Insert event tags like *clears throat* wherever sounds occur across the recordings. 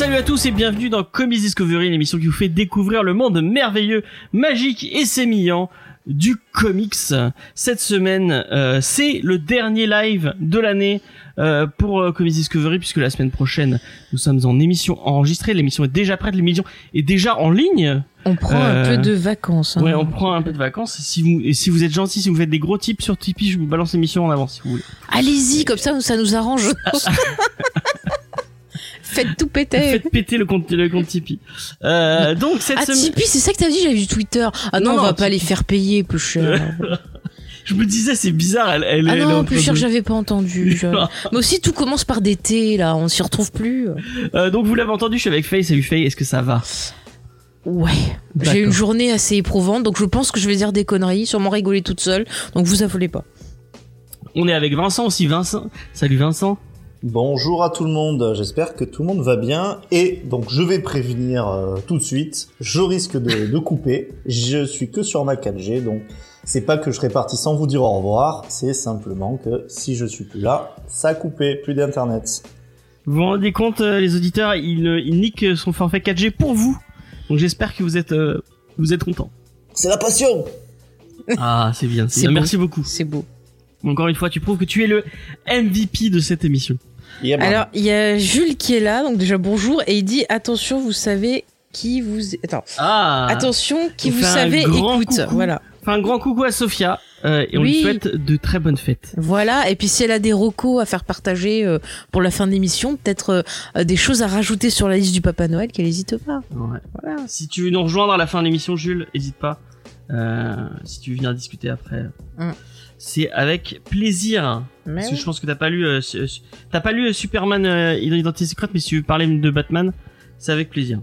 Salut à tous et bienvenue dans Comics Discovery, l'émission qui vous fait découvrir le monde merveilleux, magique et sémillant du comics. Cette semaine, euh, c'est le dernier live de l'année euh, pour euh, Comics Discovery puisque la semaine prochaine, nous sommes en émission enregistrée. L'émission est déjà prête, l'émission est déjà en ligne. On prend un Euh, peu de vacances. hein. Ouais, on prend un peu de vacances. Si vous, et si vous êtes gentil, si vous faites des gros tips sur Tipeee, je vous balance l'émission en avance si vous voulez. Allez-y, comme ça, ça nous arrange. *laughs* Faites tout péter. Faites péter le compte, le compte Tipeee. Euh, donc cette Ah, semaine, Tipeee, c'est ça que t'as dit, j'avais vu Twitter. Ah non, Non, on va non, pas les faire payer plus cher. *laughs* je me disais c'est bizarre. Elle, elle, ah elle est non, plus cher, de- j'avais pas entendu. *laughs* je- Mais aussi, tout commence par des T, là, on s'y retrouve plus. Euh, donc vous l'avez entendu, je suis avec Faye. Salut Faye, est-ce que ça va? Ouais. J'ai eu une journée assez éprouvante, donc je pense que je vais dire des conneries, sûrement rigoler toute seule. Donc vous affolez pas. On est avec Vincent aussi. Vincent, salut Vincent. Bonjour à tout le monde, j'espère que tout le monde va bien et donc je vais prévenir euh, tout de suite, je risque de, de couper, je suis que sur ma 4G donc c'est pas que je serai parti sans vous dire au revoir, c'est simplement que si je suis plus là, ça a coupé, plus d'internet. Vous vous rendez compte, euh, les auditeurs, il, euh, il nique son forfait 4G pour vous. Donc j'espère que vous êtes, euh, vous êtes contents. C'est la passion Ah, c'est bien. C'est bien. beau. Merci beaucoup. C'est beau. Encore une fois, tu prouves que tu es le MVP de cette émission. Yeah, man. Alors, il y a Jules qui est là, donc déjà bonjour, et il dit attention, vous savez qui vous. Attends. Ah. Attention, qui vous savez écoute. coucou. Voilà. Enfin, un grand coucou à Sophia euh, et on lui souhaite de très bonnes fêtes. Voilà, et puis si elle a des recos à faire partager euh, pour la fin de l'émission, peut-être euh, des choses à rajouter sur la liste du Papa Noël, qu'elle n'hésite pas. Ouais. Voilà. Si tu veux nous rejoindre à la fin de l'émission, Jules, hésite pas. Euh, si tu veux venir discuter après, Mm. C'est avec plaisir. Mais Parce que je pense que t'as pas lu, euh, t'as pas lu euh, Superman euh, Identité secrète, mais si tu veux parler de Batman, c'est avec plaisir.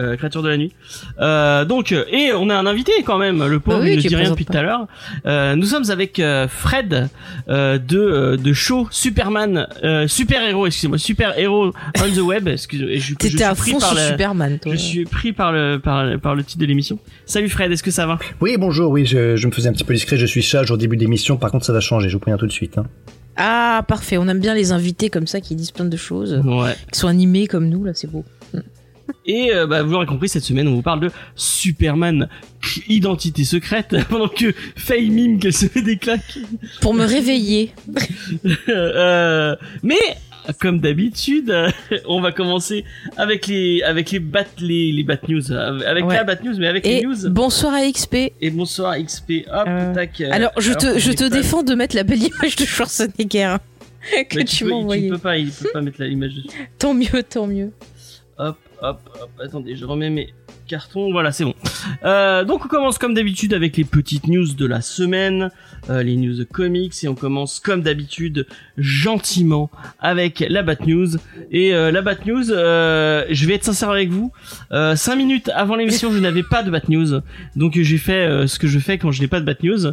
Euh, créature de la nuit. Euh, donc, euh, et on a un invité quand même. Le pauvre, Bah oui, il ne dit rien depuis pas. tout à l'heure. Euh, nous sommes avec euh, Fred euh, de de show Superman, euh, super héros, excusez-moi, super héros on the web. Excusez, et je, je T'étais à fond par sur le- Superman, toi. je suis pris par le par, le- par le titre de l'émission. Salut Fred, est-ce que ça va? Oui, bonjour, oui, je, je me faisais un petit peu discret, je suis sage au début d'émission, par contre ça va changer, je vous préviens tout de suite. hein. Ah, parfait, on aime bien les invités comme ça qui disent plein de choses, Ouais. qui sont animés comme nous, là, c'est beau. Et euh, bah, vous l'aurez compris, cette semaine, on vous parle de Superman Identité secrète, *laughs* pendant que Faye mime qu'elle se fait des claques. Pour me réveiller. *laughs* Euh, mais comme d'habitude, *laughs* on va commencer avec les avec les bat les les bat news, euh, avec Ouais. la bat news, mais avec Et les news. bonsoir à XP. Et bonsoir XP, hop, Euh, tac. Alors, je te, je te pas- défends de mettre la belle image de Schwarzenegger hein, que Mais tu, peux- m'as envoyée. Tu peux pas, il peut pas mettre la- l'image dessus. Tant mieux, tant mieux. Hop, hop, hop. Attendez, je remets mes cartons. Voilà, c'est bon. Euh, donc on commence comme d'habitude avec les petites news de la semaine, euh, les news comics, et on commence comme d'habitude gentiment avec la Bat News. Et euh, la Bat News, euh, je vais être sincère avec vous. Euh, cinq minutes avant l'émission, je n'avais pas de Bat News, donc j'ai fait euh, ce que je fais quand je n'ai pas de Bat News.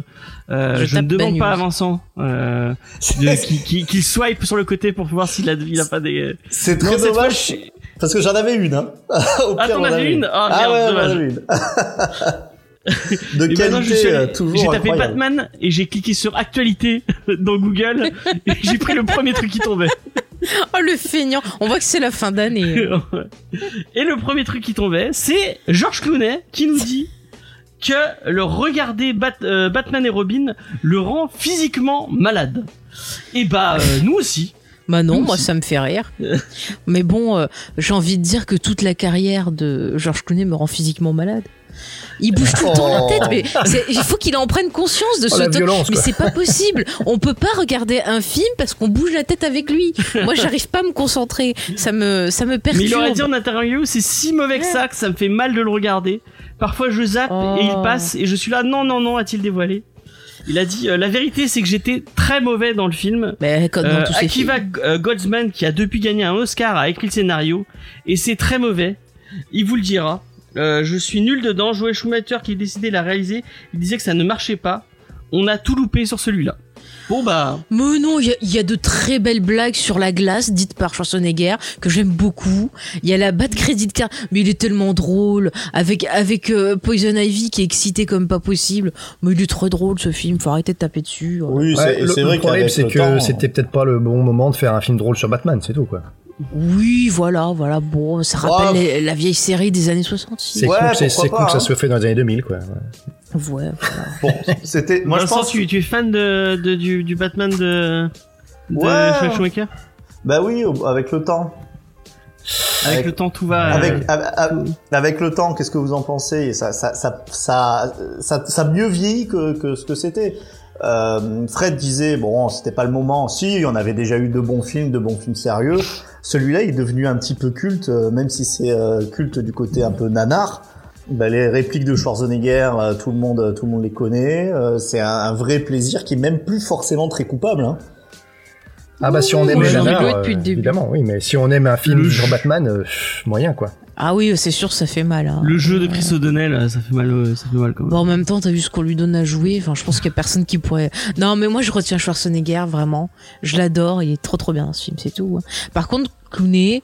Euh, Je je ne demande pas à. Vincent euh, de- qu'il qu'il- qu'il swipe sur le côté pour voir s'il a, il a pas des. C'est Non, très fois, dommage, je- parce que j'en avais une, hein. *laughs* Au Ah, t'en j'en avais une Ah, Ah merde, ouais, j'en avais une. *laughs* de qualité, euh, toujours j'ai tapé. Batman et j'ai cliqué sur actualité *laughs* dans Google et j'ai pris le premier truc qui tombait. Oh, le feignant. On voit que c'est la fin d'année. et le premier truc qui tombait, c'est George Clooney qui nous dit que le regarder Bat- euh, Batman et Robin le rend physiquement malade. Et bah euh, nous aussi. Bah non, moi *laughs* ça me fait rire. Mais bon, euh, j'ai envie de dire que toute la carrière de George Clooney me rend physiquement malade. Il bouge tout le temps la tête, mais c'est- il faut qu'il en prenne conscience de Oh, ce violence, Mais c'est pas possible. On peut pas regarder un film parce qu'on bouge la tête avec lui. Moi, j'arrive pas à me concentrer. Ça me, ça me perturbe. Mais il aurait dit en interview, c'est si mauvais que ça que ça me fait mal de le regarder. Parfois je zappe Oh. et il passe et je suis là, non, non, non, a-t-il dévoilé? Il a dit, euh, la vérité c'est que j'étais très mauvais dans le film. Mais comme dans Euh, tous ces Akiva films. euh, Goldsman qui a depuis gagné un Oscar a écrit le scénario et c'est très mauvais. Il vous le dira. Euh, je suis nul dedans. Joël Schumacher qui a décidé de la réaliser, il disait que ça ne marchait pas. On a tout loupé sur celui-là. Bon bah, Mais non, il y y, a de très belles blagues sur la glace dites par Schwarzenegger que j'aime beaucoup. Il y a la bas de crédit card, mais il est tellement drôle avec avec euh, Poison Ivy qui est excité comme pas possible. Mais il est trop drôle ce film. Faut arrêter de taper dessus. Oui, Ouais, c'est le, c'est le vrai problème, c'est que temps, c'était peut-être pas le bon moment de faire un film drôle sur Batman, c'est tout quoi. Oui, voilà, voilà. Bon, ça Oh, rappelle les- la vieille série des années 66. C'est Ouais, cool, c'est cool pas, que ça hein. soit fait dans les années 2000 quoi. ouais. Ouais, voilà. *laughs* Bon, c'était. Moi, je pense. tu, tu es fan de, de- du, du Batman de, de Ouais. Schwarzenegger Bah oui, avec le temps. Avec, Avec- le temps, tout va. Avec, euh, avec, avec le temps, qu'est-ce que vous en pensez? Ça, ça, ça, ça, ça, ça a mieux vieilli que, que ce que c'était. Euh, Fred disait bon, c'était pas le moment. Si, on avait déjà eu de bons films, de bons films sérieux. Celui-là, il est devenu un petit peu culte, euh, même si c'est euh, culte du côté un peu nanar. Bah, les répliques de Schwarzenegger, euh, tout le monde, tout le monde les connaît. Euh, c'est un, un vrai plaisir qui est même plus forcément très coupable. Hein. Ah bah si on aime euh, début. évidemment, oui, mais si on aime un film sur. Batman, euh, moyen quoi. Ah oui, c'est sûr, ça fait mal. hein. Le jeu de Chris O'Donnell, euh, ça fait mal, euh, ça fait mal quand même. Bon, en même temps, t'as vu ce qu'on lui donne à jouer. Enfin, je pense qu'il y a personne qui pourrait. Non, mais moi, je retiens Schwarzenegger vraiment. Je l'adore. Il est trop, trop bien ce film. C'est tout. hein. Par contre, Clooney,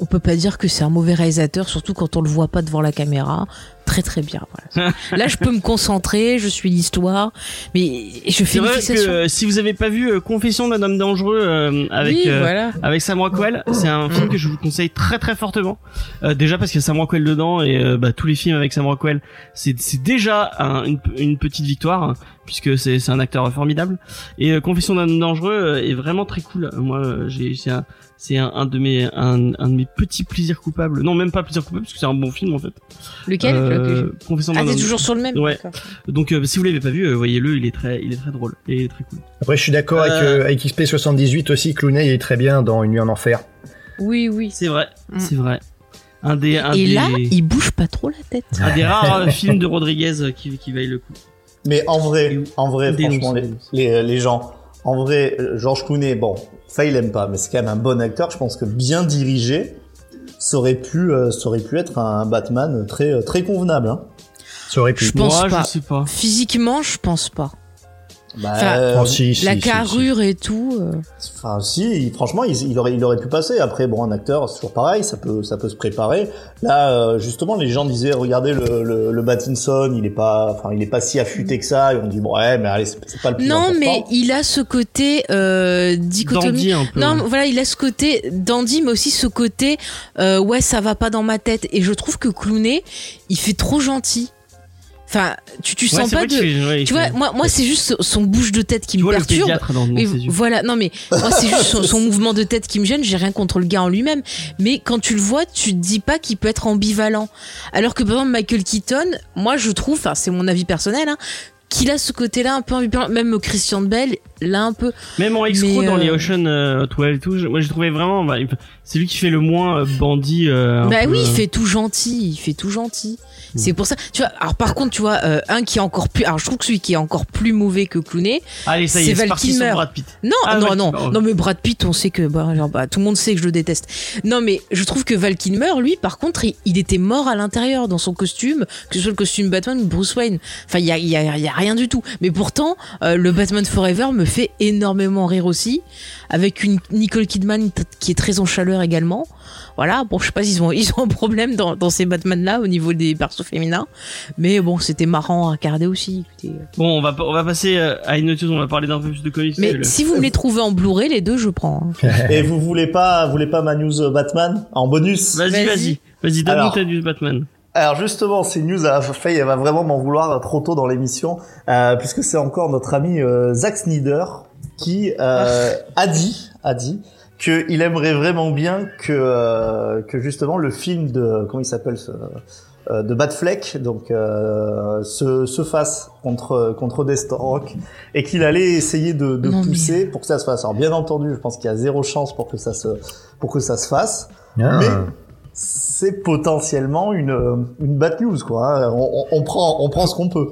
on peut pas dire que c'est un mauvais réalisateur, surtout quand on le voit pas devant la caméra. Très, très bien. Voilà. *laughs* Là, je peux me concentrer. Je suis l'histoire, mais je fais une vrai que euh, si vous avez pas vu euh, Confession d'un homme dangereux euh, avec oui, euh, voilà. avec Sam Rockwell, c'est un film que je vous conseille très très fortement. Euh, déjà parce qu'il y a Sam Rockwell dedans et euh, bah, tous les films avec Sam Rockwell, c'est déjà un- une, une petite victoire hein, puisque c'est un acteur formidable. Et euh, Confession d'un homme dangereux est vraiment très cool. Moi, j'ai un c'est un, un de mes un, un de mes petits plaisirs coupables. Non, même pas plaisir coupable parce que c'est un bon film en fait. Lequel Euh, Le- Confession Ah, t'es toujours sur le même. Ouais. Donc euh, si vous l'avez pas vu, euh, voyez-le, il est très il est très drôle et il est très cool. Après je suis d'accord avec, Euh. avec XP78 aussi, Clooney il est très bien dans Une nuit en enfer. Oui, oui. C'est vrai, Mm. c'est vrai. Un des un Et des là, il bouge pas trop la tête. un des *laughs* rares films de Rodriguez qui qui vaille le coup. Mais en vrai, en vrai, franchement, les, les, les gens, en vrai, Georges Clooney, bon, ça il aime pas, mais c'est quand même un bon acteur. Je pense que bien dirigé, ça aurait pu, euh, ça aurait pu être un Batman très, euh, très convenable. Hein. Ça aurait pu. Je pense Moi, pas. je sais pas. Physiquement, je pense pas. Bah, Enfin, euh, Oh, si, si, la si, si. carrure et tout. euh, Enfin, si, franchement, il, il aurait, il aurait pu passer. Après, bon, un acteur, c'est toujours pareil, ça peut, ça peut se préparer. Là, euh, justement, les gens disaient, regardez le, le, il est pas, enfin, il est pas si affûté que ça. Et on dit, bon, ouais, mais allez, c'est pas le plus Non, important. mais il a ce côté euh, dichotomie. Dandy un peu. Non, mais voilà, il a ce côté dandy, mais aussi ce côté euh, ouais, ça va pas dans ma tête. Et je trouve que Clooney, il fait trop gentil. Enfin, tu, tu sens pas de. ouais, Tu vois, moi, moi c'est juste son bouche de tête qui tu me vois le perturbe. dans, ses yeux. voilà, non mais moi c'est juste son, son *laughs* mouvement de tête qui me gêne, j'ai rien contre le gars en lui-même, mais quand tu le vois, tu te dis pas qu'il peut être ambivalent. Alors que par exemple Michael Keaton, moi je trouve, enfin c'est mon avis personnel, hein, qu'il a ce côté-là un peu ambivalent, même Christian Bell, là un peu. Même en Mais, dans euh, les Ocean euh, 12 et tout, je- moi j'ai trouvé vraiment, bah, c'est lui qui fait le moins euh, bandit. euh, bah peu, oui, il euh, fait tout gentil, il fait tout gentil. Mm. C'est pour ça, tu vois. Alors par contre, tu vois, euh, un qui est encore plus, alors je trouve que celui qui est encore plus mauvais que Clooney, Allez, ça y c'est est, c'est Val parti sur Kilmer. Brad Pitt. Non, Ah, non, Val non, Kilmer, ouais. non, mais Brad Pitt, on sait que bah, genre, bah, tout le monde sait que je le déteste. Non, mais je trouve que Val Kilmer, lui, par contre, il, il était mort à l'intérieur dans son costume, que ce soit le costume Batman ou Bruce Wayne. Enfin, il y a, y a, y a rien du tout. Mais pourtant, euh, le Batman Forever me fait énormément rire aussi, avec une Nicole Kidman qui est très en chaleur également. Voilà, bon, je sais pas s'ils ont, *laughs* ils ont un problème dans, dans ces Batman-là au niveau des persos féminins, mais bon, c'était marrant à regarder aussi. écoutez. Bon, on va on va passer euh, à une autre chose, on va parler d'un peu plus de comics. Mais le- si vous me les trouvez en Blu-ray, les deux, je prends. hein. *laughs* Et vous voulez pas, vous voulez pas ma news euh, Batman en bonus? Vas-y, Vas-y. vas-y, donne-nous Alors. ta news Batman. Alors justement, ces news, à Faye, elle va vraiment m'en vouloir trop tôt dans l'émission, euh, puisque c'est encore notre ami euh, Zack Snyder qui euh, a dit, a dit qu'il aimerait vraiment bien que euh, que justement le film de comment il s'appelle ce euh, de Batfleck donc euh, se, se fasse contre contre Deathstroke et qu'il allait essayer de, de Non, mais- pousser pour que ça se fasse. Alors bien entendu, je pense qu'il y a zéro chance pour que ça se pour que ça se fasse Ah. Mais- c'est potentiellement une, euh, une bad news, quoi. hein. On, on- on prend, on prend ce qu'on peut.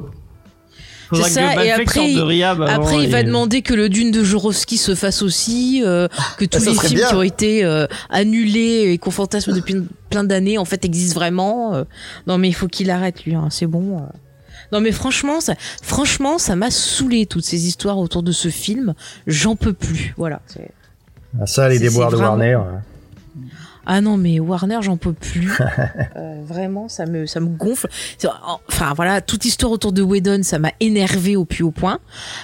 C'est ça, et après, avant Après, il va demander que le Dune de Jorowski se fasse aussi, euh, que tous ça les films bien. qui ont été euh, annulés et qu'on fantasme depuis plein d'années, en fait, existent vraiment. euh. non, mais il faut qu'il arrête, lui. hein, c'est bon. euh. Non mais franchement, ça, franchement, ça m'a saoulé toutes ces histoires autour de ce film. J'en peux plus. Voilà. Ah, ça, les déboires de vraiment- Warner. euh. Ah non mais Warner, j'en peux plus. *laughs* Euh, vraiment, ça me ça me gonfle. Enfin voilà, toute histoire autour de Whedon, ça m'a énervé au plus haut point.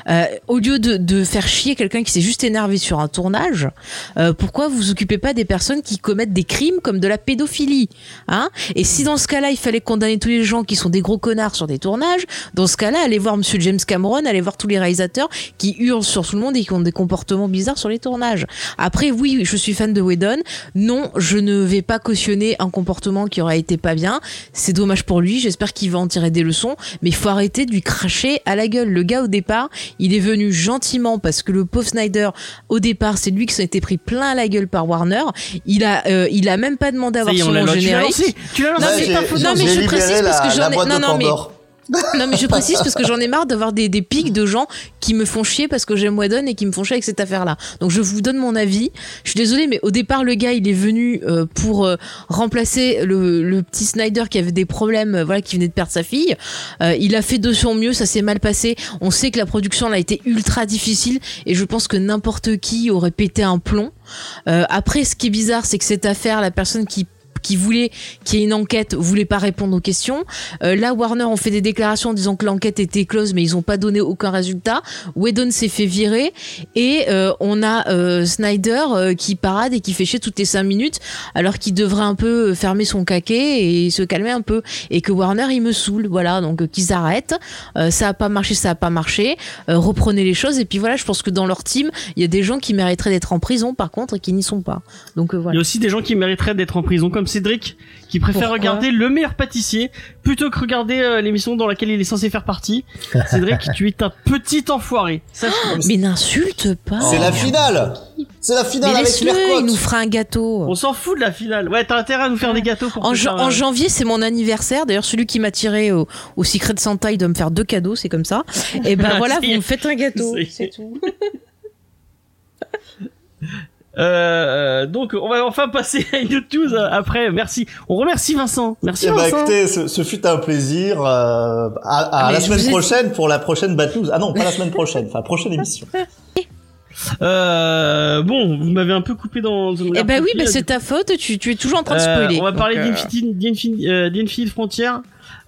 Euh, au lieu de, de faire chier quelqu'un qui s'est juste énervé sur un tournage, euh, pourquoi vous vous occupez pas des personnes qui commettent des crimes comme de la pédophilie, hein? Et si dans ce cas-là, il fallait condamner tous les gens qui sont des gros connards sur des tournages, dans ce cas-là, allez voir Monsieur James Cameron, allez voir tous les réalisateurs qui hurlent sur tout le monde et qui ont des comportements bizarres sur les tournages. Après, oui, je suis fan de Whedon. Non, je ne vais pas cautionner un comportement qui aurait été pas bien. C'est dommage pour lui. J'espère qu'il va en tirer des leçons. Mais il faut arrêter de lui cracher à la gueule. Le gars, au départ, il est venu gentiment parce que le pauvre Snyder, au départ, c'est lui qui s'en était pris plein à la gueule par Warner. Il a, euh, il a même pas demandé à avoir son nom tu l'as générique. lancé. Tu l'as Non, lancé. mais pas faux. j'ai- Non, mais je précise parce que j'en ai- non, non, mais-. Non mais je précise parce que j'en ai marre d'avoir des, des pics de gens qui me font chier parce que j'aime Whedon et qui me font chier avec cette affaire-là. Donc je vous donne mon avis. Je suis désolée mais au départ le gars il est venu euh, pour euh, remplacer le, le petit Snyder qui avait des problèmes, euh, voilà, qui venait de perdre sa fille. Il a fait de son mieux, ça s'est mal passé. On sait que la production a été ultra difficile et je pense que n'importe qui aurait pété un plomb. Après ce qui est bizarre c'est que cette affaire, la personne qui qui voulait qu'il y ait une enquête voulait pas répondre aux questions. Euh, là, Warner ont fait des déclarations en disant que l'enquête était close, mais ils ont pas donné aucun résultat. Whedon s'est fait virer et euh, on a euh, Snyder qui parade et qui fait chier toutes les cinq minutes, alors qu'il devrait un peu fermer son caquet et se calmer un peu. Et que Warner, il me saoule, voilà. Donc qu'ils arrêtent. Ça a pas marché, ça a pas marché. Reprenez les choses et puis voilà. Je pense que dans leur team, il y a des gens qui mériteraient d'être en prison, par contre, et qui n'y sont pas. Donc euh, Il y voilà. a aussi des gens qui mériteraient d'être en prison, comme Cédric, qui préfère Pourquoi regarder Le meilleur pâtissier plutôt que regarder euh, l'émission dans laquelle il est censé faire partie. *laughs* Cédric, tu es un petit enfoiré. Sache- Mais n'insulte pas. C'est la finale C'est la finale Mais avec Mercotte il nous fera un gâteau. On s'en fout de la finale. Ouais, t'as intérêt à nous faire des gâteaux pour En, en janvier, c'est mon anniversaire. D'ailleurs, celui qui m'a tiré au, au Secret Santa, il doit me faire deux cadeaux, c'est comme ça. Et ben *laughs* voilà, vous me faites un gâteau, c'est tout. *laughs* Euh, donc, on va enfin passer à une autre news euh, après. Merci. On remercie Vincent. Merci Eh ben, Vincent. écoutez, ce, ce fut un plaisir. euh, à à Ah, la semaine prochaine pour la prochaine Bad News. Ah non, pas la semaine prochaine. Enfin, prochaine émission. Euh, bon, vous m'avez un peu coupé dans. Eh ben oui, bah c'est ta faute, tu, tu es toujours en train de spoiler. on va parler euh, euh, d'Infinite Frontier.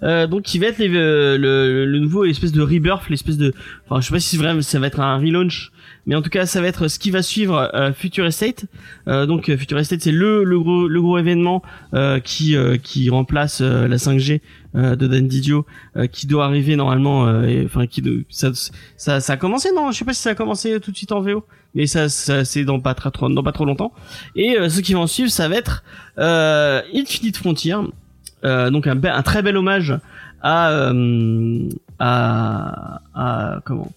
Euh, donc qui va être les- euh, le, le nouveau espèce de rebirth, l'espèce de, enfin je sais pas si c'est vrai, mais ça va être un relaunch, mais en tout cas ça va être ce qui va suivre euh, Future Estate. Euh, donc euh, Future Estate c'est le le gros le gros événement euh, qui euh, qui remplace la 5G euh, de Dan Didio, qui doit arriver normalement, enfin qui de, ça, ça ça a commencé non, je sais pas si ça a commencé tout de suite en VO, mais ça, ça c'est dans pas trop dans pas trop longtemps. Et euh, ce qui va en suivre ça va être euh, Infinite Frontier. Euh, donc un, un très bel hommage à, à, à comment?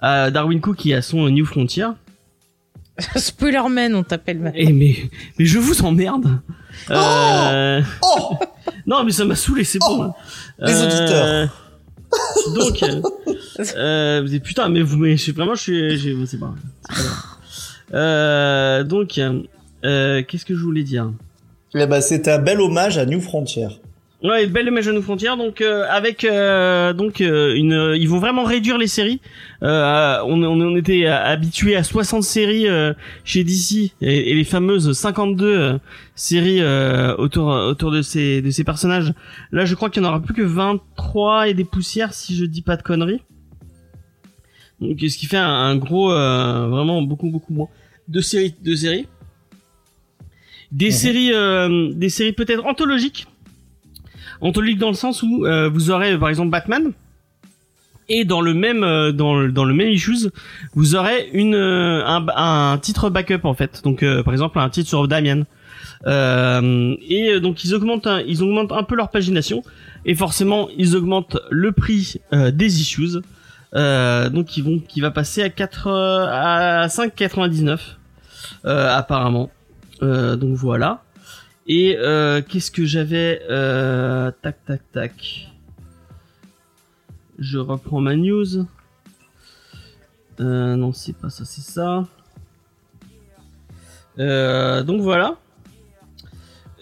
À Darwin Cook qui a son New Frontier. *laughs* Spoilerman, on t'appelle maintenant. Et mais mais je vous emmerde. Euh, Oh *laughs* non mais ça m'a saoulé, c'est bon. les auditeurs. *laughs* Donc euh, euh, putain mais vous mais je suis vraiment je suis c'est pas. grave. Euh, donc euh, qu'est-ce que je voulais dire? Eh ben, c'était un bel hommage à New Frontier. Ouais, belle image à nos frontières. Donc euh, avec euh, donc euh, une, euh, ils vont vraiment réduire les séries. Euh, on, on, on était habitué à 60 séries euh, chez DC et, et les fameuses 52 euh, séries euh, autour autour de ces de ces personnages. Là, je crois qu'il y en aura plus que 23 et des poussières si je dis pas de conneries. Donc ce qui fait un, un gros euh, vraiment beaucoup beaucoup moins de séries de séries. Des séries euh, des séries peut-être anthologiques anthologique dans le sens où euh, vous aurez par exemple Batman. Et dans le même euh, dans le, même issues vous aurez une euh, un, titre backup en fait. Donc euh, par exemple un titre sur Damian euh, et donc ils augmentent un, ils augmentent un peu leur pagination. Et forcément ils augmentent le prix des issues. Donc ils vont qui va passer à 4 euh, à 5,99 euh, apparemment. Donc voilà et euh, qu'est-ce que j'avais euh, Tac, tac, tac. Je reprends ma news. Euh, non, c'est pas ça, c'est ça. Euh, donc voilà.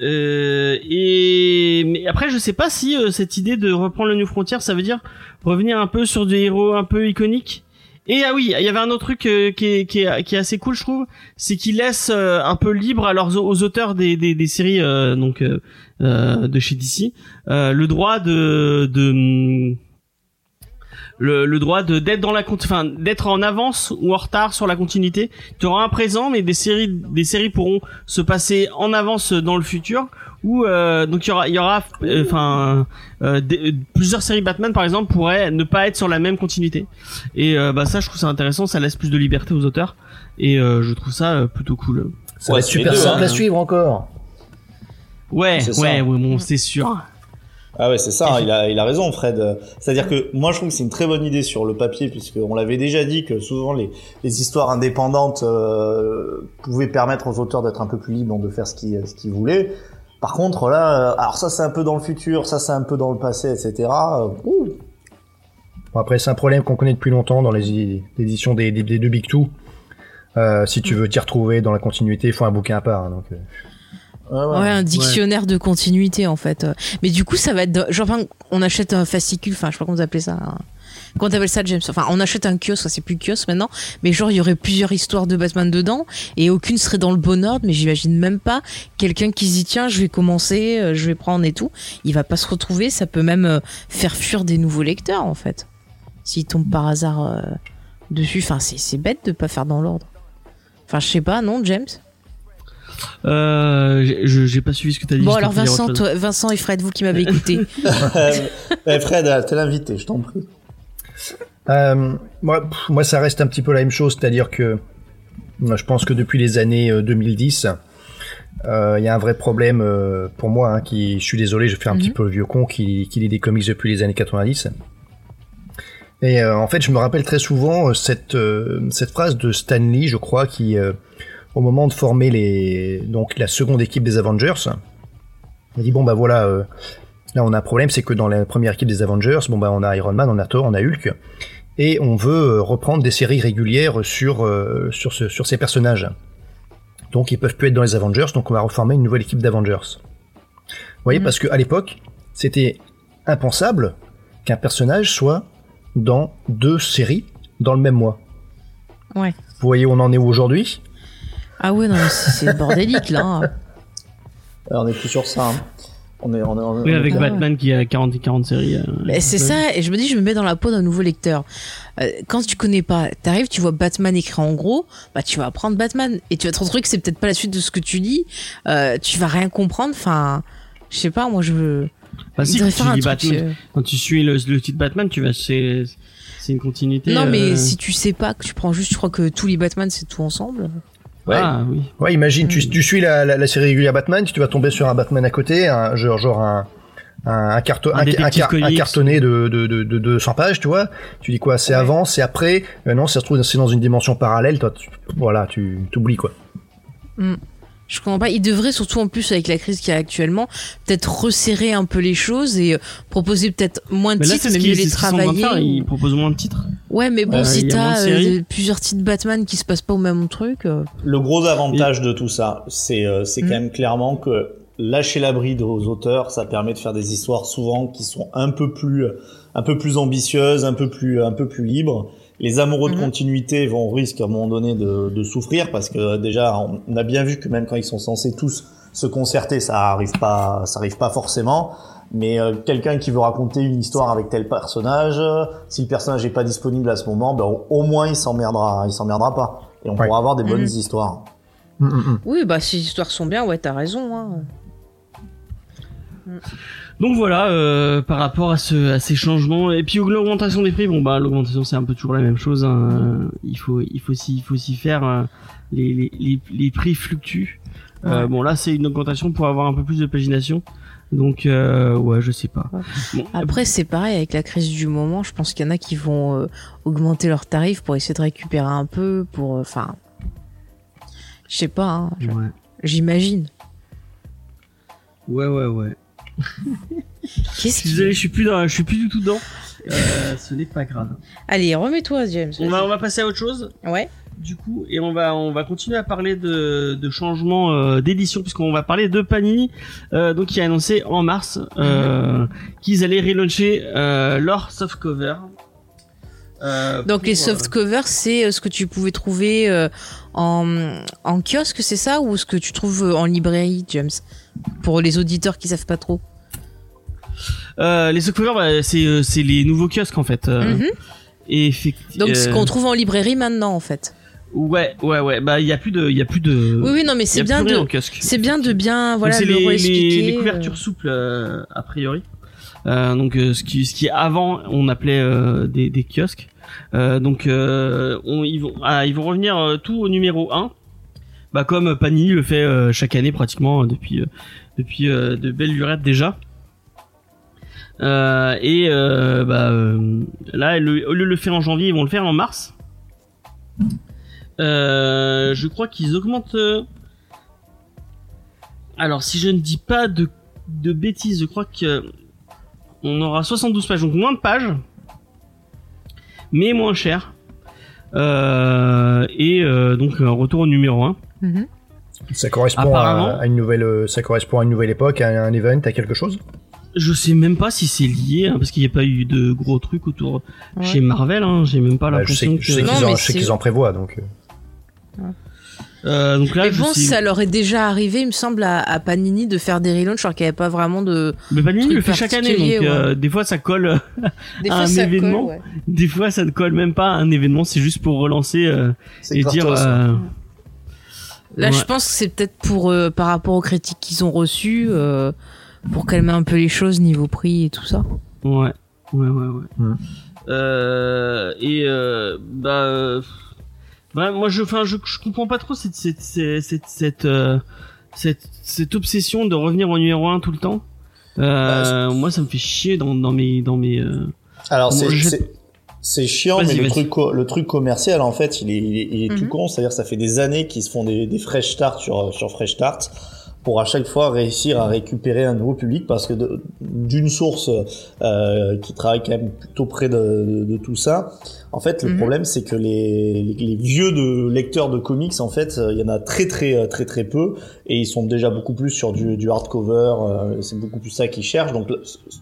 Euh, et mais après je sais pas si euh, cette idée de reprendre le New Frontier ça veut dire revenir un peu sur des héros un peu iconiques et ah oui il y avait un autre truc euh, qui, est, qui, est, qui est assez cool je trouve c'est qu'ils laissent euh, un peu libre aux auteurs des, des, séries euh, donc euh, de chez DC le droit de de le, le droit de d'être dans la enfin d'être en avance ou en retard sur la continuité. Tu auras un présent mais des séries des séries pourront se passer en avance dans le futur ou euh, donc il y aura il y aura euh, enfin euh, euh, plusieurs séries Batman par exemple pourraient ne pas être sur la même continuité. Et euh, bah ça je trouve ça intéressant ça laisse plus de liberté aux auteurs. Et euh, je trouve ça euh, plutôt cool. Ça Ouais, va être super deux, simple hein. à suivre encore. ouais ouais ouais bon c'est sûr Ah ouais, c'est ça, il a, il a raison, Fred. C'est-à-dire que moi, je trouve que c'est une très bonne idée sur le papier, puisqu'on l'avait déjà dit que souvent les, les histoires indépendantes euh, pouvaient permettre aux auteurs d'être un peu plus libres, de faire ce qu'ils ce qu'ils voulaient. Par contre, là, euh, alors ça c'est un peu dans le futur, ça c'est un peu dans le passé, etc. Euh, ouh. Bon, après, c'est un problème qu'on connaît depuis longtemps dans les éditions des, des, des deux Big Two. Euh, si tu veux t'y retrouver dans la continuité, il faut un bouquin à part. hein, donc, euh. Ouais, ouais. Ouais, un dictionnaire de continuité en fait. Mais du coup, ça va être genre enfin, on achète un fascicule, enfin je sais pas comment vous appelez ça. un- Comment t'appelles ça, James? Enfin, on achète un kiosque, c'est plus kiosque maintenant, mais genre il y aurait plusieurs histoires de Batman dedans et aucune serait dans le bon ordre, mais j'imagine même pas quelqu'un qui se dit tiens, je vais commencer, euh, je vais prendre et tout. Il va pas se retrouver, ça peut même euh, faire fuir des nouveaux lecteurs en fait. S'il tombe par hasard euh, dessus, enfin c'est c'est bête de pas faire dans l'ordre. Enfin, je sais pas, non, James? Euh, j'ai- pas suivi ce que t'as dit Bon alors Vincent, toi- Vincent et Fred, vous qui m'avez écouté. *laughs* Eh, Fred, t'es l'invité, je t'en prie. Euh, moi, pff, moi, ça reste un petit peu la même chose, c'est-à-dire que moi, je pense que depuis les années euh, 2010, euh, il y a un vrai problème euh, pour moi, hein, qui, je suis désolé, je fais un Mhm. petit peu le vieux con, qui, qui lit des comics depuis les années 90. Et euh, en fait, je me rappelle très souvent euh, cette, euh, cette phrase de Stan Lee, je crois, qui, euh, au moment de former les, donc la seconde équipe des Avengers, il dit bon bah voilà, euh, là on a un problème, c'est que dans la première équipe des Avengers, bon bah on a Iron Man, on a Thor, on a Hulk, et on veut euh, reprendre des séries régulières sur euh, sur ce, sur ces personnages. Donc ils peuvent plus être dans les Avengers, donc on va reformer une nouvelle équipe d'Avengers. Vous voyez, Mhm. parce qu'à l'époque, c'était impensable qu'un personnage soit dans deux séries dans le même mois. Ouais. Vous voyez où on en est aujourd'hui? Ah ouais, non, mais c'est bordélique là. hein. *laughs* On est plus sur ça. hein. On est, on est, on est- oui avec. Batman qui a 40 40 séries euh, Mais c'est ça, et je me dis, je me mets dans la peau d'un nouveau lecteur. Euh, quand tu connais pas, t'arrives, tu vois Batman écrit en gros, bah tu vas apprendre Batman et tu vas te retrouver que c'est peut-être pas la suite de ce que tu lis. Euh, tu vas rien comprendre. Enfin, je sais pas, moi je veux. bah, si, quand tu. Batman euh, quand tu suis le, le titre Batman tu vas c'est c'est une continuité Non, mais euh, si tu sais pas, que tu prends juste, je crois que tous les Batman c'est tout ensemble. Ouais. ah oui Ouais, imagine, Mm. tu, tu suis la, la, la série régulière Batman, tu vas tomber sur un Batman à côté, un, genre, genre un, un, un, carton, Un un, détective car- un comics. cartonné de, de, de, de 200 pages, tu vois. Tu dis quoi, c'est Ouais. avant, c'est après. Euh, non, ça se trouve, c'est dans une dimension parallèle, toi, tu, voilà, tu t'oublies, quoi. Je comprends pas. Il devrait surtout en plus avec la crise qu'il y a actuellement, peut-être resserrer un peu les choses et euh, proposer peut-être moins de mais là titres, mieux les faire travailler. ils proposent moins de titres Ouais, mais bon, Euh, si t'as euh, plusieurs titres Batman qui se passent pas au même truc. euh, Le gros avantage de tout ça, c'est euh, c'est quand même clairement que lâcher la bride aux auteurs, ça permet de faire des histoires souvent qui sont un peu plus un peu plus ambitieuses, un peu plus un peu plus libres. Les amoureux de Mhm. continuité vont au risque à un moment donné de, de souffrir parce que déjà on a bien vu que même quand ils sont censés tous se concerter, ça arrive pas ça arrive pas forcément. Mais euh, quelqu'un qui veut raconter une histoire avec tel personnage, euh, si le personnage est pas disponible à ce moment, ben, au, au moins il s'emmerdera, il s'emmerdera pas. Et on Ouais. pourra avoir des bonnes Mhm. histoires. Mm, mm, mm. Oui, bah si les histoires sont bien, ouais, t'as raison. Hein. Donc voilà, euh, par rapport à, ce, à ces changements et puis l'augmentation des prix, bon bah l'augmentation c'est un peu toujours la même chose. hein. Il faut il faut s'y il faut s'y faire. euh, les, les, les, les prix fluctuent. Euh, bon là c'est une augmentation pour avoir un peu plus de pagination. Donc euh, ouais je sais pas. Ouais. Bon, Après, c'est pareil avec la crise du moment. Je pense qu'il y en a qui vont euh, augmenter leurs tarifs pour essayer de récupérer un peu. Pour, euh, enfin, je sais pas. hein, J'imagine. ouais ouais. ouais. *laughs* Qu'est-ce Je suis qui... désolé, je suis plus dans, je suis plus du tout dedans. Euh, ce n'est pas grave. Allez, remets-toi, James. On va on va passer à autre chose. Ouais. du coup, et on va on va continuer à parler de, de changements euh, d'édition puisqu'on va parler de Panini, euh, donc qui a annoncé en mars euh, qu'ils allaient relauncher euh, leur softcover. Euh, Donc pour, les soft covers, c'est euh, ce que tu pouvais trouver euh, en, en kiosque, c'est ça Ou ce que tu trouves euh, en librairie, James? Pour les auditeurs qui savent pas trop. euh, les softcovers, bah, c'est euh, c'est les nouveaux kiosques en fait. Euh, Mhm. Et effectivement. Donc ce qu'on trouve en librairie maintenant, en fait. Ouais, ouais, ouais. Bah il y a plus de, il y a plus de. Oui, oui, non, mais c'est bien de, c'est bien de bien, voilà, le les, les, les couvertures euh. souples euh, a priori. Euh, donc euh, ce qui ce qui avant on appelait euh, des, des kiosques. Euh, donc euh, on, ils vont ah, ils vont revenir euh, tout au numéro 1 bah comme Panini le fait chaque année pratiquement euh, depuis de belles lurettes déjà. Et bah là au lieu de le faire en janvier ils vont le faire en mars. Je crois qu'ils augmentent. Alors, si je ne dis pas de, de bêtises, je crois que on aura 72 pages, donc moins de pages, mais moins cher. Euh, et euh, donc un retour au numéro 1. Mhm. Ça correspond à, à une nouvelle, euh, ça correspond à une nouvelle époque, à un event, à quelque chose? Je sais même pas si c'est lié, hein, parce qu'il n'y a pas eu de gros trucs autour Ouais. chez Marvel. Hein, J'ai même pas Bah, je sais, l'impression je sais que. Non, qu'ils en, mais je sais qu'ils en prévoient, donc. Euh, donc là, Mais je bon, ça leur est déjà arrivé, il me semble, à, à Panini de faire des relaunchs alors qu'il n'y avait pas vraiment de. Mais Panini le fait chaque année, donc euh, des fois ça colle. *laughs* Des Un ça événement. ouais. Des fois, ça ne colle même pas à un événement, c'est juste pour relancer euh, et dire. euh, Là, Ouais. je pense que c'est peut-être pour euh, par rapport aux critiques qu'ils ont reçues, euh, pour calmer un peu les choses niveau prix et tout ça. Ouais, ouais, ouais, ouais. Euh, et euh, bah, euh, bah, moi, je, enfin, je, je comprends pas trop cette, cette, cette, cette, cette, euh, cette, cette obsession de revenir au numéro 1 tout le temps. Euh, moi, ça me fait chier dans, dans mes, dans mes. euh, Alors c'est je- c'est- chiant, mais le truc le truc commercial en fait, il est il est, il est tout Mhm. con. C'est-à-dire ça fait des années qu'ils se font des, des fresh start sur sur fresh start pour à chaque fois réussir à récupérer un nouveau public parce que d'une source euh, qui travaille quand même plutôt près de, de, de tout ça. En fait, le Mhm. problème c'est que les, les, les vieux de lecteurs de comics, en fait, euh, il y en a très très très très peu et ils sont déjà beaucoup plus sur du, du hardcover. euh, c'est beaucoup plus ça qu'ils cherchent. Donc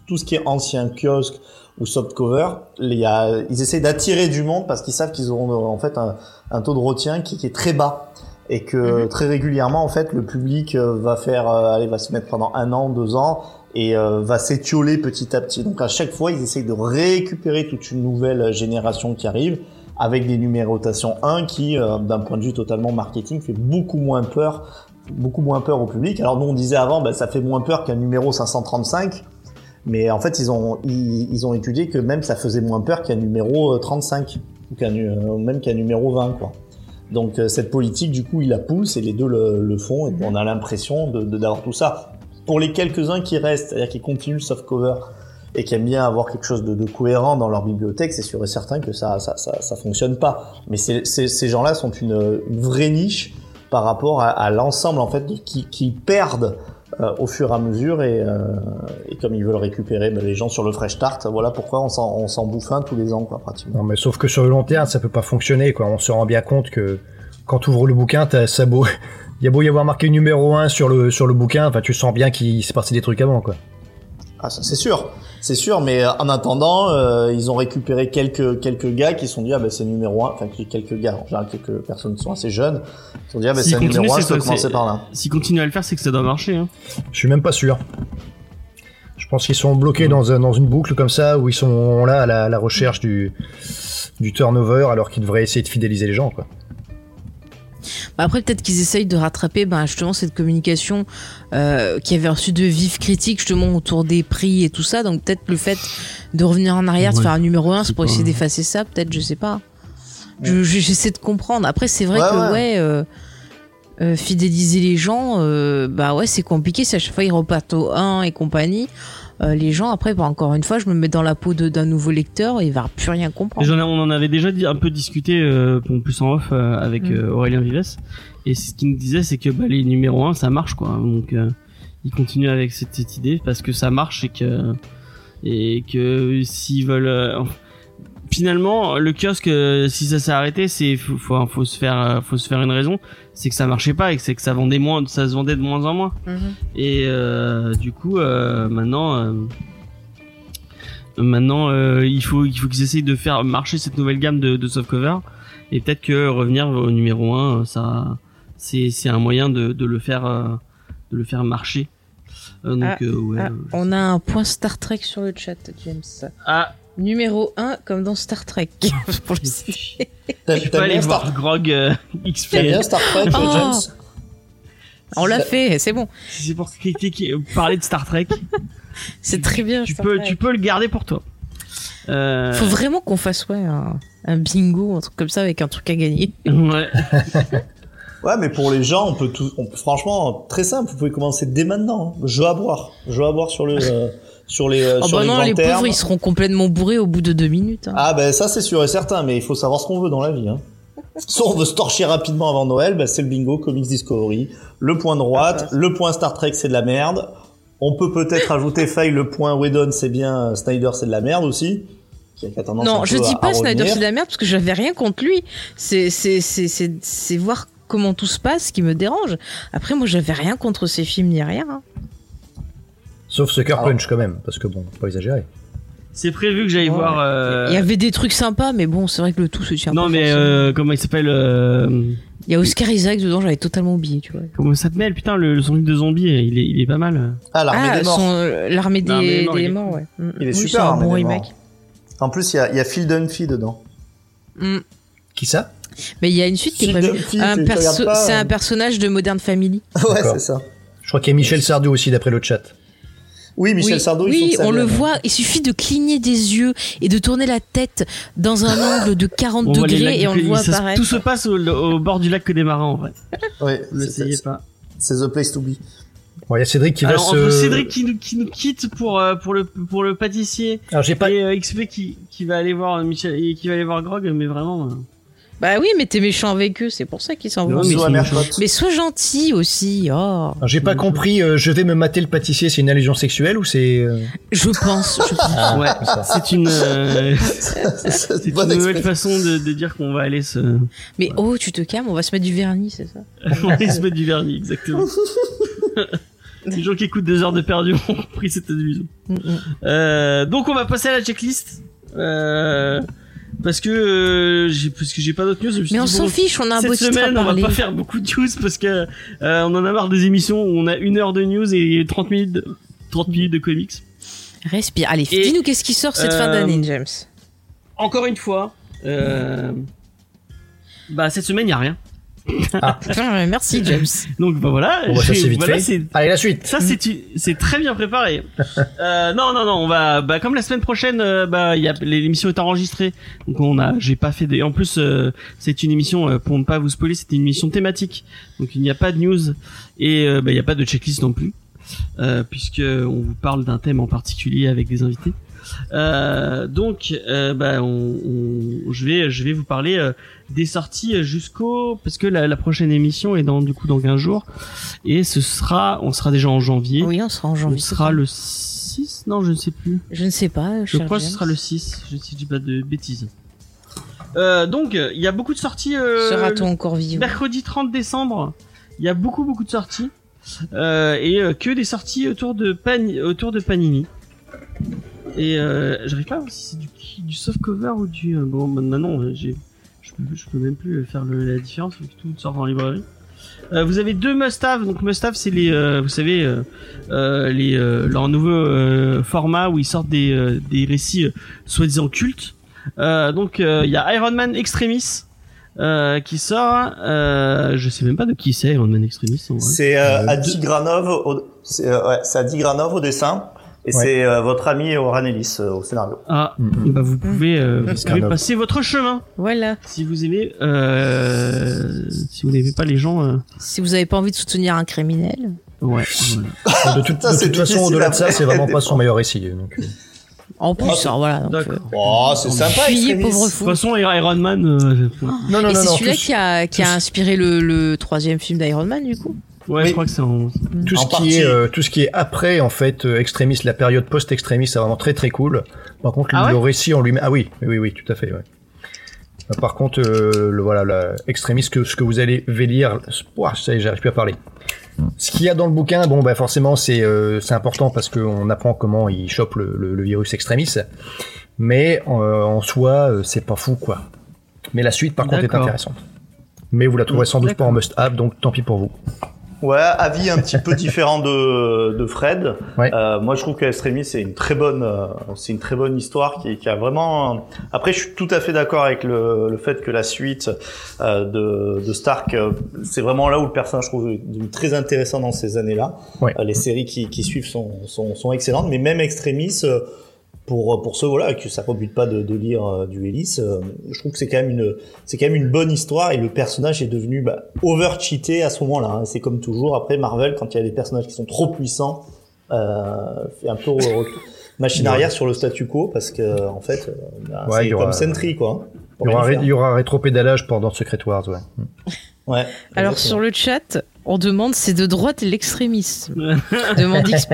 tout ce qui est ancien kiosque ou softcover, il y a, ils essayent d'attirer du monde parce qu'ils savent qu'ils auront euh, en fait un, un taux de retien qui, qui est très bas et que Mhm. très régulièrement en fait le public euh, va faire, euh, allez, va se mettre pendant un an, deux ans et euh, va s'étioler petit à petit. Donc à chaque fois, ils essayent de récupérer toute une nouvelle génération qui arrive avec des numérotations 1 qui, euh, d'un point de vue totalement marketing, fait beaucoup moins peur, beaucoup moins peur au public. Alors nous on disait avant, bah, ça fait moins peur qu'un numéro 535. Mais en fait, ils ont ils, ils ont étudié que même ça faisait moins peur qu'un numéro euh, 35 ou qu'un même qu'un numéro 20 quoi. Donc euh, cette politique, du coup, il la pousse et les deux le, le font et on a l'impression de de- d'avoir tout ça. Pour les quelques-uns qui restent, c'est-à-dire qui continuent le softcover et qui aiment bien avoir quelque chose de, de cohérent dans leur bibliothèque, c'est sûr et certain que ça ça ça, ça fonctionne pas. Mais ces gens-là sont une, une vraie niche par rapport à, à l'ensemble en fait de- qui, qui perdent au fur et à mesure et, euh, et comme ils veulent récupérer ben, les gens sur le fresh start, voilà pourquoi on s'en, on s'en bouffe un tous les ans quoi pratiquement. Non, mais sauf que sur le long terme, ça peut pas fonctionner, quoi. On se rend bien compte que quand tu ouvres le bouquin, t'as ça beau. *laughs* Il y a beau y avoir marqué numéro 1 sur le, sur le bouquin, enfin, tu sens bien qu'il s'est passé des trucs avant, quoi. Ah ça c'est sûr, c'est sûr, mais euh, en attendant, euh, ils ont récupéré quelques quelques gars qui se sont dit ah ben c'est numéro un, enfin quelques gars, en général quelques personnes qui sont assez jeunes, qui se sont dit ah ben c'est numéro un, je commencer par là. S'ils continuent à le faire, c'est que ça doit marcher. Hein. Je suis même pas sûr. Je pense qu'ils sont bloqués dans, un- dans une boucle comme ça, où ils sont là à la, à la recherche du, du turnover, alors qu'ils devraient essayer de fidéliser les gens, quoi. Bah après, peut-être qu'ils essayent de rattraper ben, justement cette communication euh, qui avait reçu de vives critiques justement autour des prix et tout ça. Donc peut-être le fait de revenir en arrière, de faire un numéro 1, C'est pour pas- essayer d'effacer ça, peut-être, je sais pas. Je- je- J'essaie de comprendre. Après, c'est vrai Ouais, que ouais. euh, euh, fidéliser les gens, bah ouais, c'est compliqué. Si à chaque fois ils repartent au 1 et compagnie, euh, les gens après, bah, encore une fois, je me mets dans la peau d'un nouveau lecteur et il va plus rien comprendre. ai- on en avait déjà dit, un peu discuté, euh, bon, plus en off, euh, avec Mm. euh, Aurélien Vives. Et ce qu'il nous disait, c'est que bah, les numéros 1, ça marche, quoi. Donc, il continue avec cette, cette idée parce que ça marche et que, et que s'ils veulent. Finalement, le kiosque, euh, si ça s'est arrêté, c'est faut, faut, faut se faire, euh, faut se faire une raison, c'est que ça marchait pas et que c'est que ça vendait moins, ça se vendait de moins en moins. Mhm. Et euh, du coup, euh, maintenant, euh, maintenant, euh, il faut, il faut qu'ils essayent de faire marcher cette nouvelle gamme de, de softcover. Et peut-être que revenir au numéro 1, ça, c'est, c'est un moyen de, de le faire, de le faire marcher. Donc, Ah, euh, ouais. Ah, on a un point Star Trek sur le chat, James. Ah, Numéro 1, comme dans Star Trek. *laughs* Pour le citer. T'as- T'aimes aller Star... voir Grog euh, *laughs* XP. t'aimes bien Star Trek, Oh. James On l'a fait, c'est bon. Si c'est pour critiquer, parler de Star Trek, *laughs* C'est très bien. tu Star peux, Trek. tu peux le garder pour toi. Euh, Faut vraiment qu'on fasse ouais, un, un bingo, un truc comme ça avec un truc à gagner. ouais. Ouais, mais pour les gens, on peut tout, on franchement, très simple, vous pouvez commencer dès maintenant. hein. Jeu à boire. Jeu à boire sur le, euh, sur les, euh, Oh sur bah les non, les termes. pauvres, ils seront complètement bourrés au bout de deux minutes. hein. Ah ben ça c'est sûr et certain, mais il faut savoir ce qu'on veut dans la vie. Hein. Soit on veut se torcher rapidement avant Noël, ben c'est le bingo Comics Discovery. Le point droite, le point Star Trek c'est de la merde. On peut peut-être *laughs* ajouter faille le point Whedon c'est bien, Snyder c'est de la merde aussi. Qui a non, je dis pas à Snyder c'est de la merde parce que j'avais rien contre lui. C'est c'est c'est c'est c'est voir comment tout se passe qui me dérange. Après moi j'avais rien contre ces films ni rien. hein. Sauf Sucker Alors- Punch quand même, parce que bon, faut pas exagérer. C'est prévu que j'aille Ouais. voir. euh, Il y avait des trucs sympas mais bon, c'est vrai que le tout se tient Non pas mais euh, comment il s'appelle euh, Il y a Oscar Isaac dedans, j'avais totalement oublié, tu vois. Comment ça s'appelle Putain, le, le son de zombie, il est, il est pas mal. Ah l'armée Ah, des morts. son- l'armée des, L'armée des morts, des il est morts, ouais. Il est Oui, super, c'est un bon remake. morts. En plus il y a, y a Phil Dunphy dedans. Mm. Qui ça? Mais il y a une suite qui est prévue. Dunphy, Un tu- tu perso- regardes pas, C'est un personnage de Modern Family. *laughs* ouais D'accord. c'est ça. Je crois qu'il y a Michel Sardou aussi d'après le chat. Oui Michel oui, Sardou. il oui faut on le voit. Il suffit de cligner des yeux et de tourner la tête dans un angle de 40 On voit les lacs degrés et on le voit Ça apparaître. Tout se passe au, au bord du lac que des marins en vrai. Ouais, Ne c'est- l'essayez c'est- pas. c'est the place to be. Bon, il y a Cédric qui va Alors se. entre Cédric qui nous, qui nous quitte pour euh, pour le pour le pâtissier Alors j'ai pas. et euh, XP qui qui va aller voir Michel et qui va aller voir Grog, mais vraiment. Euh, Bah oui, mais t'es méchant avec eux, c'est pour ça qu'ils s'en vont. mais sois gentil aussi. Oh, J'ai pas compris. euh, je vais me mater le pâtissier. C'est une allusion sexuelle ou c'est euh, je pense. je pense. ah, Ouais, c'est ça. c'est une euh, *laughs* C'est une nouvelle façon de, de dire qu'on va aller se Mais oh, tu te calmes, on va se mettre du vernis, c'est ça *laughs* on va aller se mettre du vernis exactement. *laughs* Les gens qui écoutent deux heures de perdu ont pris cette allusion. Mm, mm. Euh, donc on va passer à la checklist. Euh, parce que euh, j'ai parce que j'ai pas d'autres news. Mais on s'en bon, fiche, on a un beau Cette titre à semaine, on va pas faire beaucoup de news parce que euh, on en a marre des émissions où on a une heure de news et 30 minutes de, 30 minutes de comics. Respire. Allez, dis-nous qu'est-ce qui sort cette fin euh, d'année, James. Encore une fois, bah cette semaine il y a rien. Ah, *laughs* Merci, James. Donc bah voilà. Bon, bah, ça, c'est vite voilà, fait. c'est- Allez la suite. Ça c'est c'est très bien préparé. *laughs* euh, non non non, on va bah comme la semaine prochaine euh, bah il y a l'émission est enregistrée. Donc on a j'ai pas fait des en plus euh, c'est une émission euh, pour ne pas vous spoiler, c'était une émission thématique. Donc il n'y a pas de news et euh, bah il y a pas de checklist non plus. Euh, puisque on vous parle d'un thème en particulier avec des invités. Euh, donc, euh, bah, on, on- je vais, je vais vous parler euh, des sorties jusqu'au, parce que la, la prochaine émission est dans du coup dans 15 jours, et ce sera, on sera déjà en janvier. Oui, on sera en on janvier. sera le 6 Non, je ne sais plus. Je ne sais pas. Je crois que ce sera le 6 Je ne dis pas de bêtises. Donc, il y a beaucoup de sorties. Sera-t-on encore vivant mercredi 30 décembre, il y a beaucoup beaucoup de sorties euh, et euh, que des sorties autour de Pani- autour de Panini. Et euh, j'arrive pas à voir si c'est du, du soft cover ou du euh, bon maintenant euh, j'ai je peux, je peux même plus faire le- la différence vu que tout sort en librairie. Euh, vous avez deux must-have donc must-have c'est les euh, vous savez euh, les euh, leur nouveau euh, format où ils sortent des euh, des récits euh, soi-disant cultes. Euh, donc euh, il y a Iron Man Extremis euh, qui sort. Euh, je sais même pas de qui c'est Iron Man Extremis. en vrai. C'est euh, Euh, Adi Granov, au, c'est euh, ouais, c'est Adi Granov au dessin et Ouais. c'est euh, votre ami Oran Ellis euh, au scénario. Ah, Mhm. bah vous pouvez, euh, vous pouvez homme. passer votre chemin Voilà. si vous aimez. Euh, si vous n'aimez pas les gens, euh, Si vous avez pas envie de soutenir un criminel. ouais. voilà. De toute, Ça, de c'est toute façon, au-delà de ça, c'est vraiment pas son meilleur récit. Donc, euh, En plus, Ah, c'est- alors voilà. donc, euh, Oh, c'est sympa. fuyez, pauvre De toute façon, Iron Man. euh, Non, non, Et non, c'est celui-là qui a, qui a inspiré le, le troisième film d'Iron Man, du coup? Ouais, Oui. je crois que c'est en. Tout ce En qui partie. est euh, tout ce qui est après en fait euh, Extremis, la période post-Extremis, c'est vraiment très très cool. Par contre, Ah le ouais récit en lui-même, ah oui, oui, oui, oui, tout à fait. Ouais. Euh, Par contre, euh, le voilà, la que ce que vous allez lire, ouah, ça y est, j'arrive plus à parler. Ce qu'il y a dans le bouquin, bon, bah forcément, c'est euh, c'est important parce qu'on apprend comment il chope le, le- le virus Extremis, mais euh, en soi, euh, c'est pas fou quoi. Mais la suite, par contre, est intéressante. Mais vous la trouverez sans doute pas en must-have, donc tant pis pour vous. Ouais, avis un petit peu différent de, de Fred. Ouais. Euh, moi, je trouve que Extremis, c'est une très bonne, euh, c'est une très bonne histoire qui, qui a vraiment. Après, je suis tout à fait d'accord avec le, le fait que la suite euh, de, de Stark, euh, c'est vraiment là où le personnage je trouve très intéressant dans ces années-là. Ouais. Euh, les séries qui, qui suivent sont, sont, sont excellentes, mais même Extremis. Pour pour ceux voilà que ça rebute pas de, de lire euh, du Ellis, euh, je trouve que c'est quand même une c'est quand même une bonne histoire et le personnage est devenu bah, over cheaté à ce moment-là. hein. C'est comme toujours après Marvel quand il y a des personnages qui sont trop puissants, euh, fait un peu machine arrière sur le statu quo parce que en fait bah, Ouais, c'est aura- comme Sentry quoi. hein. Il y aura, il y aura rétropédalage pendant Secret Wars, ouais. Ouais. Alors exactement. sur le chat, on demande c'est de droite l'extrémisme. *laughs* demande XP.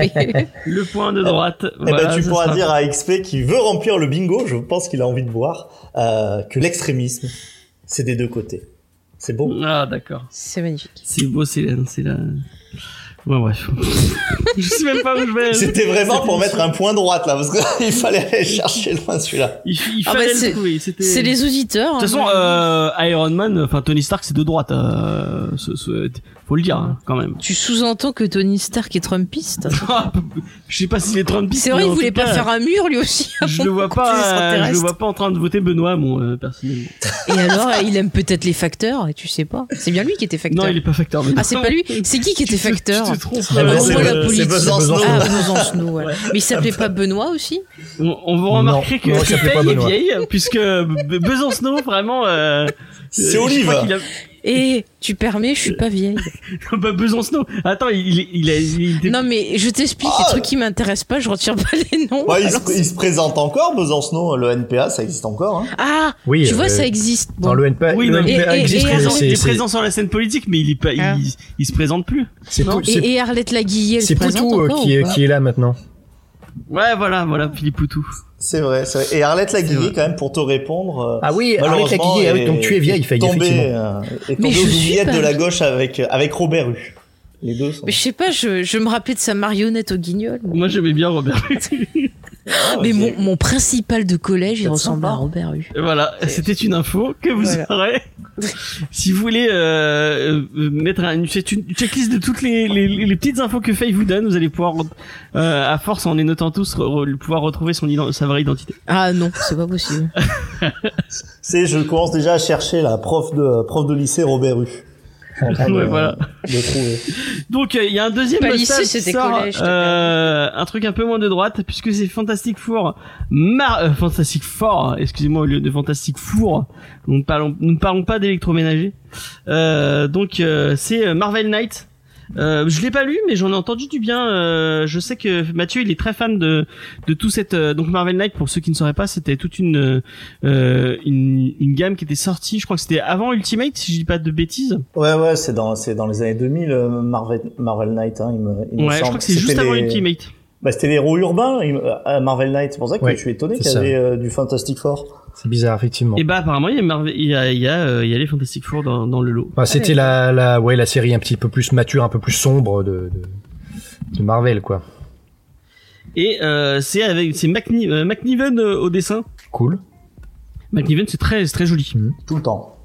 Le point de droite. Eh ben, voilà, tu ça pourras sera- dire à XP qui veut remplir le bingo, je pense qu'il a envie de voir, euh, que l'extrémisme, c'est des deux côtés. C'est beau. Ah, d'accord. C'est magnifique. C'est beau, c'est la. C'est la... Ouais, bref. *laughs* je sais même pas où je vais. C'était vraiment pour mettre un point droite là, parce qu'il *laughs* fallait aller chercher loin celui-là. Il, il Ah bah, fallait le trouver. C'était. C'est les auditeurs. De toute façon, euh, Iron Man, enfin Tony Stark, c'est de droite. Euh, ce- ce- faut le dire hein, quand même. Tu sous-entends que Tony Stark est Trumpiste *laughs* je sais pas si les Trumpistes. C'est vrai, il voulait pas faire un mur lui aussi. Je le vois pas. euh, je le vois pas en train de voter Benoît, mon euh, personnellement. Et alors, il aime peut-être les facteurs, et tu sais pas. C'est bien lui qui était facteur. Non, il est pas facteur. Benoît. Ah, c'est pas lui *laughs* C'est qui qui était Tu te- facteur tu te trompes. Ah, bah, Euh, c'est. Ah, ouais. Mais il s'appelait pas Benoît aussi On, on vous remarquer Non, que non, il est Benoît. vieille, puisque Be- Besancenot, vraiment. Euh, C'est euh, Olive. Et tu permets, je suis pas vieille. *laughs* bah, Besancenot. Attends, il, a. Il était- Non, mais je t'explique, Ah. les trucs qui m'intéressent pas, je retire pas les noms. Ouais, il, se, il se présente encore, Besancenot, le NPA, ça existe encore. Hein. Ah, Oui, tu vois, euh, ça existe. Bon. Dans le NPA, Oui, le NPA et- existe, et il est présent, c'est- il est c'est- présent sur la scène politique, mais il est pas, Ah. il, il se présente plus. c'est Non. Pou- c'est- Et, et Arlette Laguillet, c'est présente Poutou euh, encore qui, qui est là maintenant. Ouais, voilà, voilà, Philippe Poutou. C'est vrai, c'est vrai. Et Arlette vrai. quand même, pour te répondre. euh, Ah oui, Arlette ah est- donc tu es vieille, tombée, effectivement. euh, est Mais tombée je aux pas de la gauche avec, avec Robert Hue. Les deux sont. Mais je sais pas, je, je me rappelais de sa marionnette au guignol. Moi, j'aimais bien Robert. Ah, Mais mon, mon principal de collège, il ressemble à Robert Hue. Voilà, c'était une info que vous Voilà. aurez. *laughs* si vous voulez euh, mettre un- une, c'est une checklist de toutes les, les, les petites infos que Faye vous donne, vous allez pouvoir, euh, à force en les notant tous, re- re- pouvoir retrouver son sa vraie identité. Ah non, c'est pas possible. *laughs* C'est, je commence déjà à chercher la prof de, prof de lycée Robert Hue. *laughs* Je suis en train de, Ouais, voilà. de trouver. Donc euh, il y a un deuxième Pas qui sort, euh, un truc un peu moins de droite puisque c'est Fantastic Four, Mar euh, Fantastic Four, excusez-moi au lieu de Fantastic Four, nous ne parlons, nous ne parlons pas d'électroménager. Euh, donc euh, c'est euh, Marvel Knight. Euh, je l'ai pas lu, mais j'en ai entendu du bien. Euh, je sais que Mathieu, il est très fan de de tout cette euh, donc Marvel Knight. Pour ceux qui ne sauraient pas, c'était toute une euh, une, une gamme qui était sortie. Je crois que c'était avant Ultimate, si je dis pas de bêtises. Ouais, ouais, c'est dans, c'est dans les années 2000, euh, Marvel, Marvel Knight, hein, il me, il me Ouais, je crois que c'est juste avant Ultimate. Bah, c'était les héros urbains, il me- à Marvel Knight. C'est pour ça que Ouais, je suis étonné qu'il y avait euh, du Fantastic Four. C'est bizarre, effectivement. Et bah apparemment il y a Marvel, il y a il y a, euh, il y a les Fantastic Four dans, dans le lot. Enfin, c'était la, la, ouais, la série un petit peu plus mature, un peu plus sombre de, de, de Marvel, quoi. Et euh, c'est avec c'est McNi- euh, McNiven euh, au dessin. Cool. McNiven c'est très c'est très joli. Tout le temps.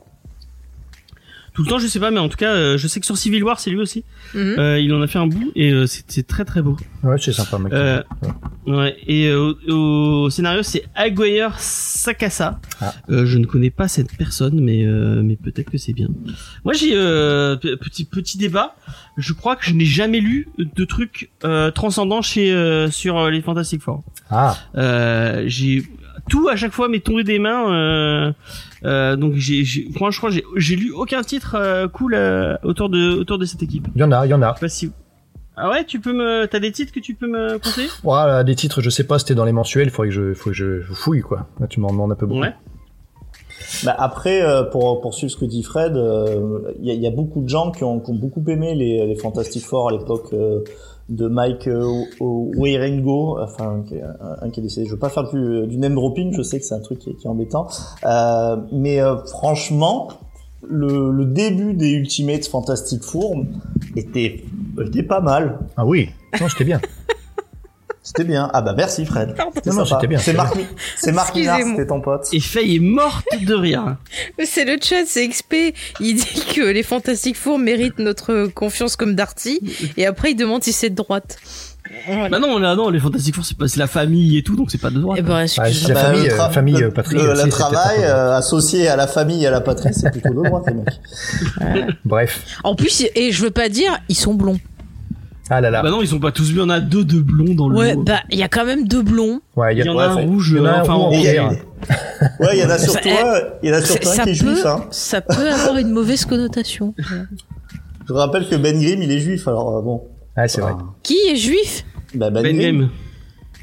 Tout le temps je sais pas mais en tout cas euh, je sais que sur Civil War c'est lui aussi. Mhm. Euh, il en a fait un bout et euh, c'est c'est très très beau. Ouais, c'est sympa, mec. Euh, ouais et euh, au, au scénario c'est Aguirre Sakasa. Ah. Euh, je ne connais pas cette personne mais euh, mais peut-être que c'est bien. Moi j'ai euh, petit petit débat. Je crois que je n'ai jamais lu de trucs euh, transcendants chez euh, sur les Fantastic Four. Ah, Euh, j'ai tout à chaque fois m'est tombé des mains. Euh, euh, donc j'ai, franchement, crois que j'ai, j'ai lu aucun titre euh, cool euh, autour de autour de cette équipe. il y en a, il y en a. Je sais pas si. Ah ouais, tu peux me, t'as des titres que tu peux me conseiller? Voilà, des titres, je sais pas, c'était dans les mensuels, faudrait que je, faut que je, je fouille, quoi. Là, tu m'en demandes un peu beaucoup. Ouais. Bah après, pour poursuivre ce que dit Fred, euh, il y, a, y a beaucoup de gens qui ont, qui ont beaucoup aimé les, les Fantastic Four à l'époque euh, de Mike euh, O- Wieringo, enfin un, qui est décédé. Je veux pas faire du, du name dropping, je sais que c'est un truc qui est, embêtant, Euh, mais euh, franchement, le, le début des Ultimate Fantastic Four était était pas mal. Ah oui, non, c'était bien. C'était bien. Ah bah merci Fred. C'était bien, C'est Marc, c'est Marc c'était ton pote. Et Faye est morte de rire. Mais C'est le chat, c'est XP. Il dit que les Fantastic Four méritent notre confiance comme Darty. Et après, il demande si c'est de droite. Voilà. Bah non, là, non, les Fantastic Four, c'est pas, c'est la famille et tout, donc c'est pas de droite. Eh ben, Bah, c'est la Bah, famille, le euh, tra- famille le- euh, patrie. Le, le travail euh, associé à la famille et à la patrie, c'est plutôt de droite, les mecs. *laughs* Bref. En plus, et je veux pas dire, ils sont blonds. Ah là là. Bah non, ils sont pas tous bien, on a deux de blonds dans le Ouais, lot. bah, il y a quand même deux blonds. Ouais, il y a... en Ouais, a un fait- rouge, en a un enfin, en en a- vert. Ouais, il y en a surtout un, il y en a surtout un qui est juif, hein. ça peut avoir une mauvaise connotation. Je rappelle que Ben Grimm, il est juif, alors euh, bon. Ah, c'est vrai. Qui est juif? Bah, Ben, Ben Grimm.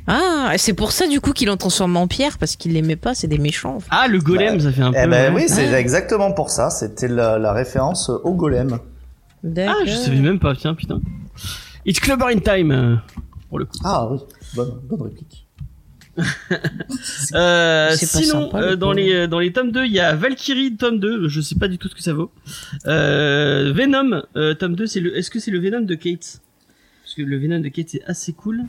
Ah, c'est pour ça du coup qu'ils l'ont transformé en pierre parce qu'ils l'aimaient pas, c'est des méchants. en fait. Ah, le golem, ça fait un peu. Eh ben ouais. oui, c'est Ah. exactement pour ça. C'était la, la référence au golem. Ah, je savais même pas, tiens, putain. It's Clubber in Time, euh, pour le coup. Ah oui, bonne, bonne réplique. *laughs* Euh, sinon, sympa, euh, dans les dans les tomes 2, il y a Valkyrie tome 2, je sais pas du tout ce que ça vaut. Euh, Venom euh, tome 2, c'est le est-ce que c'est le Venom de Kate? Parce que le Venom de Kate c'est assez cool.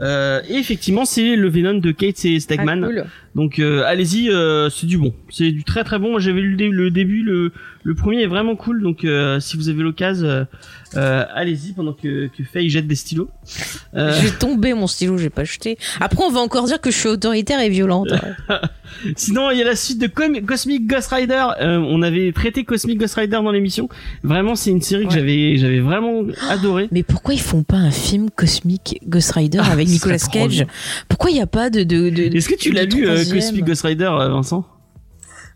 Euh, et effectivement, c'est le Venom de Kate et Stegman. Ah, cool. Donc euh, allez-y, euh, c'est du bon. C'est du très très bon. Moi j'avais lu le, dé- le début, le, le premier est vraiment cool. Donc euh, si vous avez l'occasion, euh, euh, allez-y pendant que, que Faye jette des stylos. J'ai tombé mon stylo, j'ai pas jeté. Après, on va encore dire que je suis autoritaire et violente. *laughs* Sinon, il y a la suite de Com- Cosmic Ghost Rider. On avait traité Cosmic Ghost Rider dans l'émission. Vraiment, c'est une série que Ouais. j'avais, j'avais vraiment adoré. Mais pourquoi ils font pas un film cosmique Ghost Rider Ah, avec Nicolas Cage. Pourquoi il n'y a pas de, de, de Est-ce que tu l'as lu, euh, Ghost Rider, euh, Vincent?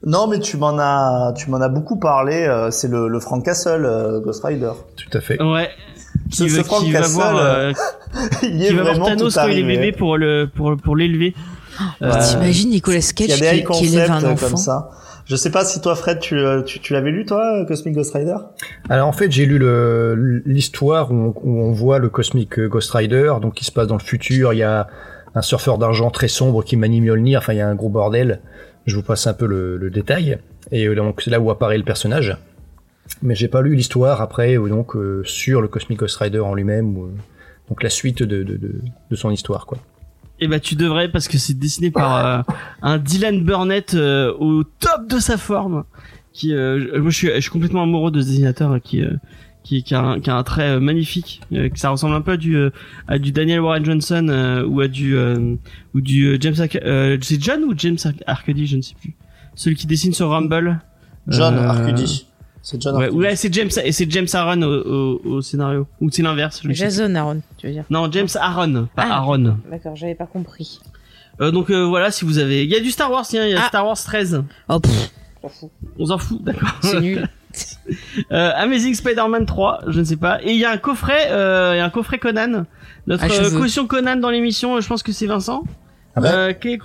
Non, mais tu m'en as, tu m'en as beaucoup parlé. euh, c'est le, le Frank Castle, Ghost Rider. Tout à fait. Ouais. Ce- Qui, ce va- Frank qui va voir, euh, *laughs* il y est qui va voir vraiment Thanos tout quand il est bébé pour le, pour, pour l'élever. Euh, Ouais. T'imagines Nicolas Cage qui, qui élève un enfant comme ça. Je sais pas si toi, Fred, tu, euh, tu, l'avais lu, toi, euh, Cosmic Ghost Rider? Alors en fait, j'ai lu l'histoire où, on- voit le Cosmic Ghost Rider, donc qui se passe dans le futur. Il y a un surfeur d'argent très sombre qui manie Mjolnir. Enfin, il y a un gros bordel. Je vous passe un peu le, détail. Et euh, donc c'est là où apparaît le personnage. Mais j'ai pas lu l'histoire après, donc euh, sur le Cosmic Ghost Rider en lui-même, euh, donc la suite de, de, de son histoire, quoi. Et bah tu devrais parce que c'est dessiné par euh, un Dylan Burnett euh, au top de sa forme. Qui, euh, moi je suis, je suis complètement amoureux de ce dessinateur qui, euh, qui, qui, a un, qui a un trait magnifique. euh, que ça ressemble un peu à du, euh, à du Daniel Warren Johnson euh, ou à du, euh, ou du James. Euh, c'est John ou James Arc- Arcady, je ne sais plus. Celui qui dessine sur Rumble. John Arcudi. C'est John Ouais, ouais c'est James et c'est James Aaron au, au, au scénario. Ou c'est l'inverse. Jason Aaron, tu veux dire Non, James Aaron, pas Ah. Aaron. D'accord, j'avais pas compris. Euh, donc euh, voilà, si vous avez, il y a du Star Wars, tiens, il y a Ah. Star Wars 13. Oh, pff, On s'en fout, d'accord. c'est nul. *laughs* Euh, Amazing Spider-Man 3, je ne sais pas. Et il y a un coffret, il y a un coffret Conan. Notre Ah, euh, caution Conan dans l'émission, je pense que c'est Vincent. Ah qu'est-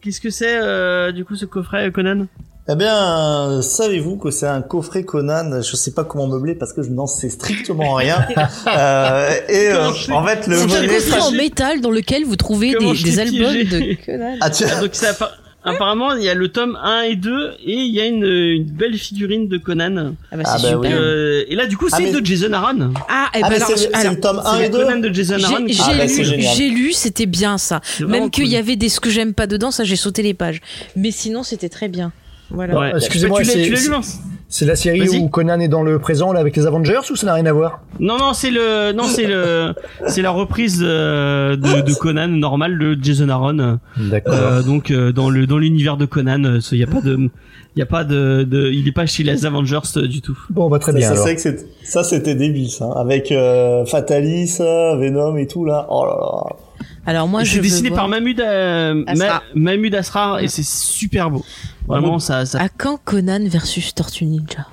Qu'est-ce que c'est euh, du coup ce coffret Conan? Eh bien, savez-vous que c'est un coffret Conan Je sais pas comment meubler parce que je n'en sais strictement rien. *laughs* euh, et euh, en fait, le C'est un coffret en métal dans lequel vous trouvez Comment des, albums de Conan. Ah, tu... Ah, Donc apparemment il y a le tome 1 et 2 et il y a une, une belle figurine de Conan. Ah bah Ah c'est bah oui. super. Euh, et là du coup Ah, c'est mais- de Jason Aaron. Ah, et Ah, ben mais alors, c'est le- c'est alors, le tome 1 C'est et le 2 Conan de Jason Aaron. j'ai Ah, bah, lu, génial. j'ai lu, c'était bien ça. Même qu'il cool. y avait des ce que j'aime pas dedans, ça j'ai sauté les pages. Mais sinon c'était très bien. Voilà. Ouais. excusez-moi, tu l'as c'est- tu l'as lu c'est- la série où Conan est dans le présent là avec les Avengers ou ça n'a rien à voir? Non, non, c'est le, non, c'est le, c'est la reprise euh, de, de Conan normal de Jason Aaron. D'accord. Euh, donc euh, dans le dans l'univers de Conan, il y a pas de, il y a pas de, de, il est pas chez les Avengers euh, du tout. Bon, bah très Ça, bien ça, alors. c'est vrai que c'est- ça, c'était débile, ça. Avec euh, Fatalis, euh, Venom et tout, là. Oh là là. Alors moi je dessiné par Mahmoud, euh, Asrar. Ma- Mahmoud Asrar et c'est super beau. Vraiment, ça, ça. À quand Conan versus Tortue Ninja?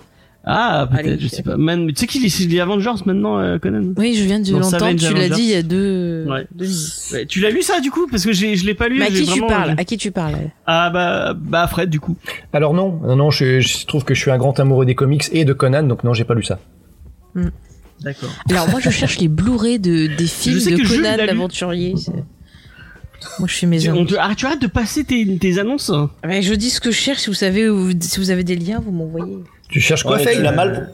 Ah, peut-être, je sais pas. Man, tu sais qu'il est, il est Avengers maintenant, euh, Conan? Oui, je viens de l'entendre. Tu l'as dit il y a deux, Ouais. deux minutes. Ouais, Tu l'as lu ça du coup? Parce que je l'ai pas lu. Mais à j'ai qui tu parles? À qui tu parles Ah bah, bah Fred du coup. Alors non, non, non, je, je trouve que je suis un grand amoureux des comics et de Conan, donc non, j'ai pas lu ça. D'accord. Alors moi, je cherche les Blu-ray de des films de Conan l'aventurier. Moi, je fais mes annonces. te- ah, tu arrêtes de passer tes, tes annonces Mais je dis ce que je cherche. Si vous savez, si vous avez des liens, vous m'envoyez. Tu cherches quoi, Ouais, tu l'as mal.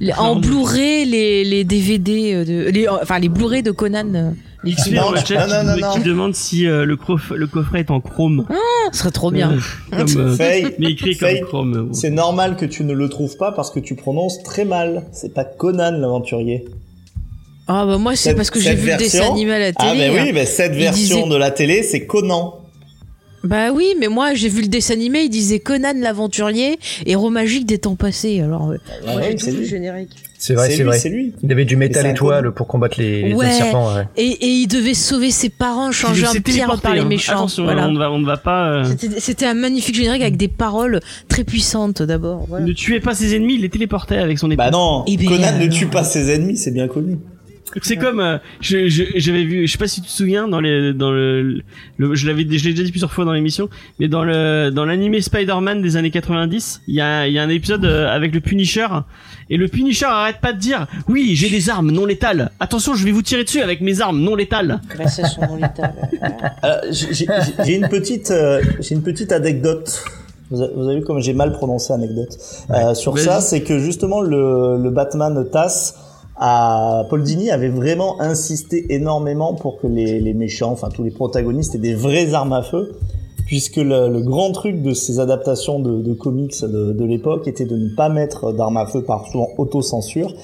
Les- en Blu-ray, les, les DVD euh, de, les, enfin les Blu-ray de Conan. Euh, XP films. dans Non, le chat non, non, qui, non, qui non. demande si euh, le, coff- le coffret est en chrome. Ah, ce serait trop bien. Euh, comme, euh, Faye, mais écrit Faye, comme chrome. euh, c'est normal que tu ne le trouves pas parce que tu prononces très mal. C'est pas Conan l'aventurier. Ah bah moi, c'est parce que j'ai vu le dessin animé à la Ah télé. ben oui, hein. mais cette Il version disait- de la télé, c'est Conan. Bah oui, mais moi j'ai vu le dessin animé, il disait Conan l'aventurier, héros magique des temps passés. Alors, euh, Ah moi oui, j'ai tout c'est vu le générique. C'est vrai, c'est vrai. C'est lui. Il avait du métal étoile Conan. pour combattre les, les Ouais. serpents. Ouais. Et, et il devait sauver ses parents, changer un pierre par les hein. méchants. Attention, voilà. on ne va, on ne va pas. euh, C'était un magnifique générique avec des paroles très puissantes d'abord. Voilà. Ne tuez pas ses ennemis, il les téléportait avec son épée. Bah non, Eh ben, Conan ne alors. tue pas ses ennemis, c'est bien connu. C'est comme euh, je je- j'avais vu, je sais pas si tu te souviens dans les dans le, le- je l'avais je l'ai déjà dit plusieurs fois dans l'émission, mais dans le dans l'animé Spider-Man des années 90, il y a il y a un épisode euh, avec le Punisher et le Punisher arrête pas de dire oui j'ai des armes non létales. Attention je vais vous tirer dessus avec mes armes non létales. C'est son nom létal. *laughs* Euh, j'ai j'ai- j'ai une petite, euh, j'ai une petite anecdote. Vous avez, vous avez vu comme j'ai mal prononcé anecdote Euh, sur ça, c'est que justement le, le Batman TAS à Paul Dini avait vraiment insisté énormément pour que les, les méchants, enfin tous les protagonistes aient des vraies armes à feu, puisque le, le grand truc de ces adaptations de, de comics de, de l'époque était de ne pas mettre d'armes à feu par souvent autocensure.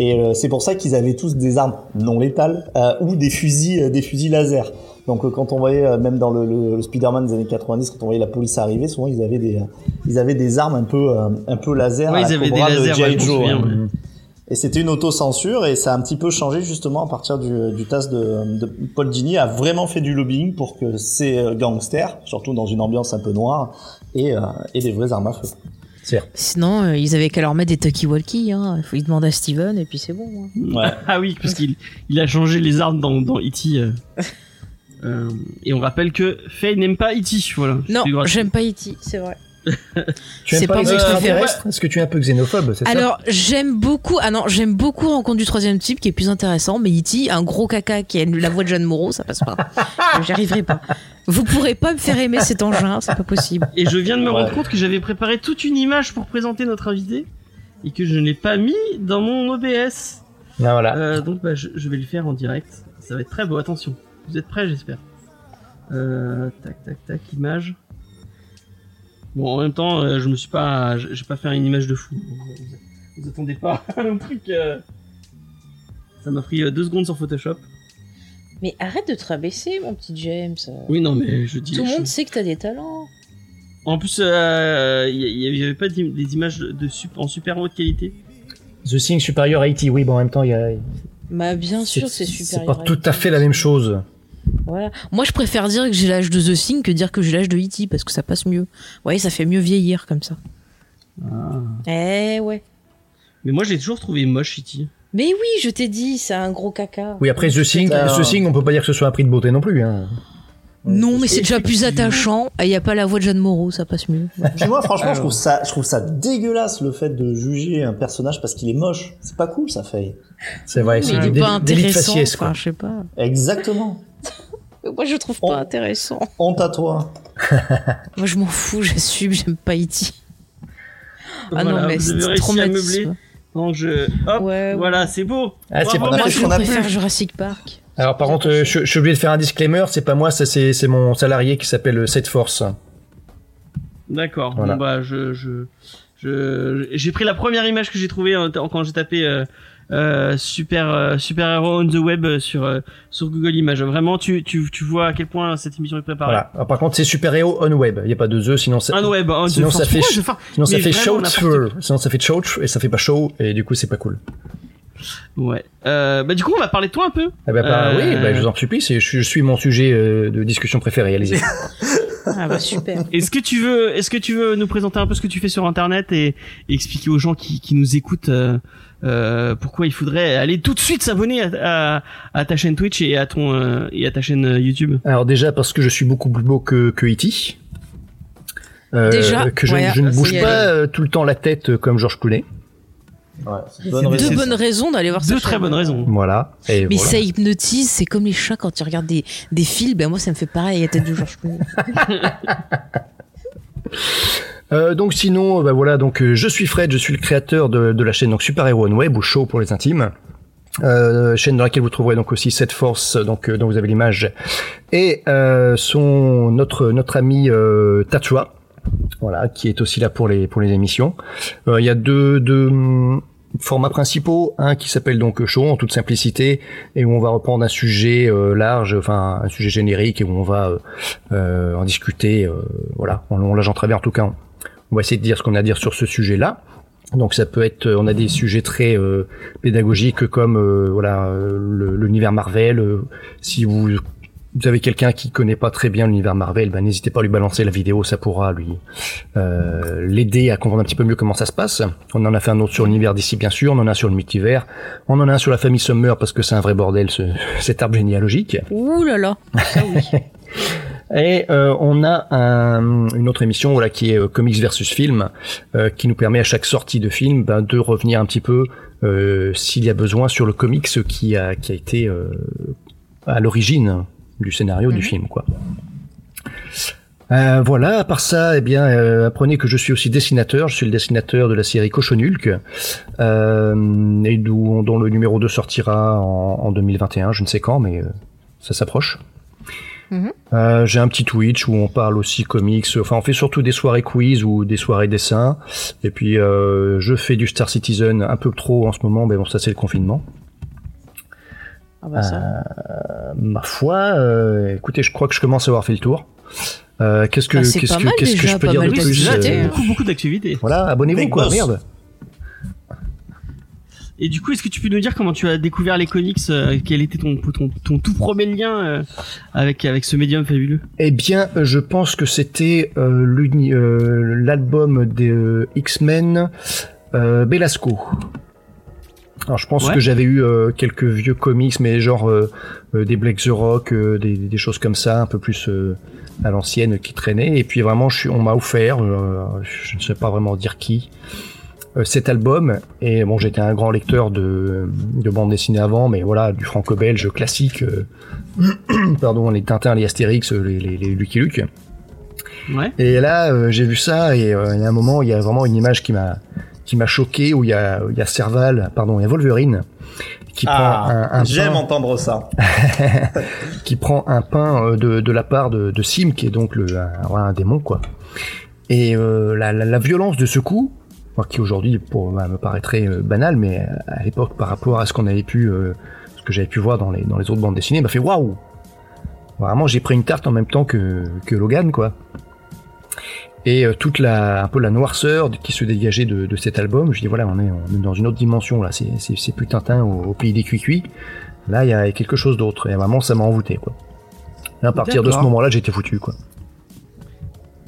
Et euh, c'est pour ça qu'ils avaient tous des armes non létales euh, ou des fusils, euh, des fusils laser. Donc quand on voyait même dans le, le, le Spider-Man des années 90, quand on voyait la police arriver, souvent ils avaient des, ils avaient des armes un peu, un peu laser. Ouais, ils avaient des de lasers, ouais, Joe, hein. Et c'était une autocensure et ça a un petit peu changé justement à partir du, du TAS de, de Paul Dini a vraiment fait du lobbying pour que ces euh, gangsters, surtout dans une ambiance un peu noire, aient, euh, aient des vraies armes à feu. Sinon, euh, ils avaient qu'à leur mettre des talkie-walkie. Hein. Il faut y demander à Steven et puis c'est bon. hein. Ouais. *laughs* Ah oui parce qu'il il a changé les armes dans dans E.T. euh. *laughs* Euh, et on rappelle que Faye n'aime pas E.T. Voilà. Non, j'aime pas E.T., c'est vrai. *laughs* Tu aimes C'est pas, pas les extraterrestres Est-ce que tu es un peu xénophobe Alors, j'aime beaucoup. Ah non, j'aime beaucoup Rencontre du troisième type qui est plus intéressant. Mais E.T., un gros caca qui a la voix de Jeanne Moreau, ça passe pas. *laughs* J'y arriverai pas. Vous pourrez pas me faire aimer cet engin, c'est pas possible. Et je viens de me Ouais. rendre compte que j'avais préparé toute une image pour présenter notre invité et que je n'ai pas mis dans mon OBS. Ah, voilà. Euh, donc bah, je, je vais le faire en direct. Ça va être très beau. Attention. Vous êtes prêts, j'espère. Euh, tac, tac, tac, image. Bon, en même temps, euh, je me suis pas, j'ai pas fait une image de fou. Vous, vous attendez pas *laughs* un truc. euh, Ça m'a pris euh, deux secondes sur Photoshop. Mais arrête de te rabaisser, mon petit James. Oui, non, mais je dis. Tout le monde sait que t'as des talents. En plus, euh, il y, y avait pas des images de sup- en super haute qualité. The Thing supérieur à E.T. Oui, bon, en même temps, il y a. Bah, bien sûr c'est C'est supérieur. pas tout à fait la même chose. Voilà. Moi, je préfère dire que j'ai l'âge de The Thing que dire que j'ai l'âge de E.T. parce que ça passe mieux. Vous voyez, ça fait mieux vieillir comme ça. Eh ouais. Mais moi, je l'ai toujours trouvé moche, E.T. Mais oui, je t'ai dit, c'est un gros caca. Oui, après The Thing, The Thing, on peut pas dire que ce soit un prix de beauté non plus. Hein. Non, mais c'est déjà plus attachant. Et il n'y a pas la voix de Jeanne Moreau, ça passe mieux. Puis moi, franchement, je trouve ça, je trouve ça dégueulasse le fait de juger un personnage parce qu'il est moche. C'est pas cool, ça fait. C'est vrai, c'est pas intéressant. faciès, quoi. Enfin, je sais pas. Exactement. Moi, je trouve pas intéressant. Honte à toi. *laughs* Moi, je m'en fous, j'assume, j'aime pas E.T. Ah non, mais c'est traumatisme. Donc je, hop, Ouais, voilà, c'est beau. Ah, c'est pas- Moi, je préfère. Jurassic Park. Alors par contre, euh, je, je suis obligé de faire un disclaimer, c'est pas moi, ça c'est c'est mon salarié qui s'appelle Seth Force. D'accord. Voilà. Bon bah je je je j'ai pris la première image que j'ai trouvée euh, quand j'ai tapé euh, euh, super euh, super héros on the web euh, sur sur Google Images. Vraiment, tu tu tu vois à quel point cette émission est préparée. Voilà. Alors, par contre, c'est super héros on web, il y a pas de the, sinon ça, Un web, on Sinon, the ça fait sinon ça fait show, sinon ça fait show et ça fait pas show et du coup c'est pas cool. Ouais. Euh, bah du coup, on va parler de toi un peu. Ah bah, bah, Euh, oui, bah, je vous en supplie, c'est je, je suis mon sujet euh, de discussion préféré, allez-y. *laughs* Ah bah super. *laughs* Est-ce que tu veux, est-ce que tu veux nous présenter un peu ce que tu fais sur Internet et, et expliquer aux gens qui, qui nous écoutent euh, euh, pourquoi il faudrait aller tout de suite s'abonner à, à, à ta chaîne Twitch et à ton euh, et à ta chaîne euh, YouTube? Alors déjà parce que je suis beaucoup plus beau que, que E.T. Euh, Déjà, que je, ne bouge pas euh, tout le temps la tête comme Georges Clooney. Ouais, bonne raison. Deux bonnes raisons d'aller voir ça. Deux très bonnes raisons. Voilà. Et Mais voilà. ça hypnotise, c'est comme les chats quand tu regardes des, des films, ben moi ça me fait pareil, la tête de Georges Clooney. *laughs* Euh, donc sinon, bah voilà, donc euh, je suis Fred, je suis le créateur de, de la chaîne donc Super Hero on Web ou Show pour les intimes. Euh, chaîne dans laquelle vous trouverez donc aussi cette force donc euh, dont vous avez l'image et euh, son notre notre ami euh, Tatua voilà qui est aussi là pour les pour les émissions Euh, il y a deux deux hum, formats principaux un qui s'appelle donc Show en toute simplicité et où on va reprendre un sujet euh, large enfin un sujet générique et où on va euh, euh, en discuter euh, voilà en long, large en travers en tout cas on va essayer de dire ce qu'on a à dire sur ce sujet-là. Donc ça peut être, on a des sujets très euh, pédagogiques comme euh, voilà euh, l'univers Marvel. si vous, vous avez quelqu'un qui connaît pas très bien l'univers Marvel, ben n'hésitez pas à lui balancer la vidéo, ça pourra lui euh, l'aider à comprendre un petit peu mieux comment ça se passe. On en a fait un autre sur l'univers d'ici bien sûr, on en a un sur le multivers, on en a un sur la famille Summer parce que c'est un vrai bordel ce, *laughs* cet arbre généalogique. Ouh là là, ça *laughs* oui. Et euh, on a un- une autre émission voilà qui est euh, Comics versus Film, euh, qui nous permet à chaque sortie de film ben, de revenir un petit peu, euh, s'il y a besoin, sur le comics qui a qui a été euh, à l'origine du scénario du film, quoi. Euh, voilà, à part ça, eh bien, euh, apprenez que je suis aussi dessinateur. Je suis le dessinateur de la série Cochonulk, euh, et dont le numéro 2 sortira en, en 2021, je ne sais quand, mais euh, ça s'approche. Euh, j'ai un petit Twitch où on parle aussi comics. Enfin, on fait surtout des soirées quiz ou des soirées dessins. Et puis, euh, je fais du Star Citizen un peu trop en ce moment, mais bon, ça c'est le confinement. Ah bah ça. Euh, ma foi, euh, écoutez, je crois que je commence à avoir fait le tour. Euh, qu'est-ce que Bah, qu'est-ce que mal qu'est-ce que je peux dire mal de plus euh, beaucoup beaucoup d'activités. Voilà, abonnez-vous quoi, boss. merde. Et du coup, est-ce que tu peux nous dire comment tu as découvert les comics euh, Quel était ton, ton, ton tout premier lien euh, avec, avec ce médium fabuleux? Eh bien, je pense que c'était euh, euh, l'album des euh, X-Men euh, Belasco. Alors, je pense Ouais. que j'avais eu euh, quelques vieux comics, mais genre euh, euh, des Black the Rock, des, des choses comme ça, un peu plus à l'ancienne qui traînaient. Et puis vraiment, je suis, on m'a offert, je ne sais pas vraiment dire qui, cet album. Et bon, j'étais un grand lecteur de, de bande dessinée avant, mais voilà, du franco-belge classique. *coughs* pardon, les Tintins, les Astérix, les, les, les Lucky Luke. Ouais. Et là, j'ai vu ça et il y a un moment, il y a vraiment une image qui m'a qui m'a choqué où il y a il y a Serval, pardon, il y a Wolverine qui prend un, Ah, un j'aime pain, entendre ça. *laughs* qui prend un pain euh, de, de la part de, de Sim qui est donc le un, un démon quoi. Et euh, la, la, la violence de ce coup, moi, qui aujourd'hui pour bah, me paraîtrait euh, banal, mais à l'époque par rapport à ce qu'on avait pu euh, ce que j'avais pu voir dans les dans les autres bandes dessinées, m'a fait waouh. Vraiment, j'ai pris une tarte en même temps que que Logan quoi et euh, toute la un peu la noirceur qui se dégageait de, de cet album je dis voilà on est, on est dans une autre dimension là. C'est c'est c'est plus Tintin au, au pays des cuicuis là il y a quelque chose d'autre. Et vraiment ça m'a envoûté quoi. Et à partir de ce moment-là j'étais foutu quoi.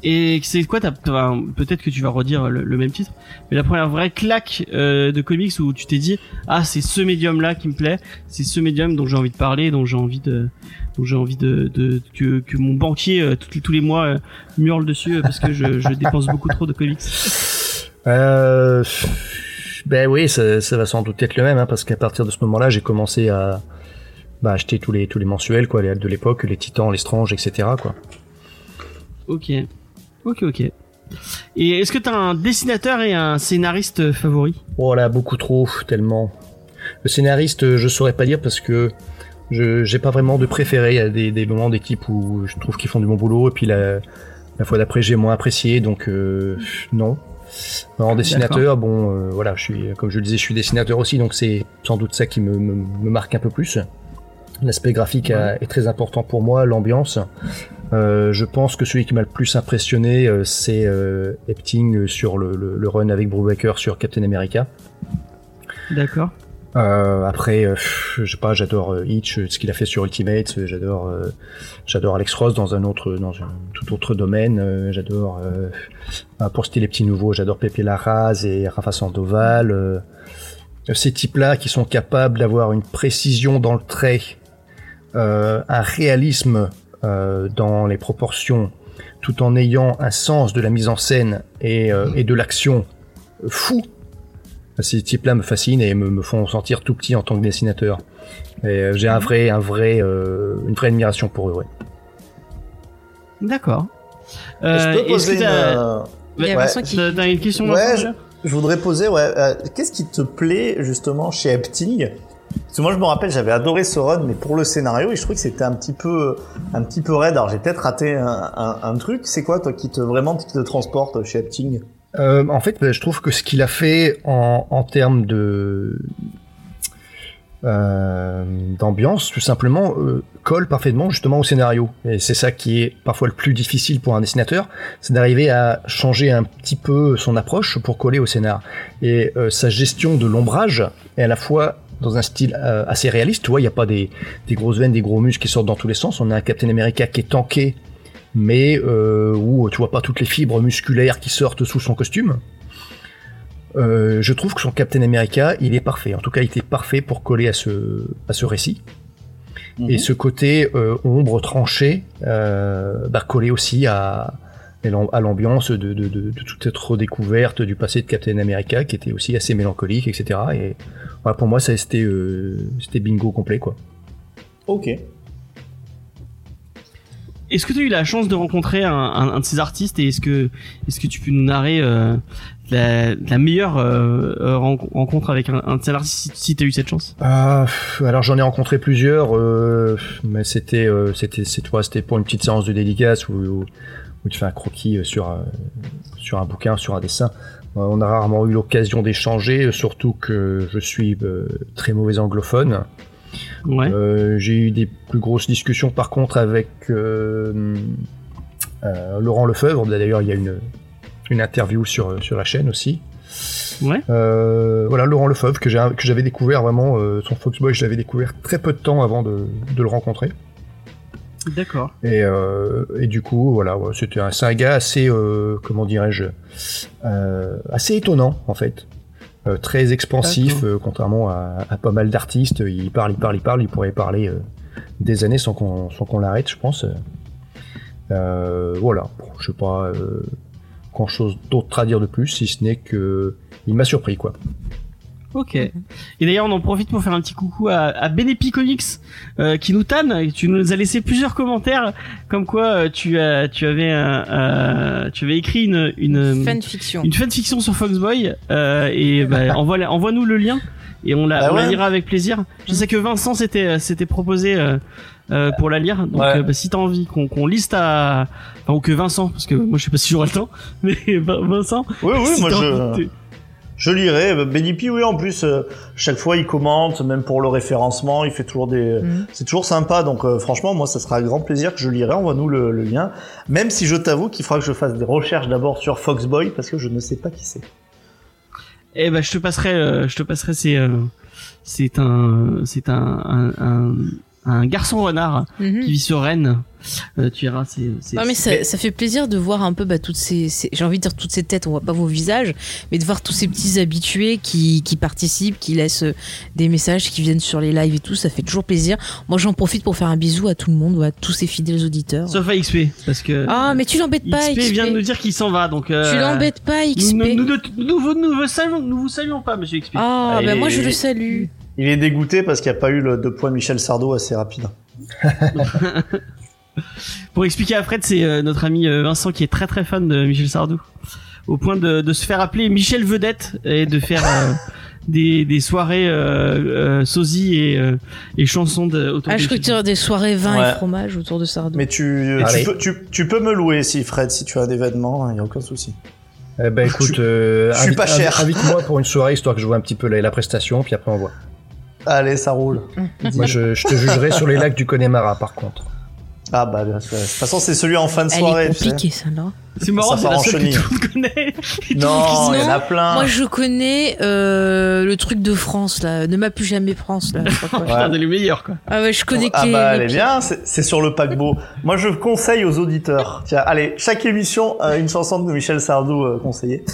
Et c'est quoi t'as- t'as- Peut-être que tu vas redire le, le même titre, mais la première vraie claque euh, de comics où tu t'es dit ah c'est ce médium là qui me plaît, c'est ce médium dont j'ai envie de parler, dont j'ai envie de, dont j'ai envie de, de que, que mon banquier euh, tous, les mois euh, hurle dessus euh, parce que je, je dépense beaucoup trop de comics. euh, ben oui ça, ça va sans doute être le même hein, parce qu'à partir de ce moment-là j'ai commencé à bah, acheter tous les tous les mensuels quoi les de l'époque les Titans les Stranges etc quoi Ok, ok, ok. Et est-ce que t'as un dessinateur et un scénariste favori Oh là, beaucoup trop, tellement. Le scénariste, euh, je saurais pas dire parce que je j'ai pas vraiment de préféré. Il y a des, des moments d'équipe où je trouve qu'ils font du bon boulot et puis la, la fois d'après j'ai moins apprécié, donc euh, non. En dessinateur, bon, euh, voilà, je suis, comme je le disais, je suis dessinateur aussi, donc c'est sans doute ça qui me, me, me marque un peu plus. L'aspect graphique a- est très important pour moi, l'ambiance. Euh, je pense que celui qui m'a le plus impressionné, euh, c'est euh, Epting sur le, le, le run avec Brubaker sur Captain America. D'accord. Euh, après, euh, je sais pas, j'adore euh, Hitch, ce qu'il a fait sur Ultimate, euh, j'adore, euh, j'adore Alex Ross dans un autre, dans un tout autre domaine, euh, j'adore, euh, pour citer les petits nouveaux, j'adore Pepe Larraz et Rafa Sandoval. ces types-là qui sont capables d'avoir une précision dans le trait, un réalisme dans les proportions, tout en ayant un sens de la mise en scène et, et de l'action fou. Ces types-là me fascinent et me, me font sentir tout petit en tant que dessinateur. Et euh, j'ai un vrai, un vrai, euh, une vraie admiration pour eux. Ouais. D'accord. je Euh, peux est-ce poser que une, euh, Il y a Ouais. Qui. t'as- une question Ouais, je, voudrais poser, ouais, euh, qu'est-ce qui te plaît justement chez Epting Parce que moi je me rappelle, j'avais adoré ce run, mais pour le scénario, et je trouvais que c'était un petit peu, un petit peu raide. Alors j'ai peut-être raté un, un, un truc. C'est quoi toi qui te vraiment qui te transporte chez Epting Euh, en fait, bah, je trouve que ce qu'il a fait en, termes euh, d'ambiance, tout simplement, euh, colle parfaitement justement au scénario. Et c'est ça qui est parfois le plus difficile pour un dessinateur, c'est d'arriver à changer un petit peu son approche pour coller au scénar. Et sa gestion de l'ombrage est à la fois dans un style assez réaliste, tu vois, il n'y a pas des, des grosses veines, des gros muscles qui sortent dans tous les sens. On a un Captain America qui est tanké, mais euh, où tu vois pas toutes les fibres musculaires qui sortent sous son costume. Euh, je trouve que son Captain America, il est parfait. En tout cas, il était parfait pour coller à ce, à ce récit. Mhm. Et ce côté euh, ombre tranchée, bah, collé aussi à, à l'ambiance de, de, de, de toute cette redécouverte du passé de Captain America, qui était aussi assez mélancolique, etc. Et voilà, pour moi, ça c'était c'était bingo complet, quoi. Ok. Est-ce que tu as eu la chance de rencontrer un, un, un de ces artistes et est-ce que est-ce que tu peux nous narrer euh, la, la meilleure euh, euh, ren- rencontre avec un, un de ces artistes si, tu as eu cette chance? Pff, alors j'en ai rencontré plusieurs, euh, mais c'était euh, c'était c'est toi, c'était pour une petite séance de dédicace où, où, où tu fais un croquis euh, sur sur un bouquin, sur un dessin. Euh, On a rarement eu l'occasion d'échanger, euh, surtout que je suis euh, très mauvais anglophone. Ouais. Euh, J'ai eu des plus grosses discussions par contre avec euh, euh, Laurent Lefebvre. D'ailleurs, il y a une, une interview sur, sur la chaîne aussi. Ouais. Voilà, Laurent Lefebvre, que j'avais découvert vraiment, son Foxboy, je l'avais découvert très peu de temps avant de, de le rencontrer. D'accord. Et, et du coup, voilà, ouais, c'était un, un gars assez, comment dirais-je, assez étonnant en fait. Euh, très expansif, euh, contrairement à, à pas mal d'artistes. Il parle, il parle, il parle, il pourrait parler euh, des années sans qu'on sans qu'on l'arrête, je pense. Euh, voilà, bon, je sais pas euh, grand chose d'autre à dire de plus, si ce n'est que il m'a surpris quoi. Ok. Et d'ailleurs, on en profite pour faire un petit coucou à, à Benepi Comics euh, qui nous tanne. Tu nous as laissé plusieurs commentaires comme quoi euh, tu as tu avais euh, tu avais écrit une une Fanfiction. une fanfiction sur Foxboy euh, et *laughs* bah, envoie envoie-nous le lien et on la, Ah on la lira avec plaisir. Je sais que Vincent s'était s'était proposé euh, euh, pour la lire. Donc Ouais. euh, bah, si t'as envie qu'on qu'on lise ta enfin ou que Vincent parce que moi je sais pas si j'aurai le temps *laughs* mais Vin- Vincent Oui, oui, si moi je. Je lirai. Euh, Benny P, oui, en plus, euh, chaque fois il commente, même pour le référencement, il fait toujours des. Mhm. C'est toujours sympa, donc euh, franchement, moi, ça sera un grand plaisir que je lirai. Envoie-nous le, le lien. Même si je t'avoue qu'il faudra que je fasse des recherches d'abord sur Foxboy parce que je ne sais pas qui c'est. Eh ben, je te passerai, euh, je te passerai. C'est, euh, c'est un, c'est un, un, un, un garçon renard Mhm. qui vit sur Rennes. Euh, tu verras, c'est. Non mais ça, ça fait plaisir de voir un peu bah, toutes ces, ces- j'ai envie de dire toutes ces têtes, on voit pas vos visages, mais de voir tous ces petits habitués qui, qui participent, qui laissent euh, des messages, qui viennent sur les lives et tout, ça fait toujours plaisir. Moi j'en profite pour faire un bisou à tout le monde, à tous ces fidèles auditeurs. Sauf à XP, parce que. Ah mais tu l'embêtes pas, XP, XP. vient de nous dire qu'il s'en va, donc. Euh, Tu l'embêtes pas, XP. Nous, nous, nous, nous, vous- nous vous saluons, nous vous saluons pas, Monsieur XP. Ah Ah, bah moi je le salue. Il est dégoûté parce qu'il n'y a pas eu le deux points Michel Sardou assez rapide. *laughs* Pour expliquer à Fred, c'est euh, notre ami euh, Vincent qui est très très fan de Michel Sardou, au point de, de se faire appeler Michel Vedette et de faire euh, *laughs* des, des soirées euh, euh, sosie et, euh, et chansons de autour Ah de je crois que des soirées vin Ouais. et fromage autour de Sardou. Mais tu, peux, tu, tu peux me louer si Fred, si tu as un événement, il n'y a aucun souci. Eh ben écoute, Je- euh, je suis invite- pas cher. invite- Invite-moi pour une soirée histoire que je vois un petit peu la, la prestation, puis après on voit. Allez, ça roule. *laughs* Moi je, je te jugerai sur les lacs du Connemara par contre. Ah bah bien sûr. De toute façon, c'est celui en fin de Elle soirée. est tu sais. compliquée, ça, non C'est marrant, Ça c'est la seule que tout le monde connaît. *laughs* Non, il y en a plein. Moi, je connais euh, le truc de France, là. Ne m'a plus jamais France, là. *laughs* Putain, elle est meilleure, quoi. Ah ouais, je connais Ah que les- bah les elle est bien, c'est sur le paquebot. Moi je conseille aux auditeurs. Tiens, allez, chaque émission euh, une chanson de Michel Sardou euh, conseillée.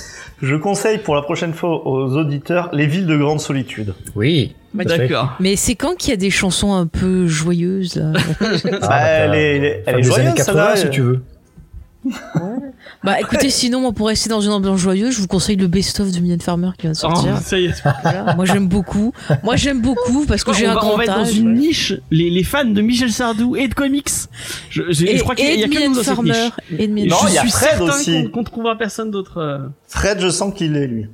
Je conseille pour la prochaine fois aux auditeurs les villes de grande solitude. Oui. fait. D'accord. Mais c'est quand qu'il y a des chansons un peu joyeuses, là? *laughs* Ah, Bah, bah, elle est, elle est, elle est joyeuse, 80 celle-là, si euh. tu veux. Bah écoutez, sinon, moi, pour rester dans une ambiance joyeuse, je vous conseille le best-of de Mylène Farmer qui vient de sortir. Oh, ça y est. Voilà. Moi, j'aime beaucoup. Moi, j'aime beaucoup parce que on, j'ai un va, on grand va être dans âge. une niche, les, les fans de Michel Sardou et de comics. Je, je, Et, je crois qu'il y a de que Mylène nous dans cette Farmer. niche. Et de Mylène Non, je il y a suis Fred certain aussi. qu'on qu'on trouvera personne d'autre. euh. Fred, je sens qu'il est lui.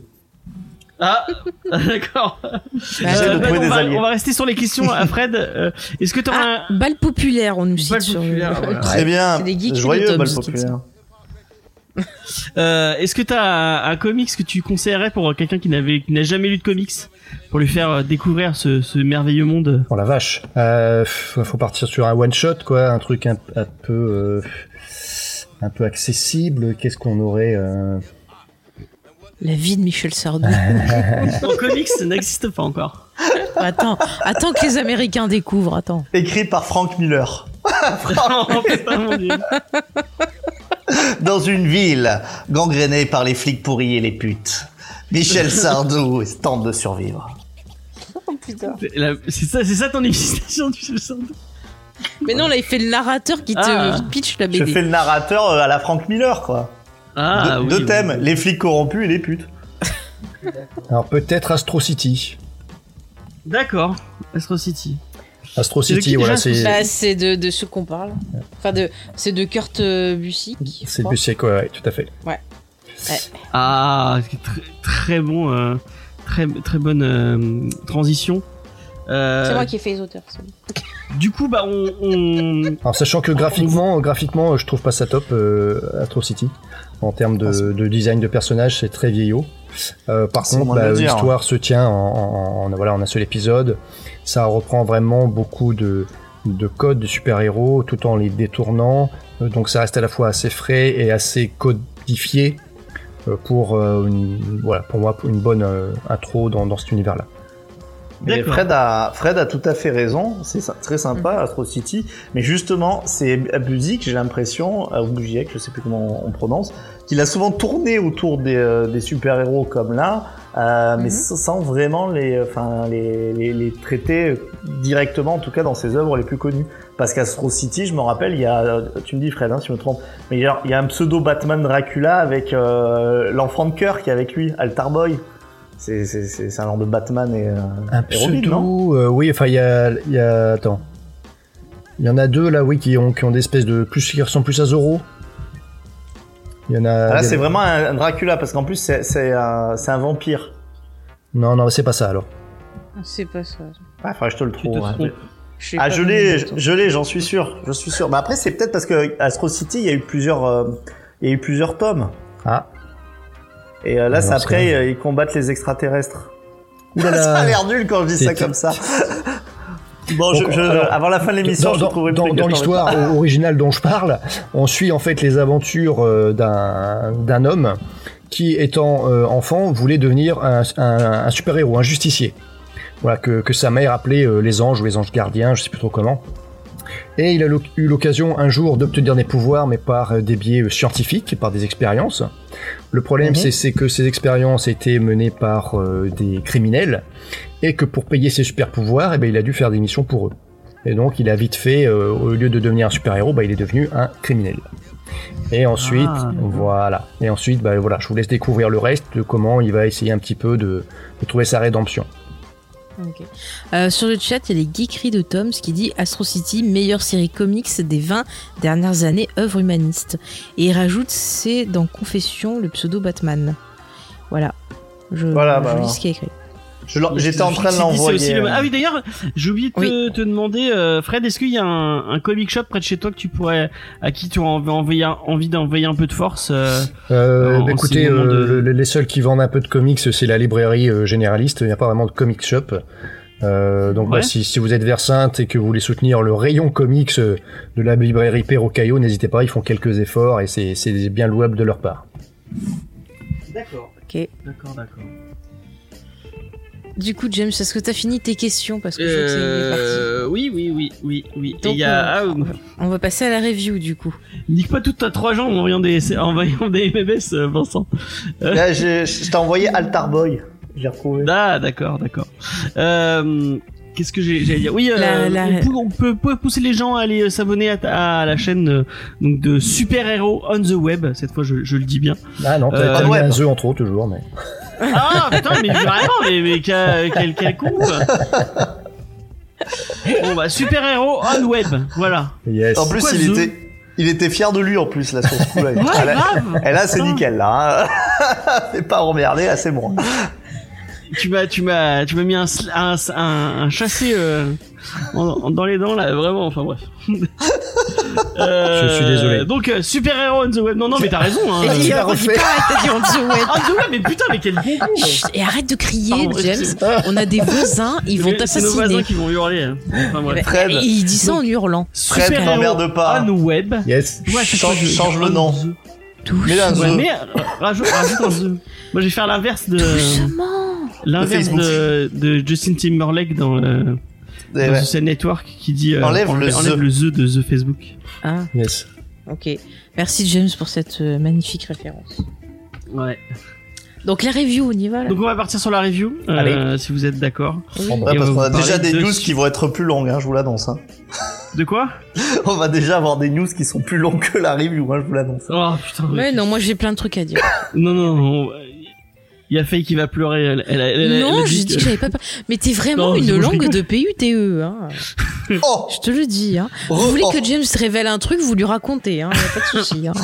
Ah, *laughs* d'accord. Bah, Euh, on, va, alliés. on va rester sur les questions à Fred. Euh, Est-ce que tu Ah, balle populaire, on nous cite Balle sur populaire, voilà. Très bien. C'est des geeks Joyeux, balle populaire. un, *laughs* euh, est-ce que t'as un, un comics que tu conseillerais pour quelqu'un qui n'avait n'a jamais lu de comics pour lui faire euh, découvrir ce, ce merveilleux monde? Oh la vache. Euh, faut partir sur un one shot quoi, un truc un, un peu euh, un peu accessible. Qu'est-ce qu'on aurait euh, La vie de Michel Sardou. *laughs* En comics, ça n'existe pas encore. attends, attends que les Américains découvrent, attends. Écrit par Frank Miller. Oh, *laughs* putain. Dans une ville gangrénée par les flics pourris et les putes. Michel Sardou tente de survivre. C'est la- C'est ça, ton existation, Michel Sardou Mais non, là, il fait le narrateur qui te Ah. pitch la Je BD. fais le narrateur euh, à la Frank Miller, quoi. Ah, deux oui, deux oui, thèmes, oui. les flics corrompus et les putes. Alors peut-être Astro City. D'accord, Astro City. Astro de City, voilà, c'est Bah, c'est de, de ce qu'on parle. Enfin, de, c'est de Kurt euh, Busiek. c'est. Busiek, ouais, ouais, tout à fait. Ah, c'est très, très bon, euh, très, très bonne euh, transition. Euh, C'est moi qui ai fait les auteurs. Du coup, bah, on, on... Alors sachant que graphiquement, graphiquement, je trouve pas ça top, euh, Astro City. En termes Ah, de, de design de personnage, c'est très vieillot. Euh, par contre, bah, l'histoire se tient en, en- en- voilà, en un seul épisode. Ça reprend vraiment beaucoup de, de codes de super-héros tout en les détournant. Euh, donc ça reste à la fois assez frais et assez codifié euh, pour, euh, une, voilà, pour moi, pour une bonne euh, intro dans, dans cet univers-là. Mais. Fred a, Fred a tout à fait raison, c'est très sympa, Mm. Astro City, mais justement, c'est Buzik, j'ai l'impression, ou je sais plus comment on prononce, qu'il a souvent tourné autour des, euh, des super-héros comme là, euh, mais Mhm. sans sans vraiment les, enfin, les, les, les traiter directement, en tout cas dans ses œuvres les plus connues. Parce qu'Astro City, je me rappelle, il y a, tu me dis Fred, hein, si je me trompe, mais il y a, il y a un pseudo Batman Dracula avec euh, l'enfant de cœur qui est avec lui, Altar Boy. C'est, un genre de Batman et, euh, Un et Robin, pseudo, euh, oui, enfin il y a, il y a, attends, il y en a deux là, oui, qui ont, qui ont des espèces de plus qui ressemblent plus à Zoro. Il y en a. Ah, Là, c'est vraiment un Dracula parce qu'en plus, c'est, c'est, un, c'est un vampire. Non, non, c'est pas ça alors. C'est pas ça. Ah, enfin, je te le trouve. hein. trompes. Je sais Ah, pas je comment l'ai, je, l'ai, j'en suis sûr, je suis sûr. Mais après, c'est peut-être parce que Astro City, il y a eu plusieurs, euh, il y a eu plusieurs tomes. Ah, Et euh, là, Alors, c'est c'est après, euh, ils combattent les extraterrestres. *laughs* Ça a l'air nul quand je dis ça comme ça. Bon, je, Donc, je- alors, avant la fin de l'émission, dans, je trouverai l'histoire originale dont je parle, on suit en fait les aventures euh, d'un d'un homme qui, étant euh, enfant, voulait devenir un, un- un super-héros, un justicier. Voilà, que, que sa mère appelait euh, les anges ou les anges gardiens, je sais plus trop comment. Et il a eu l'occasion un jour d'obtenir des pouvoirs, mais par des biais scientifiques, par des expériences. Le problème, Mhm. c'est- c'est que ces expériences étaient menées par euh, des criminels, et que pour payer ses super pouvoirs, eh ben, il a dû faire des missions pour eux. Et donc, il a vite fait, euh, au lieu de devenir un super-héros, bah, il est devenu un criminel. Et ensuite, Ah, voilà. Et ensuite, bah, voilà, je vous laisse découvrir le reste de comment il va essayer un petit peu de, de trouver sa rédemption. Euh, sur le chat, il y a les geekeries de Toms qui dit Astro City, meilleure série comics des 20 dernières années, œuvre humaniste. Et il rajoute c'est dans Confession le pseudo Batman. Voilà. Je, Voilà, je bah, lis ce qui est écrit. J'étais en train de l'envoyer. le- euh, Ah oui, d'ailleurs, j'ai oublié de te, Oui. te demander, euh, Fred, est-ce qu'il y a un, un comic shop près de chez toi que tu pourrais, à qui tu envoyer, envie d'envoyer un peu de force euh, Euh, En- bah, écoutez, euh, de- les seuls qui vendent un peu de comics, c'est la librairie euh, généraliste. Il n'y a pas vraiment de comic shop. Euh, donc Ouais. bah, si, si vous êtes Versante et que vous voulez soutenir le rayon comics de la librairie Perrocaillot, n'hésitez pas, ils font quelques efforts et c'est c'est bien louable de leur part. D'accord. Ok. D'accord, d'accord. Du coup, James, est-ce que t'as fini tes questions Parce que je vois que c'est une partie. Euh, oui, oui, oui, oui, oui. Et Donc, il y a, ah, euh, euh, On va passer à la review du coup. nique pas toutes ta trois jambes en envoyant des, en envoyant des MMS, euh, Vincent. Là, je, je t'ai envoyé Altar Boy. J'ai retrouvé. Ah, d'accord, d'accord. Euh, Qu'est-ce que j'allais dire? Oui, euh, La- la- On, peut, on peut- peut pousser les gens à aller euh, s'abonner à, à la chaîne euh, donc de super héros on the web. Cette fois, je, je le dis bien. Ah non, t'as Euh, t'as mis ouais. un œuf en trop toujours, mais. Ah putain, mais vraiment, mais, mais quel, quel, quel con. Bon bah super héros on web, voilà. Yes. En plus, il était, il était fier de lui en plus là sur ce coup-là. Ouais. Et là, c'est nickel là. *laughs* Hein. c'est pas emmerdé, là, c'est bon. Tu m'as, tu m'as, tu m'as mis un, sl- un, un, un chassé euh, en- en- dans les dents là, vraiment. Enfin bref. *laughs* Euh, Je suis désolé. Donc euh, super héros on the web. Non non mais t'as raison. Hein. Et Euh, tu refait. dit on the *laughs* web. On the web, mais putain mais quel bon Et arrête de crier, Pardon, James. On a des voisins, ils vont C'est nos voisins qui vont hurler. hein. Enfin bref. Fred. Et il dit ça en hurlant. Fred, Super héros pas. on web. Yes. Ouais, Change- ça, je- change le nom. Mais là, Ouais, The. mais rajoute, rajoute un the. Moi, je vais faire l'inverse de Doucement. L'inverse de, de Justin Timberlake dans, euh, Eh dans ouais. Social Network qui dit euh, Enlève le enlève the. le the de the Facebook. Ah, Yes. ok. Merci James pour cette euh, magnifique référence. Ouais. Donc la review, on y va là Donc on va partir sur la review, euh, si vous êtes d'accord. Oui. Et parce on qu'on va a déjà des de- news qui vont être plus longues, hein, je vous l'annonce. Hein. *laughs* De quoi? On va déjà avoir des news qui sont plus longues que la review, hein, je vous l'annonce. Oh putain. Ouais, non, moi j'ai plein de trucs à dire. Non non non. Il y a Faye qui va pleurer. Elle, elle, elle- non, j'ai dit que j'avais pas. peur. Mais t'es vraiment Non, une je langue de PUTE, hein. Oh, Je te le dis, hein. Vous voulez oh. que James révèle un truc, vous lui racontez, hein. Y a pas de souci, hein.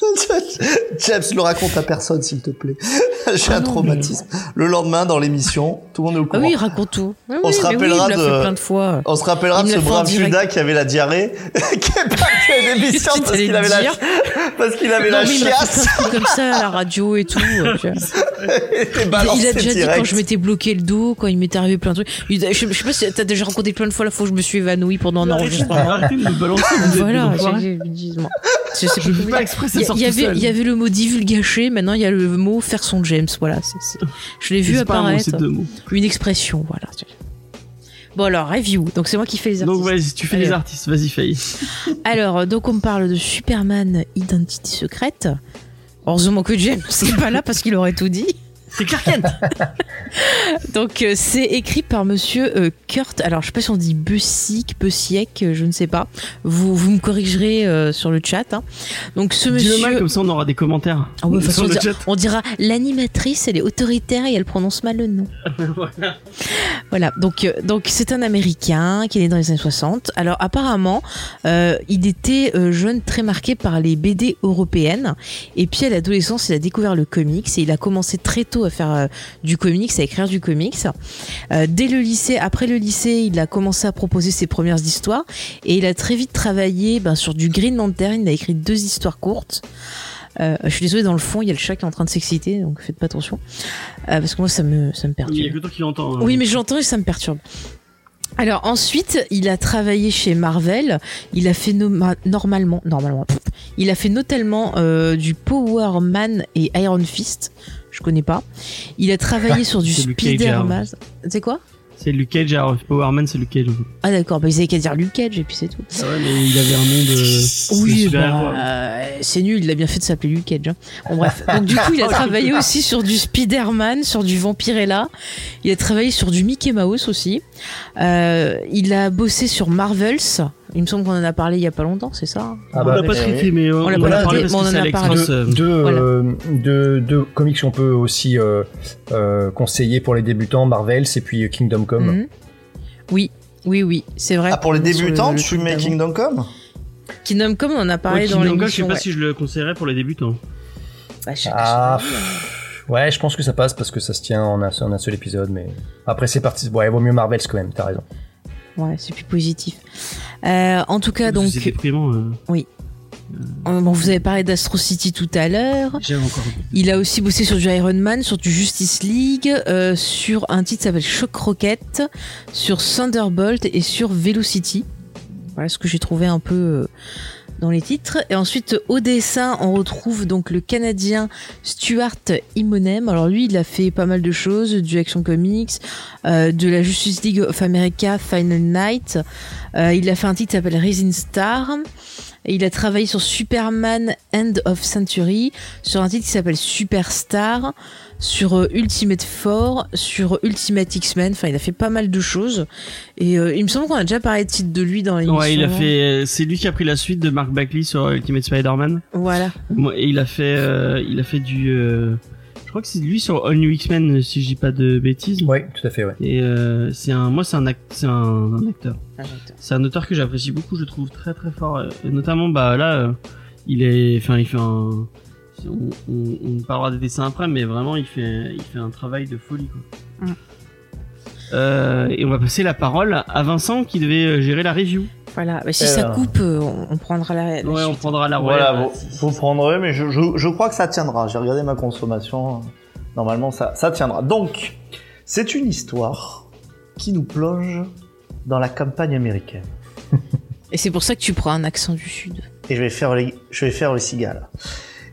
*laughs* James, le raconte à personne, s'il te plaît. *laughs* J'ai Ah un non, traumatisme. Le lendemain, dans l'émission, tout le monde est au Ah courant. oui, raconte tout. Ouais, On se oui, rappellera il de- fait plein de fois. On se rappellera Il de ce brave. Judas qui avait la diarrhée, *laughs* qui est pas fait une émission Qu'est-ce que parce qu'il avait la, parce qu'il avait Non, la il chiasse. comme ça à la radio et tout. euh, Il, balancé il a déjà dit quand je m'étais bloqué le dos, quand il m'était arrivé plein de trucs. Il- je, je sais pas si t'as déjà raconté plein de fois la fois où je me suis évanoui pendant un enregistrement. Arrêtez de me balancer. Vous êtes des Voilà, comment pas exprès, Il sort y tout avait, seul. il y avait le mot divulgaché, maintenant il y a le mot faire son James. Voilà, je l'ai vu un mot, apparaître. mots. Une expression, voilà. Bon alors, review. Donc c'est moi qui fais les artistes. Donc vas-y, tu fais les artistes. Vas-y Faye. Alors, donc on me parle de Superman Identité secrète. Heureusement que James n'est pas là parce qu'il aurait tout dit. C'est Clark Kent. *laughs* Donc euh, c'est écrit par monsieur euh, Kurt. Alors je sais pas si on dit Busiek, Busiek, euh, je ne sais pas. Vous, vous me corrigerez euh, sur le chat. hein. Donc ce Dis-le monsieur... mal comme ça on aura des commentaires. Ah ouais, sur on, le dira, chat. on dira l'animatrice, elle est autoritaire et elle prononce mal le nom. *laughs* Voilà. Voilà, donc donc c'est un Américain qui est né dans les années 60. Alors apparemment, il était jeune très marqué par les BD européennes. Et puis à l'adolescence, il a découvert le comics et il a commencé très tôt à faire euh, du comics, à écrire du comics. Euh, dès le lycée, après le lycée, il a commencé à proposer ses premières histoires et il a très vite travaillé ben, sur du Green Lantern. Il a écrit deux histoires courtes. Euh, je suis désolée, dans le fond, il y a le chat qui est en train de s'exciter, donc faites pas attention. Euh, parce que moi, ça me, ça me perturbe. Il y a que toi qui l'entends. hein. Oui, mais j'entends et ça me perturbe. Alors ensuite, il a travaillé chez Marvel. Il a fait no- normalement, normalement, il a fait notamment euh, du Power Man et Iron Fist. Je connais pas. Il a travaillé sur du *laughs* Spider-Man. C'est quoi? C'est Luke Cage, alors Power Man c'est Luke Cage. Ah d'accord, bah ils avaient qu'à dire Luke Cage et puis c'est tout. Ah ouais, mais il avait un nom de. *laughs* Oui, bah, euh, c'est nul, il a bien fait de s'appeler Luke Cage. hein. Bon bref, donc du coup il a *laughs* travaillé aussi sur du Spider-Man, sur du Vampirella, il a travaillé sur du Mickey Mouse aussi, Euh, il a bossé sur Marvels, il me semble qu'on en a parlé il y a pas longtemps, c'est ça Ah on bah, l'a pas traité, mais on, l'a en pas a parlé parce on que en c'est a parlé. Euh, deux, Voilà. euh, comics qu'on peut aussi euh, euh, conseiller pour les débutants, Marvels et puis Kingdom Come. Mhm. Oui, oui, oui, c'est vrai. Ah, pour les débutants, le tu mets. Kingdom Come? Kingdom Come, on en a parlé Ouais, dans Kingdom Come, je sais l'émission. pas ouais. si je le conseillerais pour les débutants. Bah, chacun Ah, hein. Ouais, je pense que ça passe parce que ça se tient en un, en un seul épisode, mais après c'est parti. Ouais, il vaut mieux Marvels quand même, t'as raison. Ouais, c'est plus positif. Euh, en tout cas, donc, C'est déprimant. euh. Euh, Bon, vous avez parlé d'Astro City tout à l'heure. J'aime encore. Il a aussi bossé sur du Iron Man, sur du Justice League, sur un titre qui s'appelle Shock Rocket, sur Thunderbolt et sur Velocity. Voilà ce que j'ai trouvé un peu dans les titres. Et ensuite, au dessin, on retrouve donc le Canadien Stuart Immonen. Alors lui, il a fait pas mal de choses, du Action Comics, euh, de la Justice League of America, Final Night. Euh, il a fait un titre qui s'appelle Rising Star. Et il a travaillé sur Superman End of Century, sur un titre qui s'appelle Superstar, sur euh, Ultimate Four, sur Ultimate X-Men. Enfin, il a fait pas mal de choses. Et euh, il me semble qu'on a déjà parlé de titre de lui dans l'émission. Ouais, il a fait. euh, C'est lui qui a pris la suite de Mark Bagley sur euh, Ultimate Spider-Man. Voilà. Et il a fait, euh, il a fait du. euh, Je crois que c'est lui sur All New X-Men, si je dis pas de bêtises. Oui, tout à fait, ouais. Et euh, c'est un, moi c'est un, act- c'est un, un acteur. C'est un auteur que j'apprécie beaucoup, je trouve très très fort. euh, Et notamment, bah là, euh, il est, enfin, il fait un. On, on, on parlera des dessins après, mais vraiment, il fait, il fait un travail de folie. Quoi. Mm. Euh, et on va passer la parole à Vincent qui devait gérer la review. Voilà. Bah, si Alors. ça coupe, euh, on, on prendra la. la Ouais, on prendra la Voilà, relève. vous, vous prendrez, mais je, je, je crois que ça tiendra. J'ai regardé ma consommation. Normalement, ça, ça tiendra. Donc, c'est une histoire qui nous plonge dans la campagne américaine. Et c'est pour ça que tu prends un accent du sud. Et je vais faire le, je vais faire le cigale.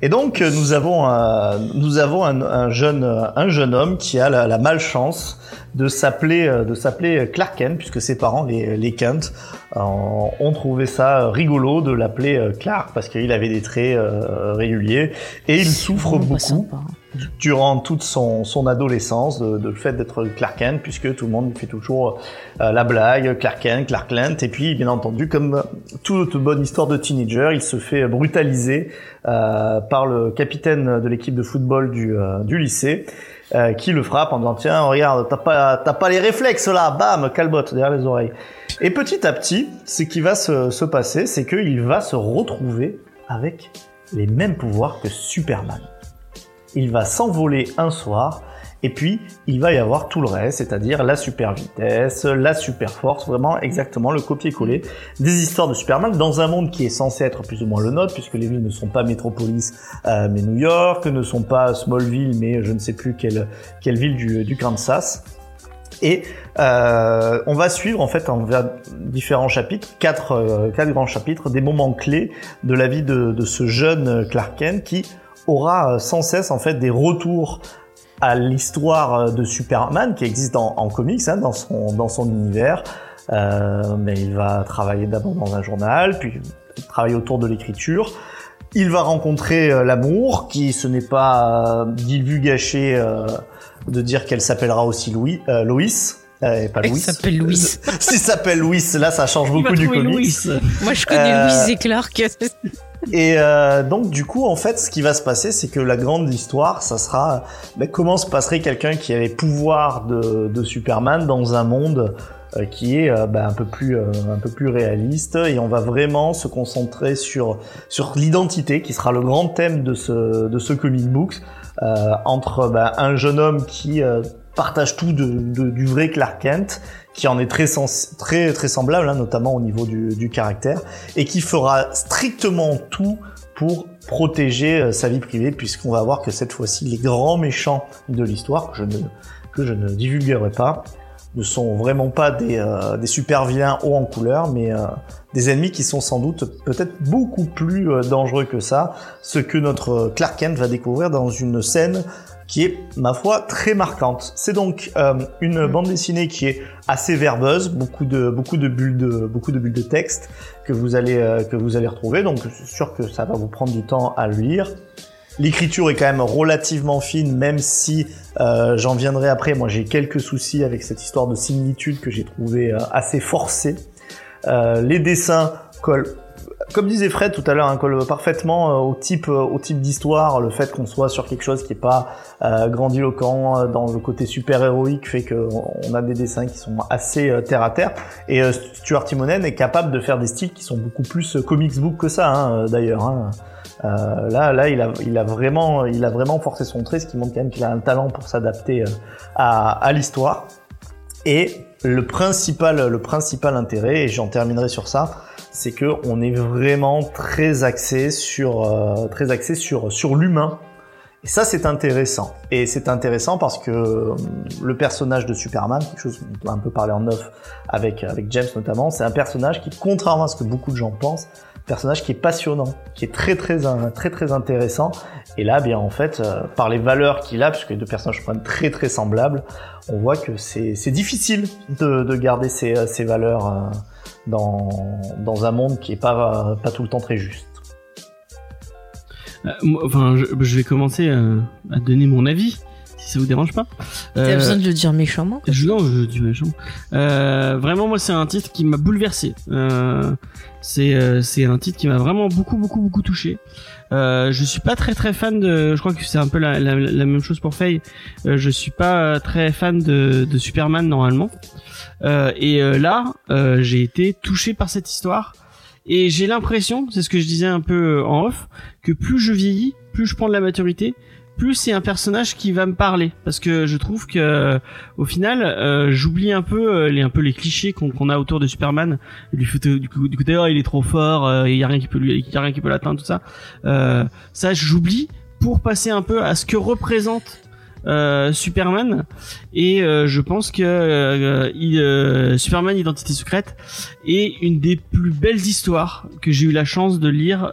Et donc, euh, nous avons, un, nous avons un, un jeune, euh, un jeune homme qui a la, la malchance de s'appeler, euh, de s'appeler Clark Kent, puisque ses parents, les, les Kent, ont trouvé ça rigolo de l'appeler Clark, parce qu'il avait des traits euh, réguliers, et il souffre beaucoup sympa, hein. Durant toute son, son adolescence de, de le fait d'être Clark Kent, puisque tout le monde fait toujours euh, la blague, Clark Kent, Clark Kent, et puis bien entendu, comme toute bonne histoire de teenager, il se fait brutaliser euh, par le capitaine de l'équipe de football du, euh, du lycée, euh, qui le frappe en disant tiens regarde t'as pas t'as pas les réflexes là, bam calbotte derrière les oreilles. Et petit à petit, ce qui va se, se passer, c'est qu'il va se retrouver avec les mêmes pouvoirs que Superman il va s'envoler un soir et puis il va y avoir tout le reste, c'est-à-dire la super vitesse, la super force, vraiment exactement le copier-coller des histoires de Superman dans un monde qui est censé être plus ou moins le nôtre, puisque les villes ne sont pas Metropolis euh, mais New York, ne sont pas Smallville mais je ne sais plus quelle, ville du, du Kansas. Et euh, on va suivre en fait en différents chapitres, quatre, euh, quatre grands chapitres, des moments clés de la vie de, de ce jeune Clark Kent qui aura euh, sans cesse en fait des retours à l'histoire euh, de Superman qui existe en, en comics, hein, dans son dans son univers. Euh, mais il va travailler d'abord dans un journal, puis travailler autour de l'écriture. Il va rencontrer euh, l'amour, qui ce n'est pas euh, vu gâché de dire qu'elle s'appellera aussi Louis, Loïs. Et pas Elle Louis. s'appelle Louis. *laughs* S'il s'appelle Louis, là ça change beaucoup du comics. Louis. Moi, je connais Louise et Clark. *laughs* Et euh, donc du coup, en fait, ce qui va se passer, c'est que la grande histoire, ça sera ben, comment se passerait quelqu'un qui a les pouvoirs de, Superman dans un monde euh, qui est euh, ben, un peu plus un peu plus réaliste. Et on va vraiment se concentrer sur sur l'identité, qui sera le grand thème de ce de ce comic book entre ben, un jeune homme qui partage tout du vrai Clark Kent, qui en est très très très semblable, hein, notamment au niveau du, caractère et qui fera strictement tout pour protéger euh, sa vie privée, puisqu'on va voir que cette fois-ci, les grands méchants de l'histoire, que je ne, divulguerai pas, ne sont vraiment pas des, euh, des super vilains hauts en couleur, mais euh, des ennemis qui sont sans doute peut-être beaucoup plus euh, dangereux que ça, ce que notre Clark Kent va découvrir dans une scène qui est, ma foi, très marquante. C'est donc euh, une bande dessinée qui est assez verbeuse, beaucoup de beaucoup de bulles de beaucoup de bulles de texte que vous allez euh, que vous allez retrouver. Donc je suis sûr que ça va vous prendre du temps à le lire. L'écriture est quand même relativement fine, même si euh, j'en viendrai après. Moi, j'ai quelques soucis avec cette histoire de similitude que j'ai trouvé euh, assez forcée. Euh, les dessins collent, comme disait Fred tout à l'heure, hein, collent parfaitement euh, au type, euh, au type d'histoire. Le fait qu'on soit sur quelque chose qui est pas euh, grandiloquent euh, dans le côté super héroïque fait qu'on a des dessins qui sont assez euh, terre à terre. Et euh, Stuart Timonen est capable de faire des styles qui sont beaucoup plus comics book que ça, hein, d'ailleurs. Hein. Euh, là, là, il a, il a vraiment, il a vraiment forcé son trait, ce qui montre quand même qu'il a un talent pour s'adapter à, à l'histoire. Et le principal, le principal intérêt, et j'en terminerai sur ça, c'est que on est vraiment très axé sur, euh, très axé sur, sur l'humain. Et ça, c'est intéressant. Et c'est intéressant parce que euh, le personnage de Superman, quelque chose qu'on a un peu parlé en neuf avec, avec James notamment, c'est un personnage qui, contrairement à ce que beaucoup de gens pensent, personnage qui est passionnant, qui est très très très très intéressant. Et là, bien en fait, euh, par les valeurs qu'il a, puisque les deux personnages sont très très semblables, on voit que c'est difficile de, de, garder ces, euh, ces valeurs euh, dans, dans un monde qui est pas pas tout le temps très juste. enfin, je, je, vais commencer à donner mon avis si ça vous dérange pas. T'as besoin de le dire méchamment je, Non, je dis méchamment. Euh, vraiment, moi, c'est un titre qui m'a bouleversé. Euh, c'est euh, c'est un titre qui m'a vraiment beaucoup beaucoup beaucoup touché. Euh, je suis pas très très fan de. Je crois que c'est un peu la, même chose pour Faye. Euh, je suis pas très fan de, Superman normalement. Euh, et euh, là, j'ai été touché par cette histoire. Et j'ai l'impression, c'est ce que je disais un peu en off, que plus je vieillis, plus je prends de la maturité, plus c'est un personnage qui va me parler. Parce que je trouve que au final euh, j'oublie un peu euh, les un peu les clichés qu'on a autour de Superman. Du, du coup du côté oh, il est trop fort euh, il y a rien qui peut lui y a rien qui peut l'atteindre tout ça. Ça j'oublie pour passer un peu à ce que représente euh, Superman. Et euh, je pense que euh, il, Superman Identité secrète est une des plus belles histoires que j'ai eu la chance de lire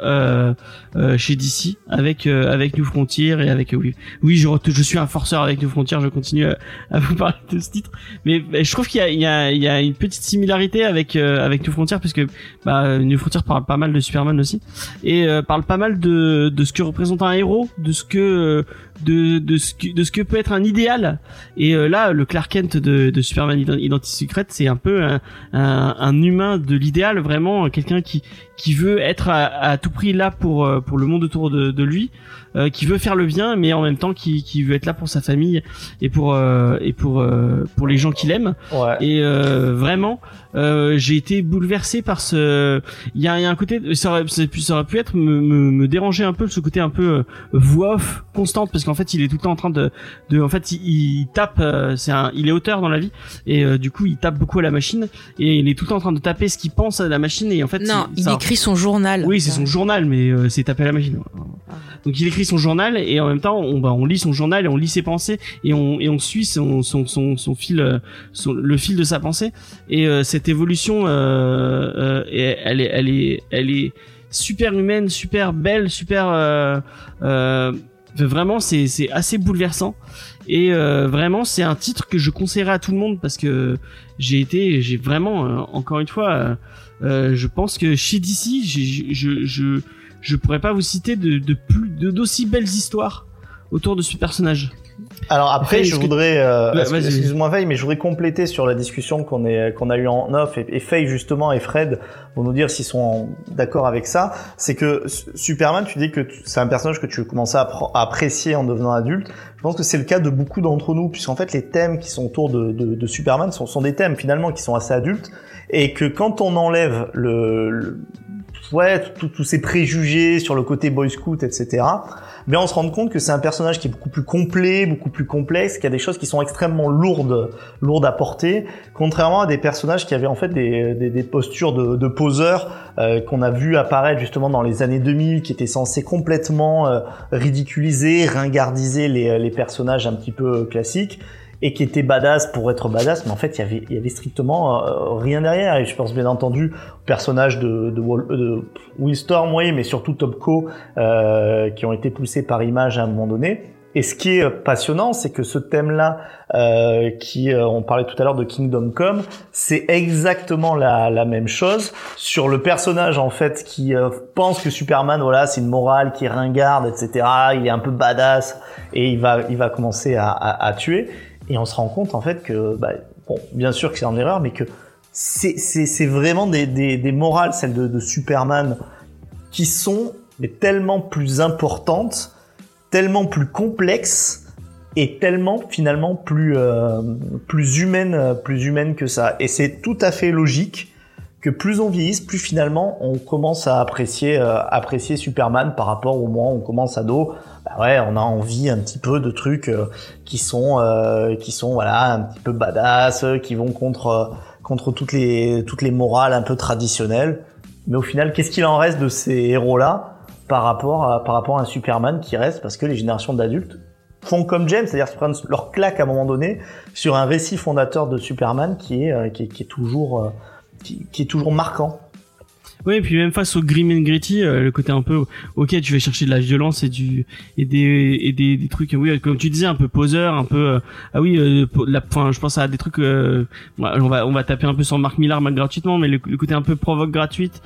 chez DC avec avec New Frontier et avec oui. Oui je, je suis un forceur avec New Frontier je continue à, vous parler de ce titre. Mais, je trouve qu'il y a, il y, a, il y a une petite similarité avec avec New Frontier puisque bah, New Frontier parle pas mal de Superman aussi et parle pas mal de de ce que représente un héros de ce que de, de, ce que, de ce que peut être un idéal. Et euh, là, le Clark Kent de, de Superman Identity Secret, c'est un peu un, un, un humain de l'idéal, vraiment quelqu'un qui qui veut être à, à, tout prix là pour euh, pour le monde autour de, de lui, euh, qui veut faire le bien, mais en même temps qui, qui veut être là pour sa famille et pour euh, et pour euh, pour les gens qu'il aime. Ouais. Et vraiment, j'ai été bouleversé par ce. Il y a, y a, un côté, ça aurait, ça aurait pu être me, me, me, déranger un peu ce côté un peu voix off constante parce qu'en fait il est tout le temps en train de de en fait il, il tape, c'est un, il est auteur dans la vie et du coup il tape beaucoup à la machine et il est tout le temps en train de taper ce qu'il pense à la machine et en fait non, il, écrit son journal. Oui, c'est son journal, mais euh, c'est taper à la machine. Donc il écrit son journal et en même temps on, bah, on lit son journal et on lit ses pensées et on, et on suit son, son, son, son fil, euh, son, le fil de sa pensée. Et euh, cette évolution, euh, elle, est, elle, est, elle est super humaine, super belle, super... vraiment, c'est assez bouleversant. Et vraiment, c'est un titre que je conseillerais à tout le monde parce que j'ai été, j'ai vraiment, encore une fois, je pense que chez DC, je, je, je je pourrais pas vous citer de, de plus d'aussi belles histoires autour de ce personnage. Alors après, je voudrais, euh, excuse-moi Veille, mais je voudrais compléter sur la discussion qu'on a eu en off et, et Faye justement et Fred vont nous dire s'ils sont d'accord avec ça. C'est que Superman, tu dis que c'est un personnage que tu commences à, à, apprécier en devenant adulte. Je pense que c'est le cas de beaucoup d'entre nous, puisqu'en fait les thèmes qui sont autour de, de, de Superman sont, sont, des thèmes finalement qui sont assez adultes et que quand on enlève le, le ouais, tous ces préjugés sur le côté boy scout, etc. Mais on se rend compte que c'est un personnage qui est beaucoup plus complet, beaucoup plus complexe, qui a des choses qui sont extrêmement lourdes, lourdes à porter, contrairement à des personnages qui avaient en fait des, des, des postures de, de poseurs euh, qu'on a vu apparaître justement dans les années 2000, qui étaient censés complètement euh, ridiculiser, ringardiser les, les personnages un petit peu classiques et qui était badass pour être badass, mais en fait il y avait, il y avait strictement euh, rien derrière. Et je pense bien entendu au personnage de, de, de Willstorm, oui, mais surtout Topco, euh, qui ont été poussés par image à un moment donné. Et ce qui est passionnant, c'est que ce thème-là, euh, qui euh, on parlait tout à l'heure de Kingdom Come, c'est exactement la, la, même chose sur le personnage en fait qui euh, pense que Superman, voilà, c'est une morale qui ringarde, etc. Il est un peu badass et il va, il va commencer à, à, à tuer. Et on se rend compte en fait que, bah, bon, bien sûr que c'est en erreur, mais que c'est vraiment des, morales, celles de, Superman, qui sont tellement plus importantes, tellement plus complexes et tellement finalement plus euh, plus humaines, plus humaines que ça. Et c'est tout à fait logique que plus on vieillit, plus finalement on commence à apprécier euh, apprécier Superman par rapport au moment où on commence ado. Bah ouais, on a envie un petit peu de trucs euh, qui sont euh, qui sont voilà un petit peu badass, qui vont contre contre toutes les toutes les morales un peu traditionnelles. Mais au final, qu'est-ce qu'il en reste de ces héros là par rapport à par rapport à un Superman qui reste? Parce que les générations d'adultes font comme James, c'est-à-dire se prennent leur claque à un moment donné sur un récit fondateur de Superman qui est qui est, qui est toujours qui, est toujours marquant. Oui, et puis même face au grim and gritty, euh, le côté un peu, ok, tu vas chercher de la violence et du et des et des, des trucs, oui, comme tu disais, un peu poseur, un peu, euh, ah oui, euh, la, enfin, je pense à des trucs, on va on va taper un peu sur Mark Millar gratuitement, mais le, côté un peu provoque gratuite,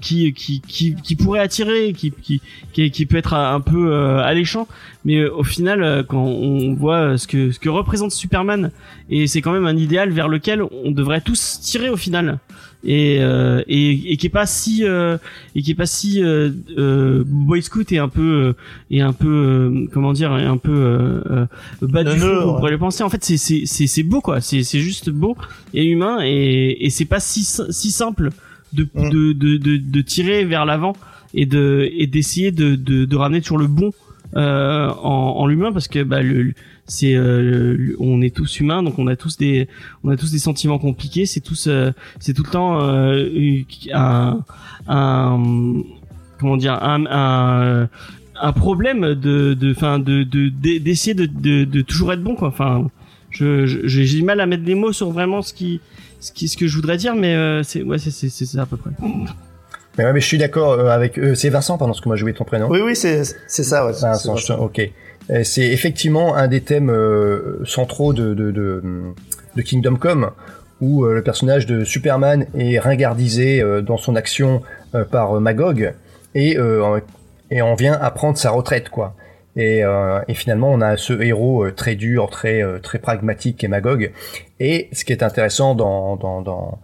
qui, qui qui qui pourrait attirer, qui qui qui, qui peut être un peu alléchant, mais au final, quand on voit ce que ce que représente Superman, et c'est quand même un idéal vers lequel on devrait tous tirer au final et, euh, et, et qui est pas si euh, et qui est pas si euh, euh boy scout et un peu et un peu comment dire et un peu bas du fond on pourrait le penser. En fait c'est c'est c'est beau quoi. C'est c'est juste beau et humain et et c'est pas si si simple de mm. de, de, de de tirer vers l'avant et de et d'essayer de, de de ramener toujours le bon euh, en, en l'humain parce que bah le c'est euh, on est tous humains donc on a tous des on a tous des sentiments compliqués. C'est tous euh, c'est tout le temps euh, un, un comment dire un, un un problème de de fin de d'essayer de, de, de, toujours être bon quoi. Enfin je j'ai du mal à mettre des mots sur vraiment ce qui ce qui ce que je voudrais dire mais c'est ouais c'est c'est ça à peu près mais ouais mais je suis d'accord avec eux c'est Vincent pendant ce que moi joué ton prénom oui oui c'est ça ouais Vincent, ok euh, c'est effectivement un des thèmes euh, centraux de, de, de, Kingdom Come, où euh, le personnage de Superman est ringardisé dans son action par Magog et, et on vient à prendre sa retraite, quoi. Et, et, finalement, on a ce héros très dur, très très pragmatique qui est Magog. Et ce qui est intéressant dans dans dans,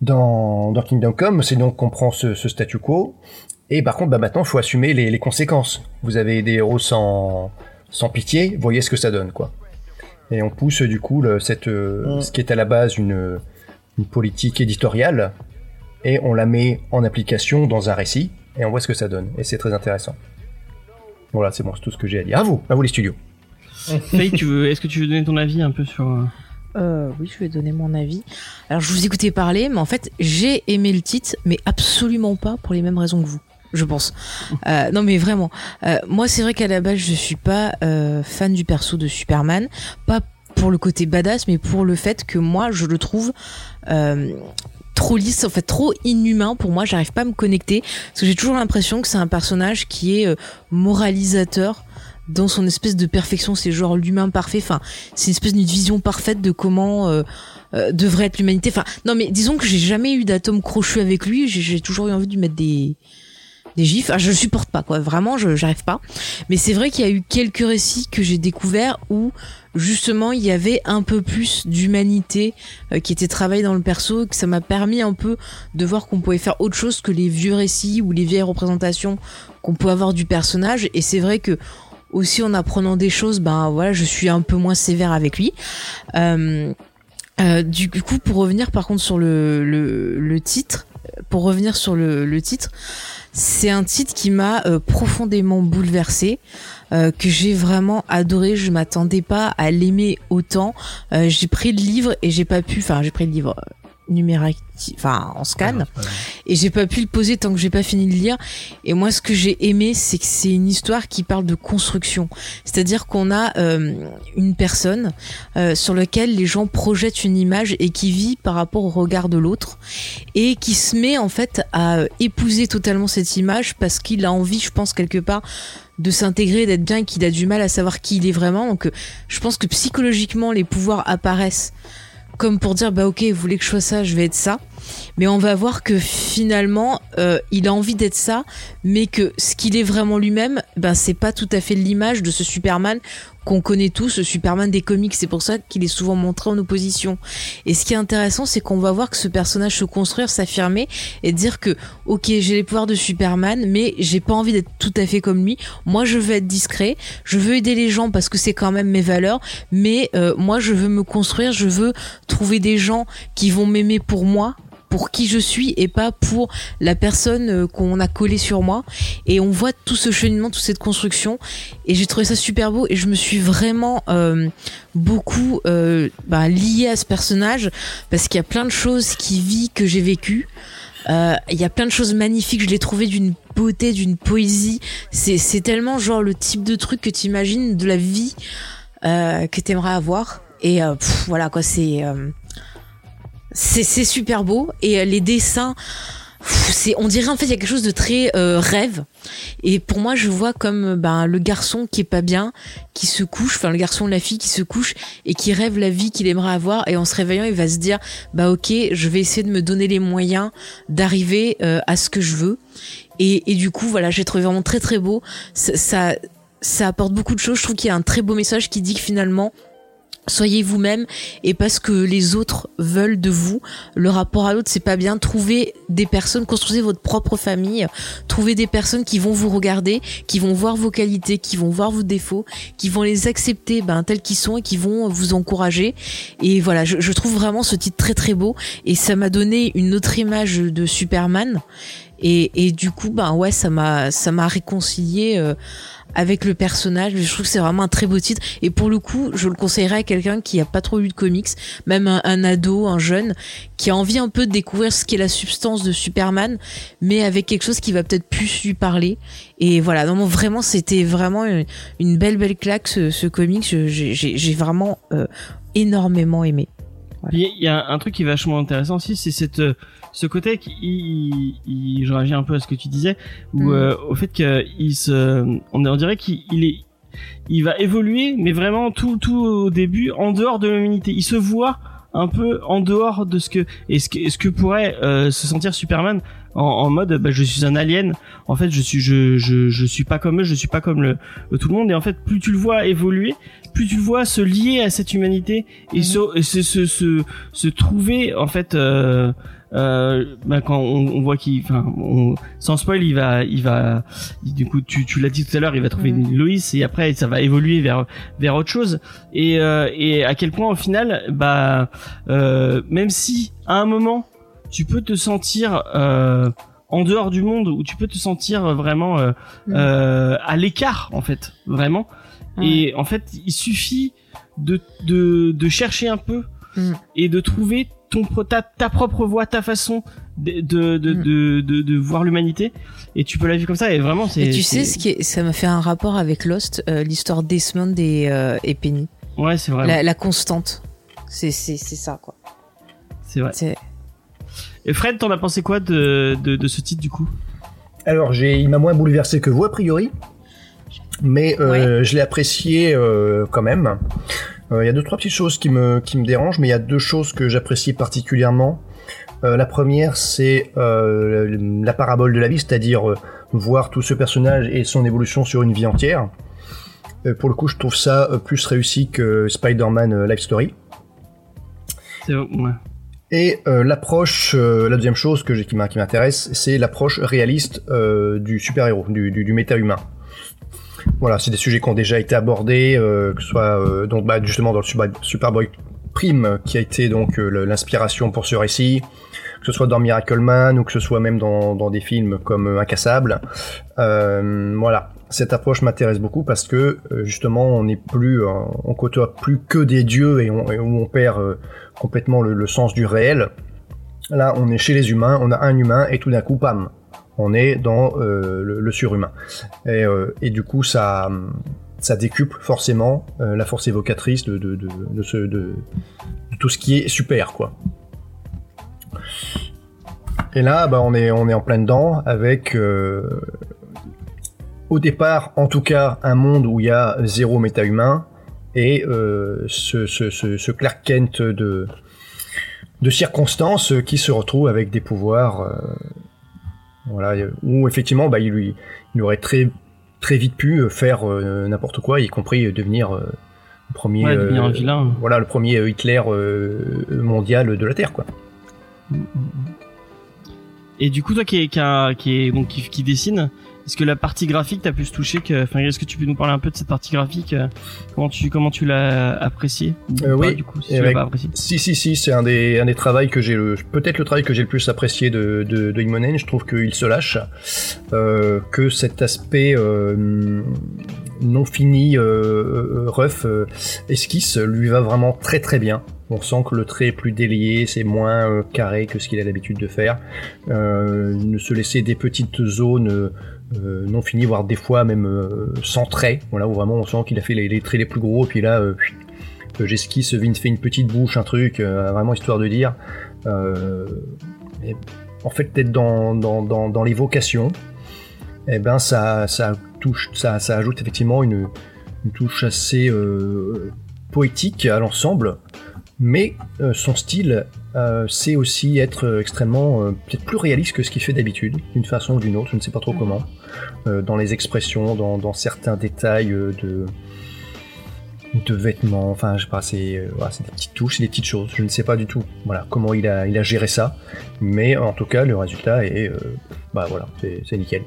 dans, dans Kingdom Come, c'est donc qu'on prend ce, ce, statu quo et par contre, bah maintenant, il faut assumer les, les, conséquences. Vous avez des héros sans, sans pitié, voyez ce que ça donne, quoi. Et on pousse du coup le, cette, euh, ce qui est à la base une, une politique éditoriale, et on la met en application dans un récit, et on voit ce que ça donne. Et c'est très intéressant. Voilà, c'est bon, c'est tout ce que j'ai à dire. À vous, à vous les studios. Faye, est-ce que tu veux donner ton avis un peu sur... Euh, oui, je vais donner mon avis. Alors, je vous écoutais parler, mais en fait, j'ai aimé le titre, mais absolument pas pour les mêmes raisons que vous je pense. *laughs* Euh, non mais vraiment, euh, moi c'est vrai qu'à la base je suis pas fan du perso de Superman, pas pour le côté badass, mais pour le fait que moi je le trouve trop lisse, en fait trop inhumain pour moi. J'arrive pas à me connecter parce que j'ai toujours l'impression que c'est un personnage qui est moralisateur dans son espèce de perfection. C'est genre l'humain parfait. Enfin, c'est une espèce d'une vision parfaite de comment devrait être l'humanité. Enfin, non mais disons que j'ai jamais eu d'atome crochu avec lui. J'ai toujours eu envie de lui mettre des des gifs. Ah, je supporte pas, quoi. Vraiment, je j'arrive pas. Mais c'est vrai qu'il y a eu quelques récits que j'ai découverts où justement il y avait un peu plus d'humanité euh, qui était travaillée dans le perso, que ça m'a permis un peu de voir qu'on pouvait faire autre chose que les vieux récits ou les vieilles représentations qu'on peut avoir du personnage. Et c'est vrai que aussi en apprenant des choses, ben voilà, je suis un peu moins sévère avec lui. Euh, euh, du coup, pour revenir par contre sur le, le, titre, pour revenir sur le, titre, c'est un titre qui m'a euh, profondément bouleversé. Euh, que j'ai vraiment adoré. Je m'attendais pas à l'aimer autant. J'ai pris le livre et j'ai pas pu. Enfin, j'ai pris le livre numérique, enfin en scan, et j'ai pas pu le poser tant que j'ai pas fini de lire. Et moi, ce que j'ai aimé, c'est que c'est une histoire qui parle de construction. C'est-à-dire qu'on a euh, une personne euh, sur laquelle les gens projettent une image et qui vit par rapport au regard de l'autre et qui se met en fait à épouser totalement cette image parce qu'il a envie, je pense quelque part, de s'intégrer, d'être bien, qu'il a du mal à savoir qui il est vraiment. Donc, je pense que psychologiquement, les pouvoirs apparaissent comme pour dire bah ok vous voulez que je sois ça je vais être ça mais on va voir que finalement euh, il a envie d'être ça mais que ce qu'il est vraiment lui-même ben c'est pas tout à fait l'image de ce Superman qu'on connaît tous, ce Superman des comics. C'est pour ça qu'il est souvent montré en opposition. Et ce qui est intéressant, c'est qu'on va voir que ce personnage se construire, s'affirmer et dire que, ok, j'ai les pouvoirs de Superman, mais j'ai pas envie d'être tout à fait comme lui. Moi, je veux être discret. Je veux aider les gens parce que c'est quand même mes valeurs. Mais euh, moi, je veux me construire. Je veux trouver des gens qui vont m'aimer pour moi pour qui je suis et pas pour la personne euh, qu'on a collée sur moi. Et on voit tout ce cheminement, toute cette construction. Et j'ai trouvé ça super beau et je me suis vraiment euh, beaucoup euh, bah, liée à ce personnage parce qu'il y a plein de choses qui vit que j'ai vécues. Euh, Il y a plein de choses magnifiques. Je l'ai trouvé d'une beauté, d'une poésie. C'est tellement genre le type de truc que tu imagines de la vie euh, que t'aimerais avoir. Et euh, pff, voilà quoi, c'est euh, c'est super beau. Et euh, les dessins, c'est on dirait en fait il y a quelque chose de très euh, rêve. Et pour moi, je vois comme ben le garçon qui est pas bien, qui se couche, enfin le garçon, la fille qui se couche et qui rêve la vie qu'il aimerait avoir. Et en se réveillant, il va se dire bah ok, je vais essayer de me donner les moyens d'arriver euh, à ce que je veux. Et, et du coup, voilà, j'ai trouvé vraiment très très beau. Ça, ça apporte beaucoup de choses. Je trouve qu'il y a un très beau message qui dit que finalement, soyez vous-même et parce que les autres veulent de vous, le rapport à l'autre c'est pas bien. Trouvez des personnes, construisez votre propre famille, trouvez des personnes qui vont vous regarder, qui vont voir vos qualités, qui vont voir vos défauts, qui vont les accepter ben, tels qu'ils sont et qui vont vous encourager. Et voilà, je, trouve vraiment ce titre très très beau et ça m'a donné une autre image de Superman. Et, et du coup, ben ouais, ça m'a ça m'a réconcilié euh, avec le personnage. Je trouve que c'est vraiment un très beau titre. Et pour le coup, je le conseillerais à quelqu'un qui a pas trop lu de comics, même un, ado, un jeune, qui a envie un peu de découvrir ce qu'est la substance de Superman, mais avec quelque chose qui va peut-être plus lui parler. Et voilà, non, vraiment, c'était vraiment une, belle belle claque ce, ce comics. J'ai vraiment euh, énormément aimé. Il y, a- il y a un truc qui est vachement intéressant aussi, c'est cette euh, ce côté qui, il, il- je réagis un peu à ce que tu disais, où Mm. euh, au fait qu'il se, on, on dirait qu'il il est, il va évoluer, mais vraiment tout tout au début en dehors de l'humanité. Il se voit un peu en dehors de ce que et ce que, ce que pourrait euh, se sentir Superman en, en mode bah, je suis un alien en fait je suis je, je je suis pas comme eux je suis pas comme le, tout le monde et en fait plus tu le vois évoluer plus tu le vois se lier à cette humanité et se, et se, se, se, se trouver en fait euh, euh, bah, quand on, on voit qu'il enfin on- sans spoil il va il va du coup tu, tu l'as dit tout à l'heure il va trouver Mhm. une Loïs et après ça va évoluer vers vers autre chose et euh, et à quel point au final bah euh, même si à un moment tu peux te sentir euh, en dehors du monde où tu peux te sentir vraiment euh, Mhm. euh, à l'écart en fait vraiment et en fait il suffit de de, de chercher un peu Mm. et de trouver ton ta, ta propre voix ta façon de de de, de, de, de voir l'humanité et tu peux la vivre comme ça et vraiment c'est Et tu sais, ce qui est, ça m'a fait un rapport avec Lost, euh, l'histoire Desmond et, euh, et Penny. ouais c'est vrai La, la constante. C'est c'est c'est ça quoi. c'est vrai C'est et Fred t'en as pensé quoi de, de de ce titre du coup? Alors, j'ai, il m'a moins bouleversé que vous, a priori. Mais euh, je l'ai apprécié euh, quand même. Euh, Il y a deux, trois petites choses qui me, qui me dérangent, mais il y a deux choses que j'apprécie particulièrement. Euh, la première, c'est euh, la parabole de la vie, c'est-à-dire euh, voir tout ce personnage et son évolution sur une vie entière. Euh, pour le coup, je trouve ça euh, plus réussi que Spider-Man euh, Life Story. c'est ouais. Et euh, l'approche, euh, la deuxième chose que j'ai- qui m'intéresse, c'est l'approche réaliste euh, du super-héros, du, du, du méta-humain. Voilà, c'est des sujets qui ont déjà été abordés, euh, que ce soit euh, donc bah, justement dans le Super- Superboy Prime, qui a été donc euh, l'inspiration pour ce récit, que ce soit dans Miracle Man ou que ce soit même dans, des films comme euh, Incassable. Euh, voilà, cette approche m'intéresse beaucoup parce que justement on n'est plus, on côtoie plus que des dieux et, on, où on perd complètement le, le sens du réel. Là, on est chez les humains, on a un humain et tout d'un coup, pam, on est dans euh, le, surhumain. Et, euh, et du coup, ça, décuple forcément euh, la force évocatrice de, tout ce qui est super, quoi. Et là, bah, on est, en plein dedans avec, au départ, en tout cas, un monde où il y a zéro méta-humain et ce, Clark Kent de, circonstances qui se retrouve avec des pouvoirs, voilà, où effectivement, bah, il, aurait très, très vite pu faire euh, n'importe quoi, y compris devenir euh, le premier, ouais devenir euh, un vilain voilà, le premier Hitler euh, mondial de la Terre, quoi. Et du coup, toi qui est, qui, a- qui est donc qui, qui dessine, est-ce que la partie graphique t'a plus touché que, enfin, est-ce que tu peux nous parler un peu de cette partie graphique euh, Comment tu comment tu l'as apprécié ou Euh, oui. du coup, si tu l'as pas apprécié. Si, si, si, c'est un des, un des travaux que j'ai le, peut-être le travail que j'ai le plus apprécié de, de, de Imonen. Je trouve qu'il se lâche, euh, que cet aspect euh, non fini, euh, rough, esquisse, lui va vraiment très très bien. On sent que le trait est plus délié, c'est moins euh, carré que ce qu'il a l'habitude de faire. Euh, ne se laisser des petites zones euh, non finies, voire des fois même euh, sans trait. Voilà, où vraiment on sent qu'il a fait les, les traits les plus gros, puis là, euh, j'esquisse, Vin fait une petite bouche, un truc, vraiment histoire de dire. Et en fait, d'être dans, dans, dans, dans l'évocation, eh ben ça, ça touche, ça, ça ajoute effectivement une, une touche assez poétique à l'ensemble. Mais son style euh, sait aussi être euh, extrêmement euh, peut-être plus réaliste que ce qu'il fait d'habitude, d'une façon ou d'une autre, je ne sais pas trop comment. Euh, dans les expressions, dans, dans certains détails de de vêtements, enfin je sais pas, c'est voilà, c'est des petites touches, c'est des petites choses, je ne sais pas du tout voilà comment il a il a géré ça, mais en tout cas le résultat est bah voilà, c'est c'est nickel.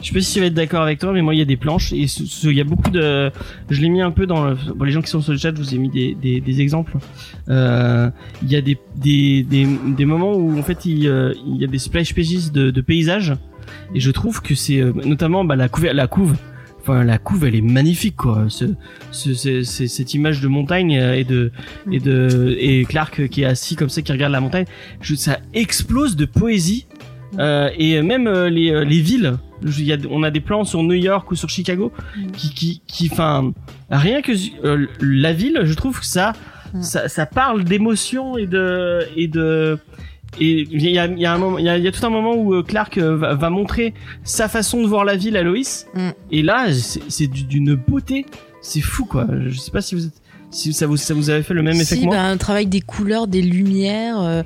Je sais pas si tu vas être d'accord avec toi, mais moi il y a des planches et il y a beaucoup de. Je l'ai mis un peu dans le... pour les gens qui sont sur le chat, je vous ai mis des, des, des exemples. Euh, Il y a des, des, des, des moments où en fait il, euh, il y a des splash pages de, de paysages et je trouve que c'est euh, notamment bah, la couve, la couve. Enfin, la couve, elle est magnifique, quoi. Ce, ce, ce- ce- cette image de montagne et de et de et Clark qui est assis comme ça, qui regarde la montagne, je, ça explose de poésie. Euh, et même euh, les, euh, les villes, y a, on a des plans sur New York ou sur Chicago Mm. qui, qui, qui, enfin, rien que euh, la ville, je trouve que ça, Mm. ça, ça parle d'émotion et de, et de, et il y a, y a y a, y a tout un moment où euh, Clark va, va montrer sa façon de voir la ville à Loïs, Mm. et là, c'est c'est du- d'une beauté, c'est fou quoi. Je sais pas si vous êtes, si ça vous, ça vous avait fait le même effet si, que moi. bah, un travail des couleurs, des lumières. euh,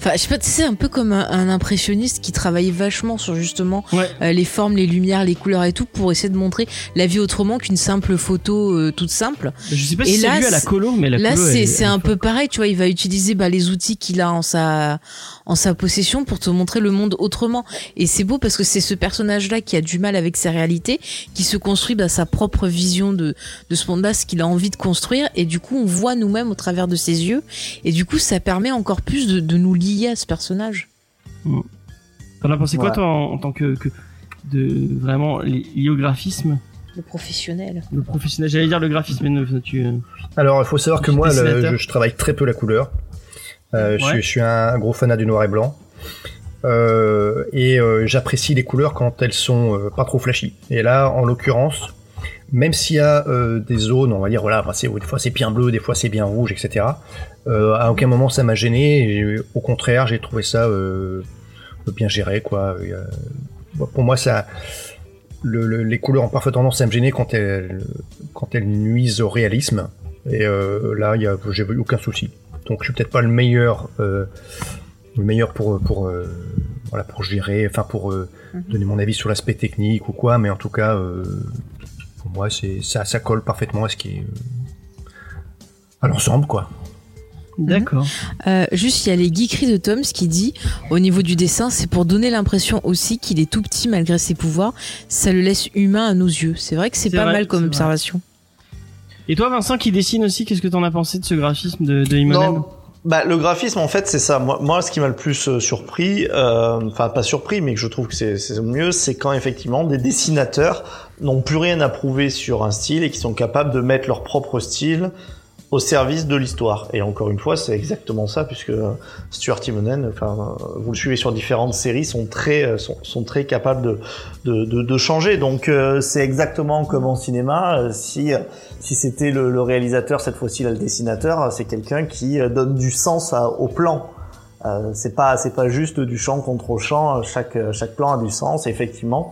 Enfin, je sais pas, tu sais, un peu comme un, un impressionniste qui travaille vachement sur justement Ouais. euh, les formes, les lumières, les couleurs et tout pour essayer de montrer la vie autrement qu'une simple photo euh, toute simple. Je sais pas Et si c'est là, lui à la c'est- colo, mais la Là, colo, c'est c'est un peu pareil, tu vois. Il va utiliser bah, les outils qu'il a en sa en sa possession pour te montrer le monde autrement. Et c'est beau parce que c'est ce personnage-là qui a du mal avec sa réalité, qui se construit bah, sa propre vision de de ce monde-là, ce qu'il a envie de construire. Et du coup, on voit nous-mêmes au travers de ses yeux. Et du coup, ça permet encore plus de, de nous lier à ce personnage. T'en as pensé quoi toi en, en tant que, que de vraiment li- lié au graphisme, Le professionnel. le professionnel. J'allais dire le graphisme, mais non, tu. euh, Alors il faut savoir que moi le- je, je travaille très peu la couleur. Euh, je, Ouais. suis, je suis un gros fanat du noir et blanc. Euh, et euh, j'apprécie les couleurs quand elles sont euh, pas trop flashy. Et là, en l'occurrence, même s'il y a euh, des zones, on va dire, voilà, c'est- des fois c'est bien bleu, des fois c'est bien rouge, etc. Euh, à aucun moment ça m'a gêné. et au contraire, j'ai trouvé ça euh, bien géré, quoi. Et, pour moi, ça, le- le- les couleurs ont parfois tendance à me gêner quand elles, quand elles nuisent au réalisme. Et là, il y a, j'ai eu aucun souci. Donc, je suis peut-être pas le meilleur, le meilleur pour pour voilà pour gérer, enfin pour Mhm. donner mon avis sur l'aspect technique ou quoi. Mais en tout cas, pour moi, c'est ça, ça colle parfaitement à ce qui est euh, à l'ensemble, quoi. D'accord. Euh, juste, il y a les geekeries de Toms qui dit, au niveau du dessin, c'est pour donner l'impression aussi qu'il est tout petit malgré ses pouvoirs. Ça le laisse humain à nos yeux. C'est vrai que c'est pas vrai, mal comme observation. Et toi, Vincent, qui dessine aussi, qu'est-ce que t'en as pensé de ce graphisme de, de Imonen Non, bah le graphisme en fait c'est ça. Moi, ce qui m'a le plus euh, surpris, euh, enfin pas surpris, mais que je trouve que c'est c'est mieux, c'est quand effectivement des dessinateurs n'ont plus rien à prouver sur un style et qui sont capables de mettre leur propre style au service de l'histoire. Et encore une fois, c'est exactement ça, puisque Stuart Timonen, enfin, vous le suivez sur différentes séries, sont très, euh, sont, sont très capables de, de, de, de changer. Donc, euh, c'est exactement comme en cinéma. euh, Si, euh, si c'était le, le réalisateur, cette fois-ci là, le dessinateur, c'est quelqu'un qui donne du sens au plan. Euh, c'est pas, c'est pas juste du champ contre champ. Chaque, chaque plan a du sens. Effectivement,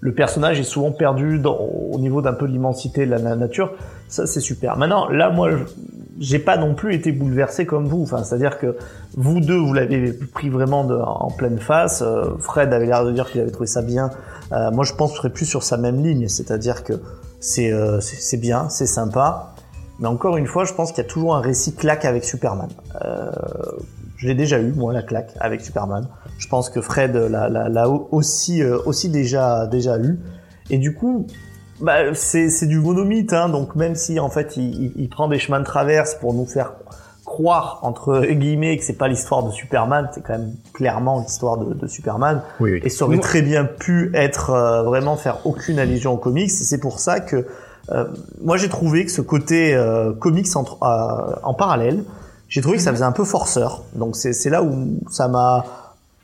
le personnage est souvent perdu au niveau d'un peu de l'immensité de la na- nature. Ça, c'est super. Maintenant, là, moi, j'ai pas non plus été bouleversé comme vous. Enfin, c'est-à-dire que vous deux, vous l'avez pris vraiment en pleine face. Euh, Fred avait l'air de dire qu'il avait trouvé ça bien. Euh, moi, je pense que je serais plus sur sa même ligne. C'est-à-dire que euh, c'est bien, c'est sympa. Mais encore une fois, je pense qu'il y a toujours un récit claque avec Superman. Je l'ai déjà eu, moi, la claque avec Superman. Je pense que Fred l'a, l'a, l'a aussi, euh, aussi déjà, déjà eu. Et du coup, bah, c'est, c'est du monomythe, hein, donc même si en fait il, il, il prend des chemins de traverse pour nous faire croire entre guillemets que c'est pas l'histoire de Superman, c'est quand même clairement l'histoire de, de Superman. Oui, oui. Et ça aurait très bien pu être euh, vraiment faire aucune allusion aux comics. Et c'est pour ça que euh, moi j'ai trouvé que ce côté euh, comics en, euh, en parallèle, j'ai trouvé que ça faisait un peu forceur. Donc c'est, là où ça m'a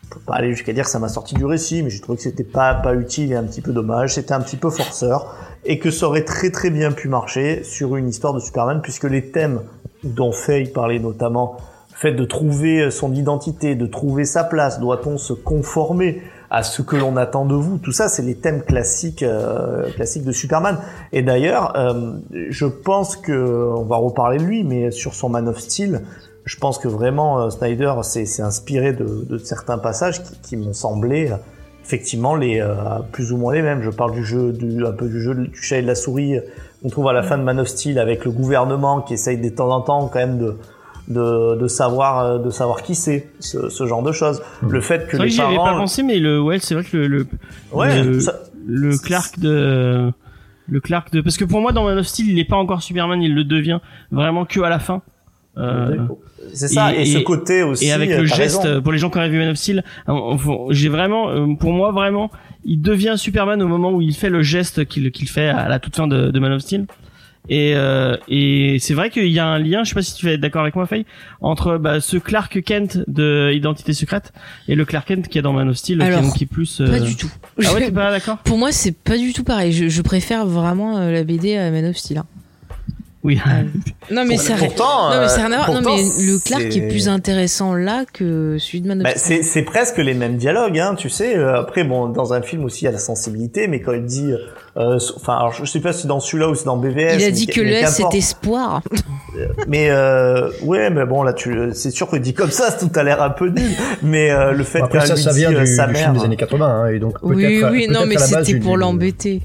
je peux pas aller jusqu'à dire que ça m'a sorti du récit, mais j'ai trouvé que c'était pas pas utile et un petit peu dommage. C'était un petit peu forceur et que ça aurait très très bien pu marcher sur une histoire de Superman puisque les thèmes dont Faye parlait notamment, fait de trouver son identité, de trouver sa place, doit-on se conformer à ce que l'on attend de vous Tout ça, c'est les thèmes classiques, euh, classiques de Superman. Et d'ailleurs, euh, je pense que on va reparler de lui, mais sur son Man of Steel, je pense que vraiment euh, Snyder s'est inspiré de, de, certains passages qui, qui m'ont semblé euh, effectivement les euh, plus ou moins les mêmes. Je parle du jeu, du, un peu du jeu du chat et de la souris qu'on trouve à la fin de Man of Steel avec le gouvernement qui essaye de temps en temps quand même de de, de savoir de savoir qui c'est ce, ce, genre de choses. Le fait que vrai les que j'y avais parents pas pensé mais le ouais c'est vrai que le le, ouais le, ça- le Clark de le Clark de parce que pour moi dans Man of Steel il est pas encore Superman il le devient vraiment que à la fin. Euh, c'est ça et, et- ce côté aussi et avec euh, le geste raison. pour les gens qui auraient vu Man of Steel on- on- j'ai vraiment euh, pour moi vraiment il devient Superman au moment où il fait le geste qu'il qu'il fait à la toute fin de, de Man of Steel et euh, et c'est vrai qu'il y a un lien je sais pas si tu vas être d'accord avec moi Faye entre bah, ce Clark Kent de Identité secrète et le Clark Kent qui est dans Man of Steel Alors, qui, est- qui est plus euh, Pas du tout. ah ouais t'es pas d'accord? Pour moi, c'est pas du tout pareil. Je, je préfère vraiment euh, la BD à Man of Steel. hein. Oui Non, mais ça, pourtant non, mais euh, ça n'a rien à voir. Non, pourtant, mais le Clark c'est- est plus intéressant là que celui de Man of Bah, Steel. c'est c'est presque les mêmes dialogues, hein, tu sais. Euh, Après, bon, dans un film aussi, il y a la sensibilité, mais quand il dit, euh, enfin, alors je sais pas si dans celui-là ou si dans BVS. Il a dit qu- que mais le c'est espoir. Mais euh, ouais, mais bon, là, tu, c'est sûr que dit comme ça, tout a l'air un peu nul. Mais euh, le fait Après qu'elle ça, lui ça dit vient euh, du, sa du film des années 80, hein, et donc Oui, oui, non, mais c'était pour l'embêter.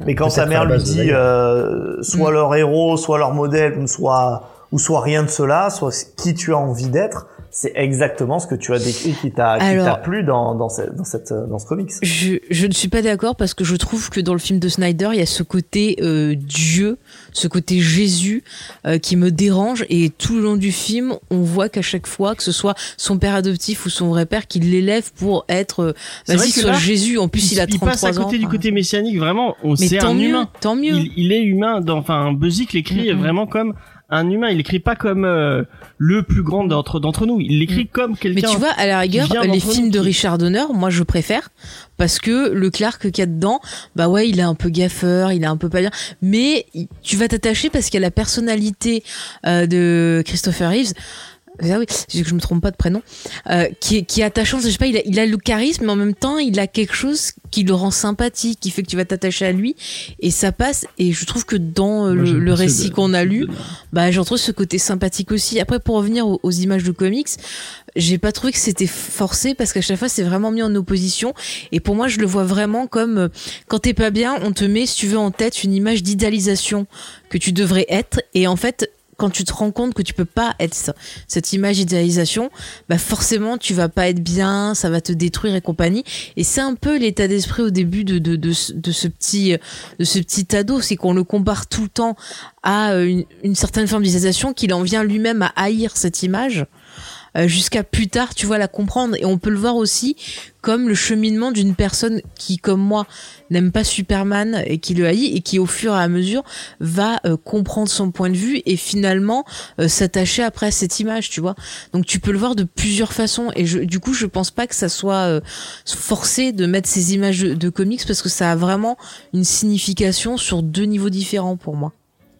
Mais quand sa mère lui dit euh, soit Mm. leur héros, soit leur modèle, ou soit ou soit rien de cela, soit qui tu as envie d'être, c'est exactement ce que tu as décrit qui t'a qui plu dans dans cette dans cette dans ce comics. Je, je ne suis pas d'accord parce que je trouve que dans le film de Snyder, il y a ce côté euh, Dieu, ce côté Jésus euh, qui me dérange et tout le long du film, on voit qu'à chaque fois, que ce soit son père adoptif ou son vrai père, qu'il l'élève pour être, euh, C'est vrai vas-y, là, Jésus. En plus, il, a 33 passe à côté ans. du côté messianique vraiment on Mais c'est tant un mieux, humain tant mieux. il, il est humain dans enfin Buzik l'écrit Mhm. vraiment comme un humain il l'écrit pas comme euh, le plus grand d'entre d'entre nous. Il l'écrit comme Mais quelqu'un tu vois, à la rigueur, les films de Richard Donner, moi je préfère parce que le Clark qu'il y a dedans, bah ouais, il est un peu gaffeur, il est un peu pas bien, mais tu vas t'attacher parce qu'il y a la personnalité euh, de Christopher Reeves. Ah oui, c'est que je me trompe pas de prénom, euh, qui, qui est attachant. Je sais pas, il a, il a le charisme, mais en même temps, il a quelque chose qui le rend sympathique, qui fait que tu vas t'attacher à lui, et ça passe. Et je trouve que dans euh, Moi, le, le récit qu'on a lu, bah j'en trouve ce côté sympathique aussi. Après, pour revenir aux, aux images de comics, j'ai pas trouvé que c'était forcé parce qu'à chaque fois c'est vraiment mis en opposition. Et pour moi, je le vois vraiment comme euh, quand t'es pas bien, on te met, si tu veux, en tête une image d'idéalisation que tu devrais être. Et en fait, quand tu te rends compte que tu peux pas être ça, cette image d'idéalisation, bah forcément tu vas pas être bien, ça va te détruire et compagnie. Et c'est un peu l'état d'esprit au début de, de, de, ce- petit de ce petit ado, c'est qu'on le compare tout le temps à euh, une, une certaine forme d'idéalisation qu'il en vient lui-même à haïr cette image jusqu'à plus tard tu vois la comprendre. Et on peut le voir aussi comme le cheminement d'une personne qui comme moi n'aime pas Superman et qui le haït et qui au fur et à mesure va euh, comprendre son point de vue et finalement euh, s'attacher après à cette image tu vois. Donc tu peux le voir de plusieurs façons et du coup je pense pas que ça soit euh, forcé de mettre ces images de comics parce que ça a vraiment une signification sur deux niveaux différents pour moi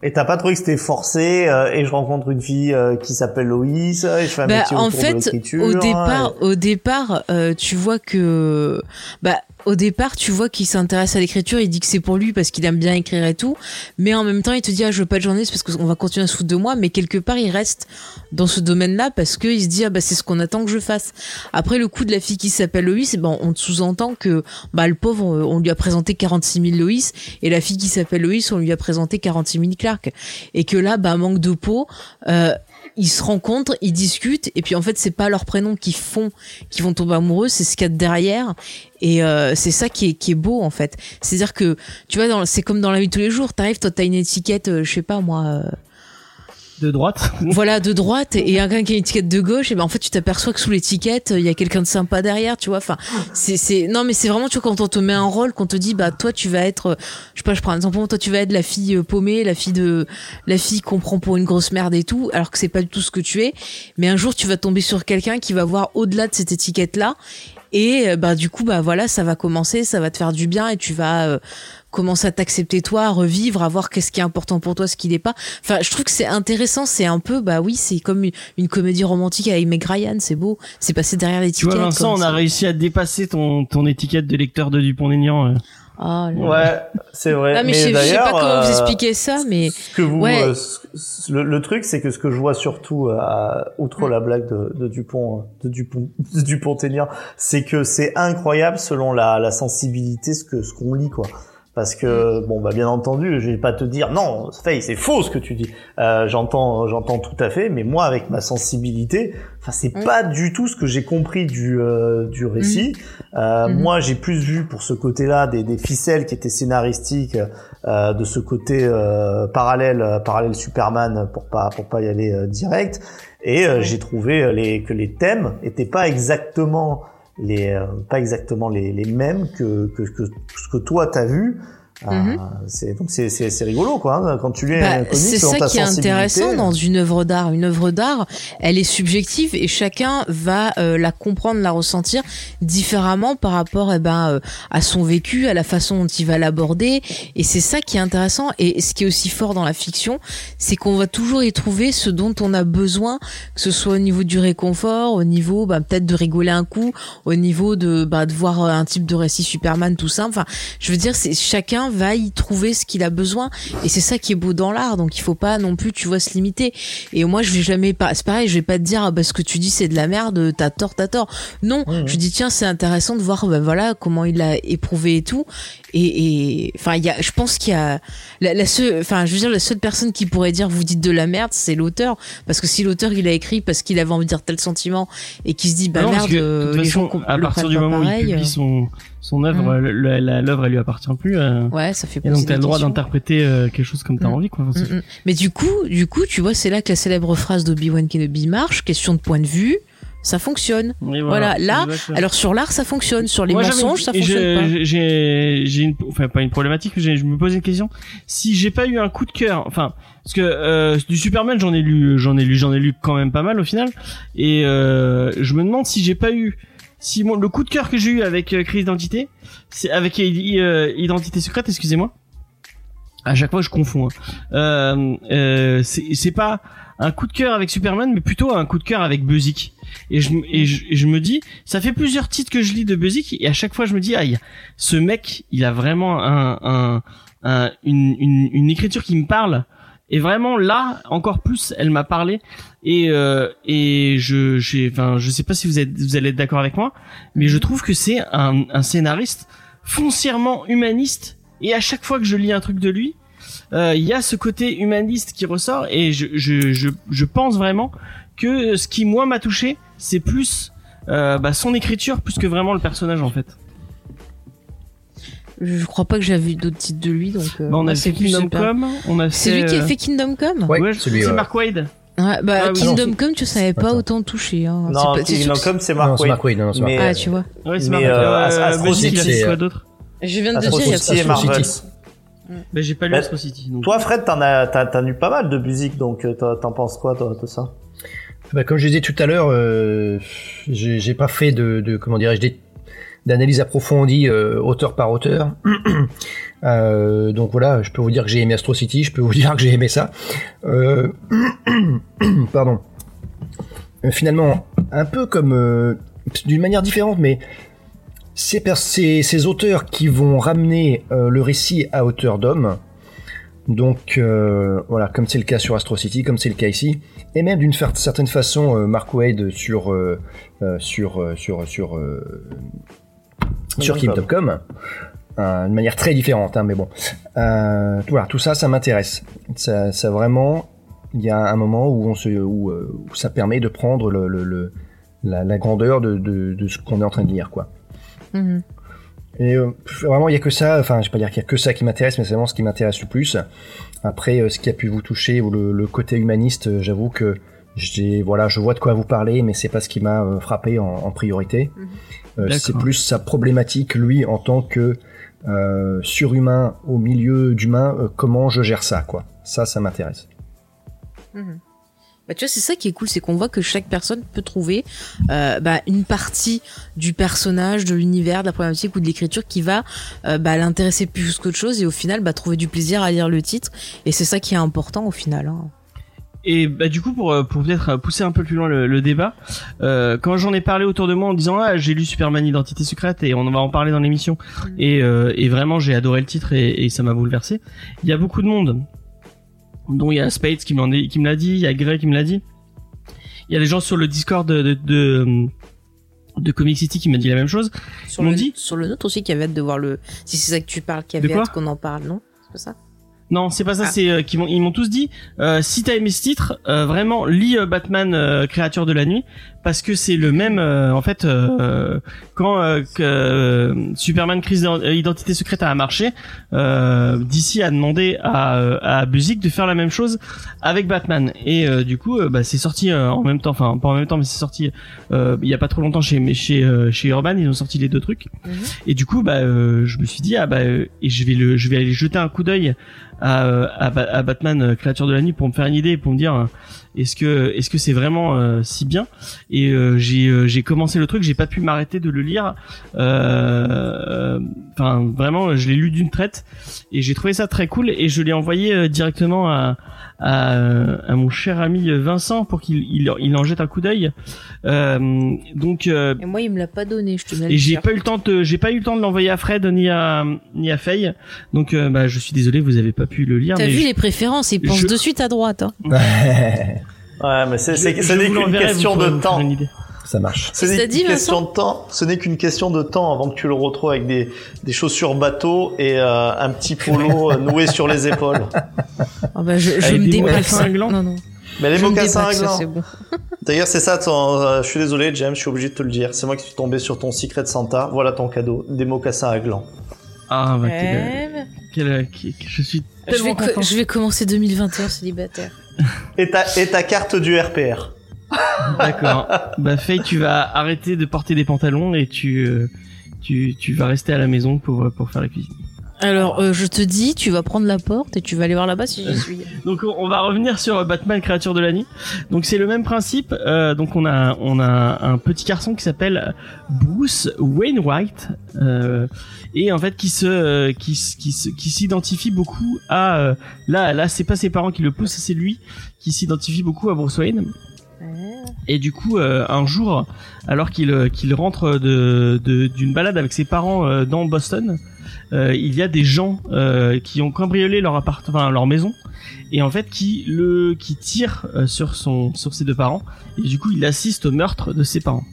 Et t'as pas trouvé que c'était forcé euh, et je rencontre une fille euh, qui s'appelle Loïs et je fais un Bah, métier en autour de fait, l'écriture, au départ, et- au départ, euh, tu vois que, bah, au départ, tu vois qu'il s'intéresse à l'écriture, il dit que c'est pour lui parce qu'il aime bien écrire et tout, mais en même temps, il te dit ah je veux pas de journaliste parce qu'on va continuer à se foutre de moi, mais quelque part, il reste dans ce domaine-là parce qu'il se dit ah bah c'est ce qu'on attend que je fasse. Après le coup de la fille qui s'appelle Loïs, bon, on te sous-entend que bah le pauvre, on lui a présenté 46 000 Loïs et la fille qui s'appelle Loïs, on lui a présenté 46 000 Clark, et que là, bah manque de peau. Euh, ils se rencontrent, ils discutent, et puis en fait, c'est pas leur prénom qui font, qui vont tomber amoureux, c'est ce qu'il y a derrière. Et euh, c'est ça qui est, qui est beau en fait. C'est-à-dire que tu vois, c'est comme dans la vie de tous les jours. T'arrives, toi, t'as une étiquette, euh, je sais pas moi, euh, De droite. voilà, de droite, et un gars qui a une étiquette de gauche, et ben en fait, tu t'aperçois que sous l'étiquette, il y a quelqu'un de sympa derrière, tu vois. Enfin, c'est, c'est, non, mais c'est vraiment, tu vois, quand on te met un rôle, qu'on te dit, bah toi, tu vas être, euh, je sais pas, je prends un exemple, toi, tu vas être la fille euh, paumée, la fille de, la fille qu'on prend pour une grosse merde et tout, alors que c'est pas du tout ce que tu es. Mais un jour, tu vas tomber sur quelqu'un qui va voir au-delà de cette étiquette-là. Et euh, bah du coup bah voilà ça va commencer ça va te faire du bien et tu vas euh, commencer à t'accepter toi à revivre à voir qu'est-ce qui est important pour toi ce qui n'est pas enfin je trouve que c'est intéressant c'est un peu bah oui c'est comme une, une comédie romantique avec Meg Ryan c'est beau c'est passé derrière Tu l'étiquette vois Vincent, on a réussi à dépasser ton ton étiquette de lecteur de Dupont-Aignan. euh. Ah. Ouais, c'est vrai. Ah, mais, je, sais- je sais pas d'ailleurs, comment vous euh, expliquer ça mais Ce que vous, Ouais. euh, ce- le, le truc, c'est que ce que je vois surtout, euh, outre la blague de, de Dupont, de Dupont, de Dupont-Aignan, c'est que c'est incroyable selon la, la sensibilité ce que ce qu'on lit, quoi. Parce que bon, bah bien entendu, je vais pas te dire non, Faye, c'est faux ce que tu dis. Euh, j'entends, j'entends tout à fait, mais moi, avec ma sensibilité, enfin, c'est Oui. pas du tout ce que j'ai compris du euh, du récit. Euh, Mhm. Moi, j'ai plus vu pour ce côté-là des, des ficelles qui étaient scénaristiques euh, de ce côté euh, parallèle, euh, parallèle Superman pour pas pour pas y aller direct. Et j'ai trouvé les, que les thèmes étaient pas exactement euh, pas exactement les, les mêmes que, que, que ce que toi t'as vu. Euh, Mhm. c'est donc c'est rigolo quoi hein, quand tu lis Bah, un comic c'est ça ta qui est intéressant dans une œuvre d'art. Une œuvre d'art, elle est subjective et chacun va euh, la comprendre, la ressentir différemment par rapport eh ben, euh, à son vécu, à la façon dont il va l'aborder. Et c'est ça qui est intéressant. Et ce qui est aussi fort dans la fiction, c'est qu'on va toujours y trouver ce dont on a besoin, que ce soit au niveau du réconfort, au niveau bah, peut-être de rigoler un coup, au niveau de, bah, de voir euh, un type de récit Superman tout simple. Enfin, je veux dire, c'est chacun va y trouver ce qu'il a besoin et c'est ça qui est beau dans l'art. Donc il faut pas non plus, tu vois, se limiter. Et moi, je vais jamais pas. C'est pareil, je vais pas te dire ah, bah, ce que tu dis c'est de la merde, t'as tort, t'as tort. Non, je dis tiens, c'est intéressant de voir bah, voilà comment il a éprouvé et tout. Et et- enfin, il y a, je pense qu'il y a la, la seule, enfin, je veux dire, la seule personne qui pourrait dire vous dites de la merde, c'est l'auteur. Parce que si l'auteur il a écrit parce qu'il avait envie de dire tel sentiment et qu'il se dit bah Non, merde, que, de euh, les façon, à le partir du moment où il pareil, publie son son œuvre, Mm. euh, la- l'œuvre elle lui appartient plus. euh, Ouais, ça fait Et donc t'as le droit d'interpréter euh, quelque chose comme t'as Mm. envie quoi. Enfin, Mm, mm. Mais du coup, du coup, tu vois, c'est là que la célèbre phrase d'Obi-Wan Kenobi marche. Question de point de vue, ça fonctionne. Et Voilà, là, Exactement. Alors sur l'art, ça fonctionne. Sur les Moi, mensonges, ça fonctionne pas. j'ai- J'ai, une, enfin pas une problématique, mais je me posais une question. Si j'ai pas eu un coup de cœur, enfin, parce que euh, du Superman, j'en ai lu, j'en ai lu, j'en ai lu quand même pas mal au final, et euh, je me demande si j'ai pas eu, si mon, le coup de cœur que j'ai eu avec euh, Crise d'identité, c'est avec euh, Identité secrète, excusez-moi. À chaque fois, je confonds. hein. Euh, euh, c'est pas un coup de cœur avec Superman, mais plutôt un coup de cœur avec Buzik. Et je, et et je me dis, ça fait plusieurs titres que je lis de Buzik, et à chaque fois je me dis, aïe, ce mec, il a vraiment un, un, un- une, une, une écriture qui me parle. Et vraiment là, encore plus, elle m'a parlé. Et euh, et je, j'ai, enfin, je sais pas si vous êtes, vous allez être d'accord avec moi, mais je trouve que c'est un, un scénariste foncièrement humaniste. Et à chaque fois que je lis un truc de lui, euh, il y a ce côté humaniste qui ressort. Et je, je, je, je pense vraiment que ce qui moi m'a touché, c'est plus euh, bah, son écriture plus que vraiment le personnage en fait. Je crois pas que j'avais vu d'autres titres de lui, donc. euh, Bah, on a fait Kingdom. Come, on a C'est fait, lui qui a fait Kingdom Come? Ouais, ouais, c'est ouais. Mark Wade. Ouais, bah Ah oui, Kingdom non. Come, tu savais pas Attends. autant toucher. Hein. Non, C'est pas- c'est Kingdom Come, c'est Non, Mark c'est Waid. Mark Wade, non, c'est Mark Mais, Ah, tu vois. Ouais, c'est Mais, Mark euh, euh, quoi c'est- d'autre Je viens de te dire, il y a City Astro Marvel. City. Ben j'ai pas lu Astro City. Donc. Toi, Fred, t'en as, t'as, t'as lu pas mal de musique, donc euh, t'en penses quoi, toi, de ça? Bah, comme je disais tout à l'heure, euh, j'ai j'ai pas fait de, de comment dirais-je d'analyse approfondie euh, auteur par auteur. *clears throat* Euh, donc voilà, je peux vous dire que j'ai aimé Astro City, je peux vous *laughs* dire que j'ai aimé ça. Euh, *clears throat* pardon. Euh, finalement, un peu comme euh, d'une manière différente, mais ces, ces, ces auteurs qui vont ramener le récit à hauteur d'homme. Donc voilà, comme c'est le cas sur Astro City, comme c'est le cas ici, et même d'une certaine façon Mark Wade sur sur sur sur sur euh, d'une manière très différente, hein, mais bon, Euh, voilà, tout ça, ça m'intéresse. Ça, ça vraiment, il y a un moment où on se, où, euh, où ça permet de prendre le, le, le- la, la grandeur de, de, de ce qu'on est en train de lire, quoi. Mhm. Et euh, vraiment, il y a que ça. Enfin, je vais pas dire qu'il y a que ça qui m'intéresse, mais c'est vraiment ce qui m'intéresse le plus. Après, euh, ce qui a pu vous toucher ou le, le côté humaniste, euh, j'avoue que j'ai, voilà, je vois de quoi vous parlez, mais c'est pas ce qui m'a euh, frappé en, en priorité. Mhm. Euh, c'est plus sa problématique, lui, en tant que euh, surhumain au milieu d'humain. euh, comment je gère ça, quoi. Ça, ça m'intéresse. Mhm. Bah, tu vois, c'est ça qui est cool, c'est qu'on voit que chaque personne peut trouver euh, bah, une partie du personnage, de l'univers, de la problématique ou de l'écriture qui va euh, bah, l'intéresser plus qu'autre chose et au final bah, trouver du plaisir à lire le titre. Et c'est ça qui est important au final. Hein. Et bah du coup pour euh, pour peut-être euh, pousser un peu plus loin le, le débat, euh, quand j'en ai parlé autour de moi en disant ah j'ai lu Superman Identité secrète et on va en parler dans l'émission et euh, et vraiment j'ai adoré le titre et, et ça m'a bouleversé. Il y a beaucoup de monde, dont il y a Spades qui est- qui me l'a dit, il y a Grey qui me l'a dit. Il y a des gens sur le Discord de de, de, de Comic City qui m'a dit la même chose. Sur le, dit- sur le nôtre aussi, qui avait hâte de voir le. Si c'est ça que tu parles, qui avait hâte qu'on en parle, non? C'est pas ça? Non, c'est pas ça. Ah. C'est euh, qu'ils m'ont ils m'ont tous dit euh, si t'as aimé ce titre, euh, vraiment lis euh, Batman euh, créature de la nuit parce que c'est le même euh, en fait euh, quand euh, que, euh, Superman crise d'identité secrète a marché, euh, DC a demandé à euh, à Busiek de faire la même chose avec Batman. Et euh, du coup euh, bah, c'est sorti euh, en même temps enfin pas en même temps mais c'est sorti euh, il y a pas trop longtemps chez mais chez euh, chez Urban ils ont sorti les deux trucs. Mhm. et du coup bah euh, je me suis dit ah bah euh, et je vais le je vais aller jeter un coup d'œil à, euh, à, Ba- à Batman euh, créature de la nuit pour me faire une idée pour me dire euh, est-ce que est-ce que c'est vraiment euh, si bien. et euh, j'ai euh, j'ai commencé le truc j'ai pas pu m'arrêter de le lire Euh, enfin vraiment je l'ai lu d'une traite et j'ai trouvé ça très cool et je l'ai envoyé euh, directement à à, euh, à mon cher ami Vincent pour qu'il il, il en jette un coup d'œil euh, donc euh, Et moi, il me l'a pas donné, je te et j'ai pas eu le temps de j'ai pas eu le temps de l'envoyer à Fred ni à ni à Faye donc euh, bah je suis désolé vous avez pas pu le lire T'as vu je- les préférences, il pense je- de suite à droite. Hein. *laughs* *laughs* Ouais, mais c'est, l'enverrai, question de temps. une. Ça marche. Ce n'est qu'une question de temps. Ce n'est qu'une question de temps avant que tu le retrouves avec des, des chaussures bateau et euh, un petit polo euh, noué *laughs* sur les épaules. Ah bah, je, je Avec me des dépasse. Non, non. Mais les mocassins c'est bon. *laughs* D'ailleurs, c'est ça. Ton, euh, je suis désolé, James. Je suis obligé de te le dire. C'est moi qui suis tombé sur ton Secret Santa. Voilà ton cadeau. Des mocassins à gland. ah bah quel, quel- quel- je suis je, tellement vais co- content je vais commencer 2021 célibataire. *laughs* Et ta, et ta carte du RPR. d'accord *laughs* bah Faye tu vas arrêter de porter des pantalons et tu euh, tu tu vas rester à la maison pour pour faire la cuisine Alors, euh, je te dis, tu vas prendre la porte et tu vas aller voir là-bas si j'y suis. *laughs* Donc on va revenir sur Batman créature de la nuit. Donc c'est le même principe. Euh, donc on a on a un petit garçon qui s'appelle Bruce Wainwright euh, et en fait qui se euh, qui qui se- qui s'identifie beaucoup à euh, là là c'est pas ses parents qui le poussent c'est lui qui s'identifie beaucoup à Bruce Wayne. Et du coup, euh, un jour, alors qu'il euh, qu'il rentre de de- d'une balade avec ses parents euh, dans Boston, euh, il y a des gens euh, qui ont cambriolé leur appart, enfin leur maison, et en fait qui le qui tirent euh, sur son sur ses deux parents, et du coup il assiste au meurtre de ses parents.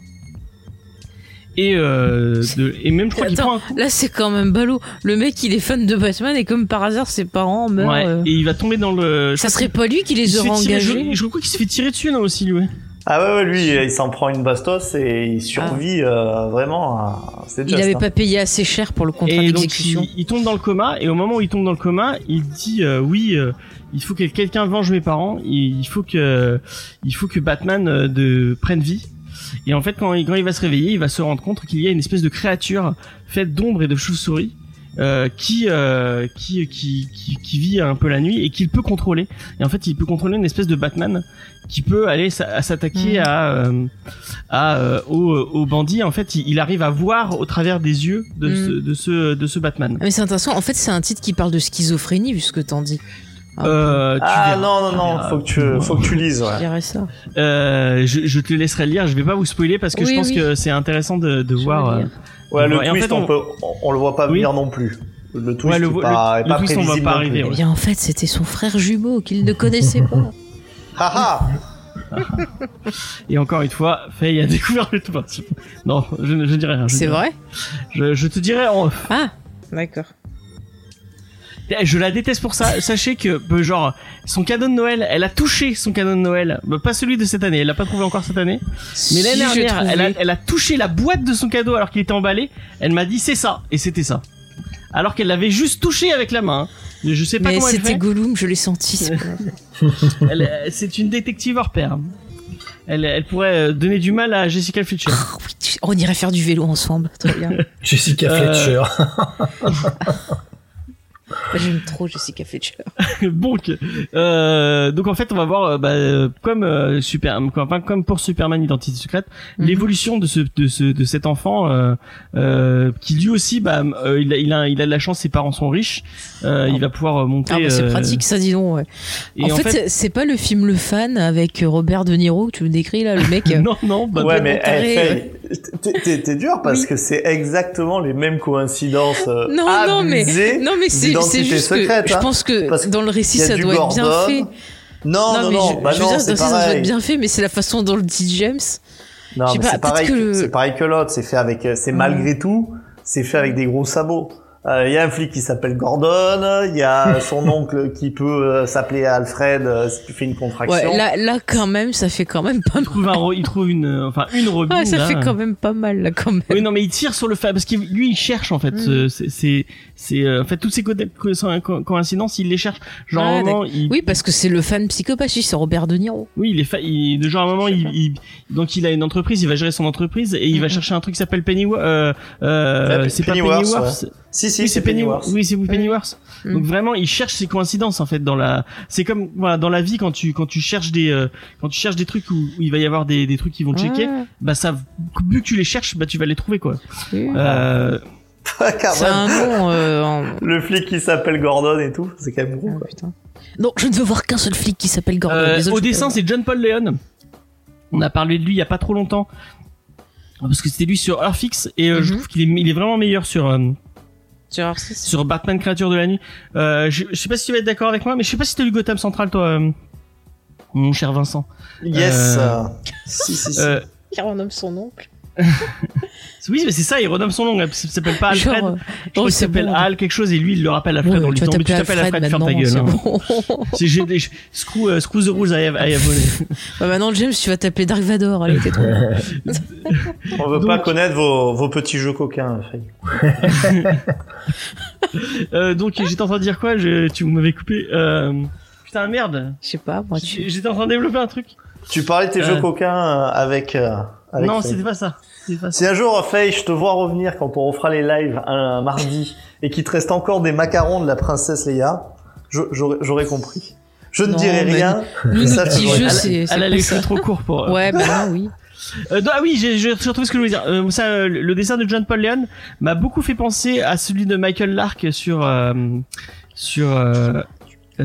Et euh, de, et même je crois qu'il Attends, prend un coup. Là, c'est quand même ballot. Le mec, il est fan de Batman et comme par hasard, ses parents meurent. Ouais, euh. et il va tomber dans le. Ça serait pas lui qui les tirer- engagés Je, je crois qu'il se fait tirer dessus non aussi lui. Ah ouais, ouais, lui, il s'en prend une bastos et il survit euh, vraiment. C'est Il juste. avait hein. pas payé assez cher pour le contrat Et donc d'exécution. il, il tombe dans le coma et au moment où il tombe dans le coma, il dit euh, oui, euh, il faut que quelqu'un venge mes parents, il, il faut que il faut que Batman euh, de prenne vie. Et en fait quand il, quand il va se réveiller, il va se rendre compte qu'il y a une espèce de créature faite d'ombre et de chauves-souris euh, qui, euh, qui qui qui qui vit un peu la nuit et qu'il peut contrôler. Et en fait, il peut contrôler une espèce de Batman qui peut aller s'attaquer Mhm. à euh, à euh, aux, aux bandits. En fait, il, il arrive à voir au travers des yeux de Mhm. ce de ce de ce Batman. Ah, mais c'est intéressant. En fait, c'est un titre qui parle de schizophrénie, vu ce que t'en dis. Ah, Euh, tu Ah verras, non, non, non, verras. faut que tu, faut que tu lises, Je ouais. dirais ça. Euh, je, je te laisserai lire. Je vais pas vous spoiler parce que je pense oui. que c'est intéressant de, de Je voir. Ouais, le Et en twist, fait, on, on- peut, on, on le voit pas Oui. venir non plus. Le twist, Ouais, le- est pas, le- est pas le twist, on va pas non arriver, plus. Ouais. bien, en fait, c'était son frère jumeau qu'il ne connaissait pas. *laughs* Haha Et encore une fois, Faye a *laughs* découvert le tout. Non, je, ne- je dirai rien. je C'est vrai je, je te dirai en. Ah, d'accord. Je la déteste pour ça. *laughs* Sachez que, euh, genre, son cadeau de Noël, elle a touché son cadeau de Noël. Bah, pas celui de cette année, elle l'a pas trouvé encore cette année. Mais l'année Si, dernière, elle a, trouvé. elle a touché la boîte de son cadeau alors qu'il était emballé. Elle m'a dit c'est ça, et c'était ça. Alors qu'elle l'avait juste touché avec la main. Je sais pas Mais comment elle c'était fait. Gollum, je l'ai senti. c'est *laughs* euh, c'est une détective hors pair. Elle, elle pourrait euh, donner du mal à Jessica Fletcher. Oh, oui, tu- on irait faire du vélo ensemble, très bien. *laughs* Jessica Euh, Fletcher. J'aime trop Jessica Fletcher. *laughs* donc, euh, donc en fait, on va voir, euh, bah, euh, comme euh, super, enfin, comme pour Superman Identité secrète, Mhm. l'évolution de ce, de ce, de cet enfant, euh, euh, qui lui aussi, bah, euh, il a, il a, il a de la chance, ses parents sont riches, euh, il va pouvoir monter. Ah bah c'est euh, pratique ça dis donc ouais. Et en, fait, c'est- c'est pas le film Le Fan avec Robert De Niro que tu me décris là le mec *laughs* non, non, bah, ouais, mais taré, eh, Faye, t'es- t'es t'es dur parce Oui. que c'est exactement les mêmes coïncidences. euh, Non non mais non mais c'est juste secrète, que je hein. pense que Parce dans le récit ça doit être bien fait. Non, non, mais non, je, bah je veux non, dire c'est dans ça, ça doit être bien fait mais c'est la façon dont le dit James. Non, mais pas, c'est pareil, que que, le- c'est pareil que l'autre. C'est fait avec, euh, c'est Mm. malgré tout, c'est fait avec des gros sabots. Euh, Il y a un flic qui s'appelle Gordon. Il y a *laughs* son oncle qui peut euh, s'appeler Alfred euh, si tu fais une contraction. Ouais là là quand même ça fait quand même pas il trouve un, il trouve une, euh, enfin, une *laughs* robine. ah, ça là. fait quand même pas mal là quand même. Oui, non, mais il tire sur le fait parce que lui, il cherche en fait. Mm. euh, c'est, c'est, euh, en fait, toutes ces co- co- co- coïncidences, il les cherche. Genre, à un Ah, moment, il, Oui parce que c'est le fan psychopathe oui, c'est Robert De Niro. oui, il est, fa- il, de genre à un moment, il, il- donc il a une entreprise, il va gérer son entreprise et il va Mhm. chercher un truc qui s'appelle Pennyworth. Euh, euh, Ouais, c'est pas Pennyworth, Pennyworth. Si, si, Oui, c'est Pennyworth. Oui, c'est Pennyworth. Mm. Donc vraiment, il cherche ces coïncidences en fait dans la. C'est comme voilà dans la vie quand tu quand tu cherches des euh, quand tu cherches des trucs où, où il va y avoir des, des trucs qui vont checker, Ah, bah ça vu que tu les cherches, bah tu vas les trouver quoi. Euh, C'est un nom euh, en- Le flic qui s'appelle Gordon et tout, c'est quand même gros. Ah, quoi. putain. Non, je ne veux voir qu'un seul flic qui s'appelle Gordon. Euh, autres, au dessin, c'est John Paul Leon. On a parlé de lui il y a pas trop longtemps. Parce que c'était lui sur Earthfix et euh, je Mhm. trouve qu'il est, il est vraiment meilleur sur euh, Sur R6. sur Batman créature de la nuit. Euh, je, je sais pas si tu vas être d'accord avec moi, mais je sais pas si t'as lu Gotham Central toi, euh, mon cher Vincent. Yes. Si, si, si. Euh, Il renomme son oncle. *laughs* oui, mais c'est ça, il renomme son nom. Il s'appelle pas Alfred. Genre, euh, je crois oh, qu'il s'appelle bon. Al quelque chose et lui il le rappelle Alfred. Ouais, on lui dit, mais tu t'appelles Alfred Alfred, ferme ta gueule. c'est hein. bon. C'est j'ai des screw, euh, screw the rules I have, I have volé. Bah, maintenant, James, tu vas t'appeler Dark Vador. Allez, t'es *laughs* trop. On veut donc- pas connaître vos, vos petits jeux coquins, Faye. *laughs* Euh, donc j'étais en train de dire quoi? Je, Tu m'avais coupé. Euh, putain merde. Je sais pas, moi, tu. J'étais en train de développer un truc. Tu parlais de tes Euh. jeux coquins avec, avec non, c'était pas ça. C'était pas ça. Si un jour, Faye, je te vois revenir quand on refera les lives un mardi et qu'il te reste encore des macarons de la princesse Leia, j'aurais j'aurais compris. Je ne Non, dirai mais rien. Nos ça, jeux, Elle, c'est. c'est elle a pas les ça. cheveux trop courts pour. euh, Ouais, bah non, oui. Euh, ah oui, j'ai j'ai retrouvé ce que je voulais dire. Euh, ça, euh, le dessin de John Paul Leon m'a beaucoup fait penser à celui de Michael Lark sur euh, sur euh,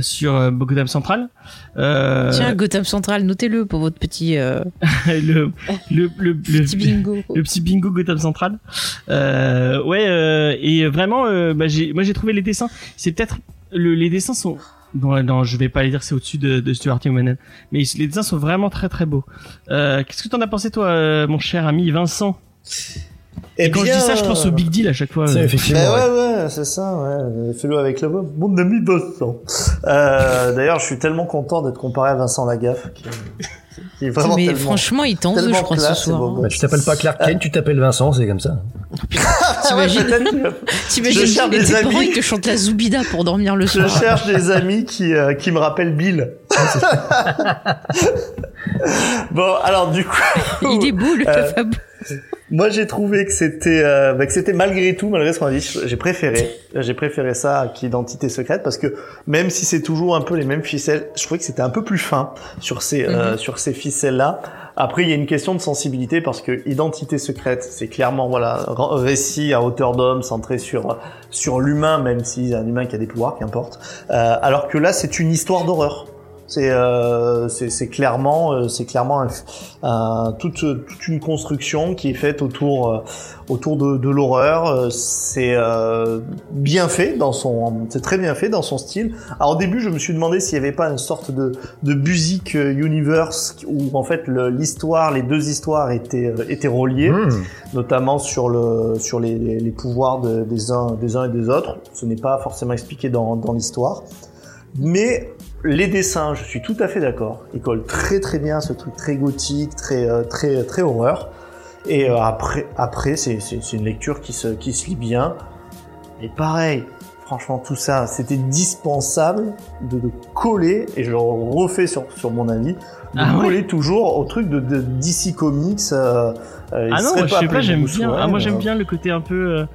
sur euh, Gotham Central. Euh, Tiens, Gotham Central, notez-le pour votre petit, euh, *laughs* le, le, le, petit bingo. le petit bingo Gotham Central. Euh, ouais, euh, et vraiment, euh, bah, moi j'ai trouvé les dessins. C'est peut-être le, les dessins sont. Non, non, je vais pas les dire, c'est au-dessus de, de Stuart Tillman. Mais les dessins sont vraiment très très beaux. Euh, qu'est-ce que t'en as pensé toi, euh, mon cher ami Vincent? Eh Et quand je dis ça, je pense au Big Deal à chaque fois. C'est effectivement. Ben ouais. ouais, ouais, c'est ça, ouais. Fais-le avec le Mon ami Vincent. Euh, d'ailleurs, je suis tellement content d'être comparé à Vincent Lagaffe, qui, qui est vraiment Mais franchement, il t'en veut, je crois, ce classe et soir. beau hein. Bah, tu t'appelles pas Clark Kent, tu t'appelles Vincent, c'est comme ça. *laughs* Ah ouais, T'imagines *laughs* T'imagines Je des parents, amis. ils te chantent la Zoubida pour dormir le Je soir. cherche des amis qui, euh, qui me rappellent Bill. *laughs* bon, alors du coup, Il est beau, le Euh. Moi j'ai trouvé que c'était euh, bah, que c'était malgré tout, malgré ce qu'on a dit, j'ai préféré, j'ai préféré ça qu'Identité secrète parce que même si c'est toujours un peu les mêmes ficelles, je trouvais que c'était un peu plus fin sur ces euh, sur ces ficelles là. Après, il y a une question de sensibilité parce que Identité secrète, c'est clairement voilà récit à hauteur d'homme centré sur sur l'humain, même si c'est un humain qui a des pouvoirs, qu'importe. Euh, alors que là, c'est une histoire d'horreur. C'est euh, c'est clairement euh, c'est clairement un- un- toute toute une construction qui est faite autour euh, autour de, de l'horreur. Euh, C'est euh, bien fait dans son c'est très bien fait dans son style. Alors au début, je me suis demandé s'il y avait pas une sorte de de euh, universe où en fait le- l'histoire, les deux histoires étaient étaient reliées Hmm. notamment sur le sur les, les, les pouvoirs de- des uns des uns et des autres. Ce n'est pas forcément expliqué dans dans l'histoire, mais les dessins, je suis tout à fait d'accord. Ils collent très très bien ce truc très gothique, très euh, très très horreur. Et euh, après après c'est une lecture qui se qui se lit bien. Et pareil, franchement tout ça, c'était dispensable de, de coller et je le refais sur sur mon avis, de Ah ouais coller toujours au truc de, de DC Comics. euh, euh, Ah non, je sais pas, j'aime bien. Ah, moi j'aime euh, bien le côté un peu. euh,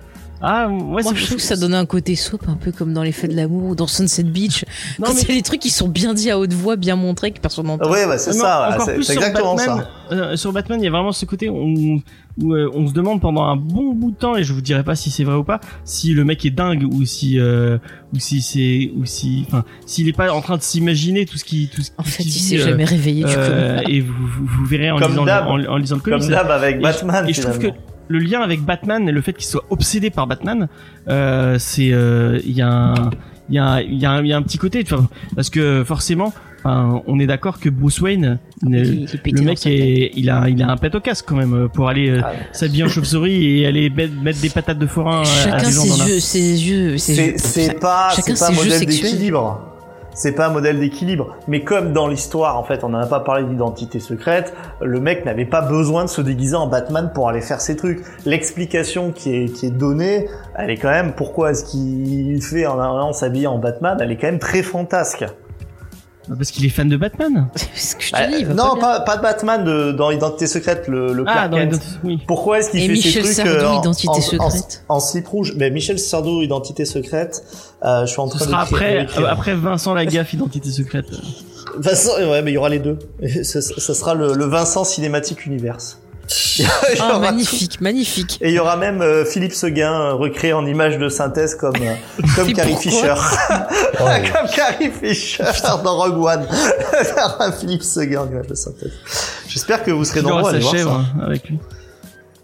Ah, ouais, Moi, c'est je trouve que ça donne un côté soap, un peu comme dans Les Feux de l'amour ou dans Sunset Beach. Non, Quand mais- c'est les trucs qui sont bien dits à haute voix, bien montrés, que personne n'entend. Ouais, bah, c'est ça, c'est plus c'est sur exactement Batman, ça. euh, sur Batman, il y a vraiment ce côté où, où, euh, on se demande pendant un bon bout de temps, et je vous dirai pas si c'est vrai ou pas, si le mec est dingue ou si euh, ou si c'est ou si, enfin, s'il est pas en train de s'imaginer tout ce qui tout ce En fait, il dit, s'est euh, jamais réveillé, du euh, coup. et vous, vous, vous verrez en Comme lisant, le, en, en lisant le comics. Comme d'hab avec Et Batman. je, et je trouve que. Le lien avec Batman et le fait qu'il soit obsédé par Batman, euh, c'est euh, il y a un il y a un- il y a un y a un petit côté enfin, parce que forcément enfin, on est d'accord que Bruce Wayne ne- il pété le mec est il a il a un pet au casque quand même pour aller euh, Ah, s'habiller en *laughs* chauve-souris et aller mettre, mettre des patates de forain euh, à Chacun des gens dans la... ses yeux, ses yeux, ses C'est yeux. c'est pas, chacun c'est pas un ses jeux modèle sexuels. d'équilibre. C'est pas un modèle d'équilibre. Mais comme dans l'histoire, en fait, on n'en a pas parlé d'identité secrète, le mec n'avait pas besoin de se déguiser en Batman pour aller faire ses trucs. L'explication qui est, qui est donnée, elle est quand même, pourquoi est-ce qu'il fait en allant s'habiller en Batman, elle est quand même très fantasque. Parce qu'il est fan de Batman *laughs* C'est ce que je te Bah, dis, non, pas bien. pas, pas de Batman de, dans Identité secrète, le, le ah Clark dans Kent. oui Pourquoi est-ce qu'il Et fait Michel ces trucs Sardou, euh, en, Identité en- secrète. en, en slip rouge? Mais Michel Sardou, Identité secrète, euh, je suis en ce train sera d'écrire- après euh, après Vincent Lagaffe identité secrète De façon, ouais, mais il y aura les deux. Ça, ça sera le, le Vincent Cinématique Universe. *laughs* Ah, aura magnifique, magnifique. Et il y aura même euh, Philippe Seguin euh, recréé en image de synthèse comme euh, *laughs* comme Carrie Fisher, *laughs* Ouais. comme Carrie Fisher dans Rogue One. Un Philippe Seguin en image de synthèse. J'espère que vous serez nombreux à aller voir ça. avec lui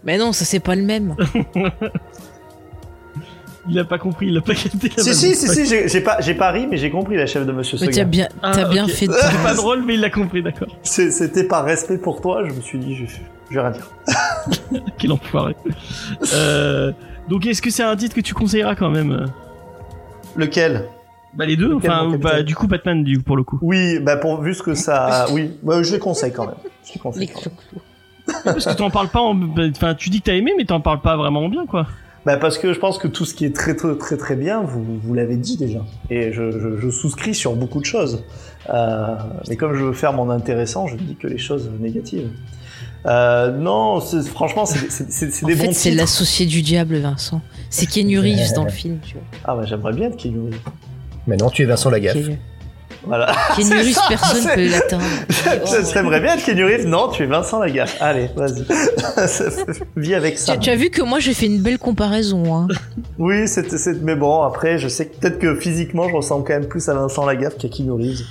Mais non, ça c'est pas le même. Il a pas compris il a pas capté la Si si si si, j'ai j'ai pas j'ai pas ri, mais j'ai compris la chef de Monsieur Mais t'as Seguin. bien, Ah, t'as bien ok. fait de c'est pas drôle mais il l'a compris d'accord C'est- C'était par respect pour toi, je me suis dit je, je vais rien dire. *laughs* Quel enfoiré. euh, donc est-ce que c'est un titre que tu conseilleras quand même? Lequel? Bah les deux, Lequel, enfin bah du coup Batman du coup pour le coup. Oui, bah pour vu ce que ça, oui, bah, je les conseille quand même. Je les conseille. Quand même. Parce que t'en parles pas en, bah, enfin tu dis que t'as aimé mais t'en parles pas vraiment en bien quoi. Bah parce que je pense que tout ce qui est très très très très bien, vous, vous l'avez dit déjà. Et je, je, je souscris sur beaucoup de choses. Euh, mais comme je veux faire mon intéressant, je dis que les choses négatives. Euh, non, c'est- franchement, c'est c'est- c'est- c'est En des fait, bons c'est l'associé du diable, Vincent. C'est Keanu Reeves dans le film, tu vois. Ah bah j'aimerais bien être Keanu Reeves. Maintenant, tu es Vincent Lagaffe. Voilà. *laughs* Ça, personne c'est- peut l'atteindre. Je *laughs* t'aimerais bien être Reeves Non, tu es Vincent Lagaffe. Allez, vas-y. *laughs* Vis avec ça. Tu, tu as vu que moi j'ai fait une belle comparaison. Hein. Oui, c'est, mais bon, après, je sais que peut-être que physiquement, je ressemble quand même plus à Vincent Lagaffe qu'à Keanu Reeves.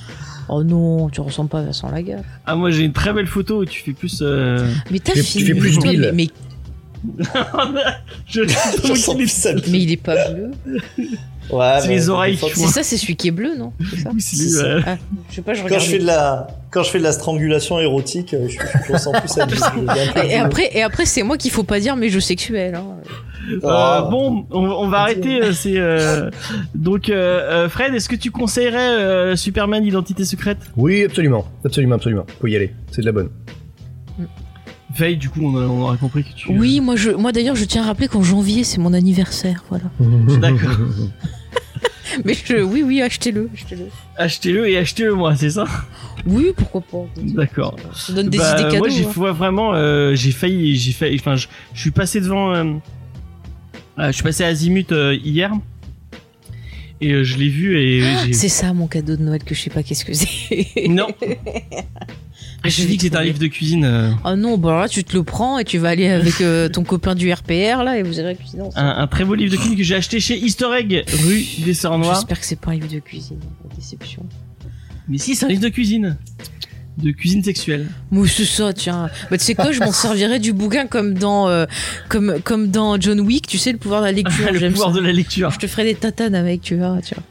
Oh non, tu ressembles pas à Vincent Lagaffe. Ah moi j'ai une très belle photo où tu fais plus. Euh... Mais t'as fini. tu fais plus toi, Bill. mais, je, Je ressemble plus à mais, mais il est pas bleu. Ouais, C'est mais- les oreilles mais- qui C'est ça, c'est celui qui est bleu, non? C'est ça? Oui, c'est lui, C'est ça. ouais. Ah, Je sais pas, je Quand regarde. je fais de la, quand je fais de la strangulation érotique, euh, je, je ressemble plus à. Je Et, et après, et après c'est moi qu'il faut pas dire mes jeux sexuels. Hein. Euh, Oh. bon, on, on va arrêter. euh, c'est euh, donc euh, euh, Fred, est-ce que tu conseillerais euh, Superman Identité secrète? Oui, absolument. Absolument, absolument. Faut y aller. C'est de la bonne. Veille, du coup, on, on aurait compris que tu. Oui, moi, je, moi d'ailleurs, je tiens à rappeler qu'en janvier, c'est mon anniversaire, voilà. *laughs* D'accord. *laughs* Mais je, oui, oui, achetez-le, achetez-le. Achetez-le et achetez-le moi, c'est ça? Oui, pourquoi pas. D'accord. Ça donne des Bah, idées cadeaux. Moi, j'ai hein. vraiment, euh, j'ai failli, j'ai failli. Enfin, je, je suis passé devant. euh, euh, je suis passé à Azimut hier et je l'ai vu et j'ai. C'est ça mon cadeau de Noël que je sais pas qu'est-ce que c'est. Non. *laughs* Je je dis que c'est un livre de cuisine. euh, Ah non, bah là tu te le prends et tu vas aller avec euh, ton copain du RPR là et vous irez cuisiner ensemble. un, un très beau livre de cuisine que j'ai acheté chez Easter Egg, rue des Sœurs Noires. J'espère que c'est pas un livre de cuisine, la déception. Mais si, c'est un livre de cuisine. De cuisine sexuelle. Moi, c'est ça, tiens. Bah, tu sais quoi, je m'en servirais du bouquin comme dans, euh, comme, comme dans John Wick, tu sais, le pouvoir de la lecture. *laughs* le pouvoir ça. de la lecture. Je te ferai des tatanes avec, tu verras, tu vois.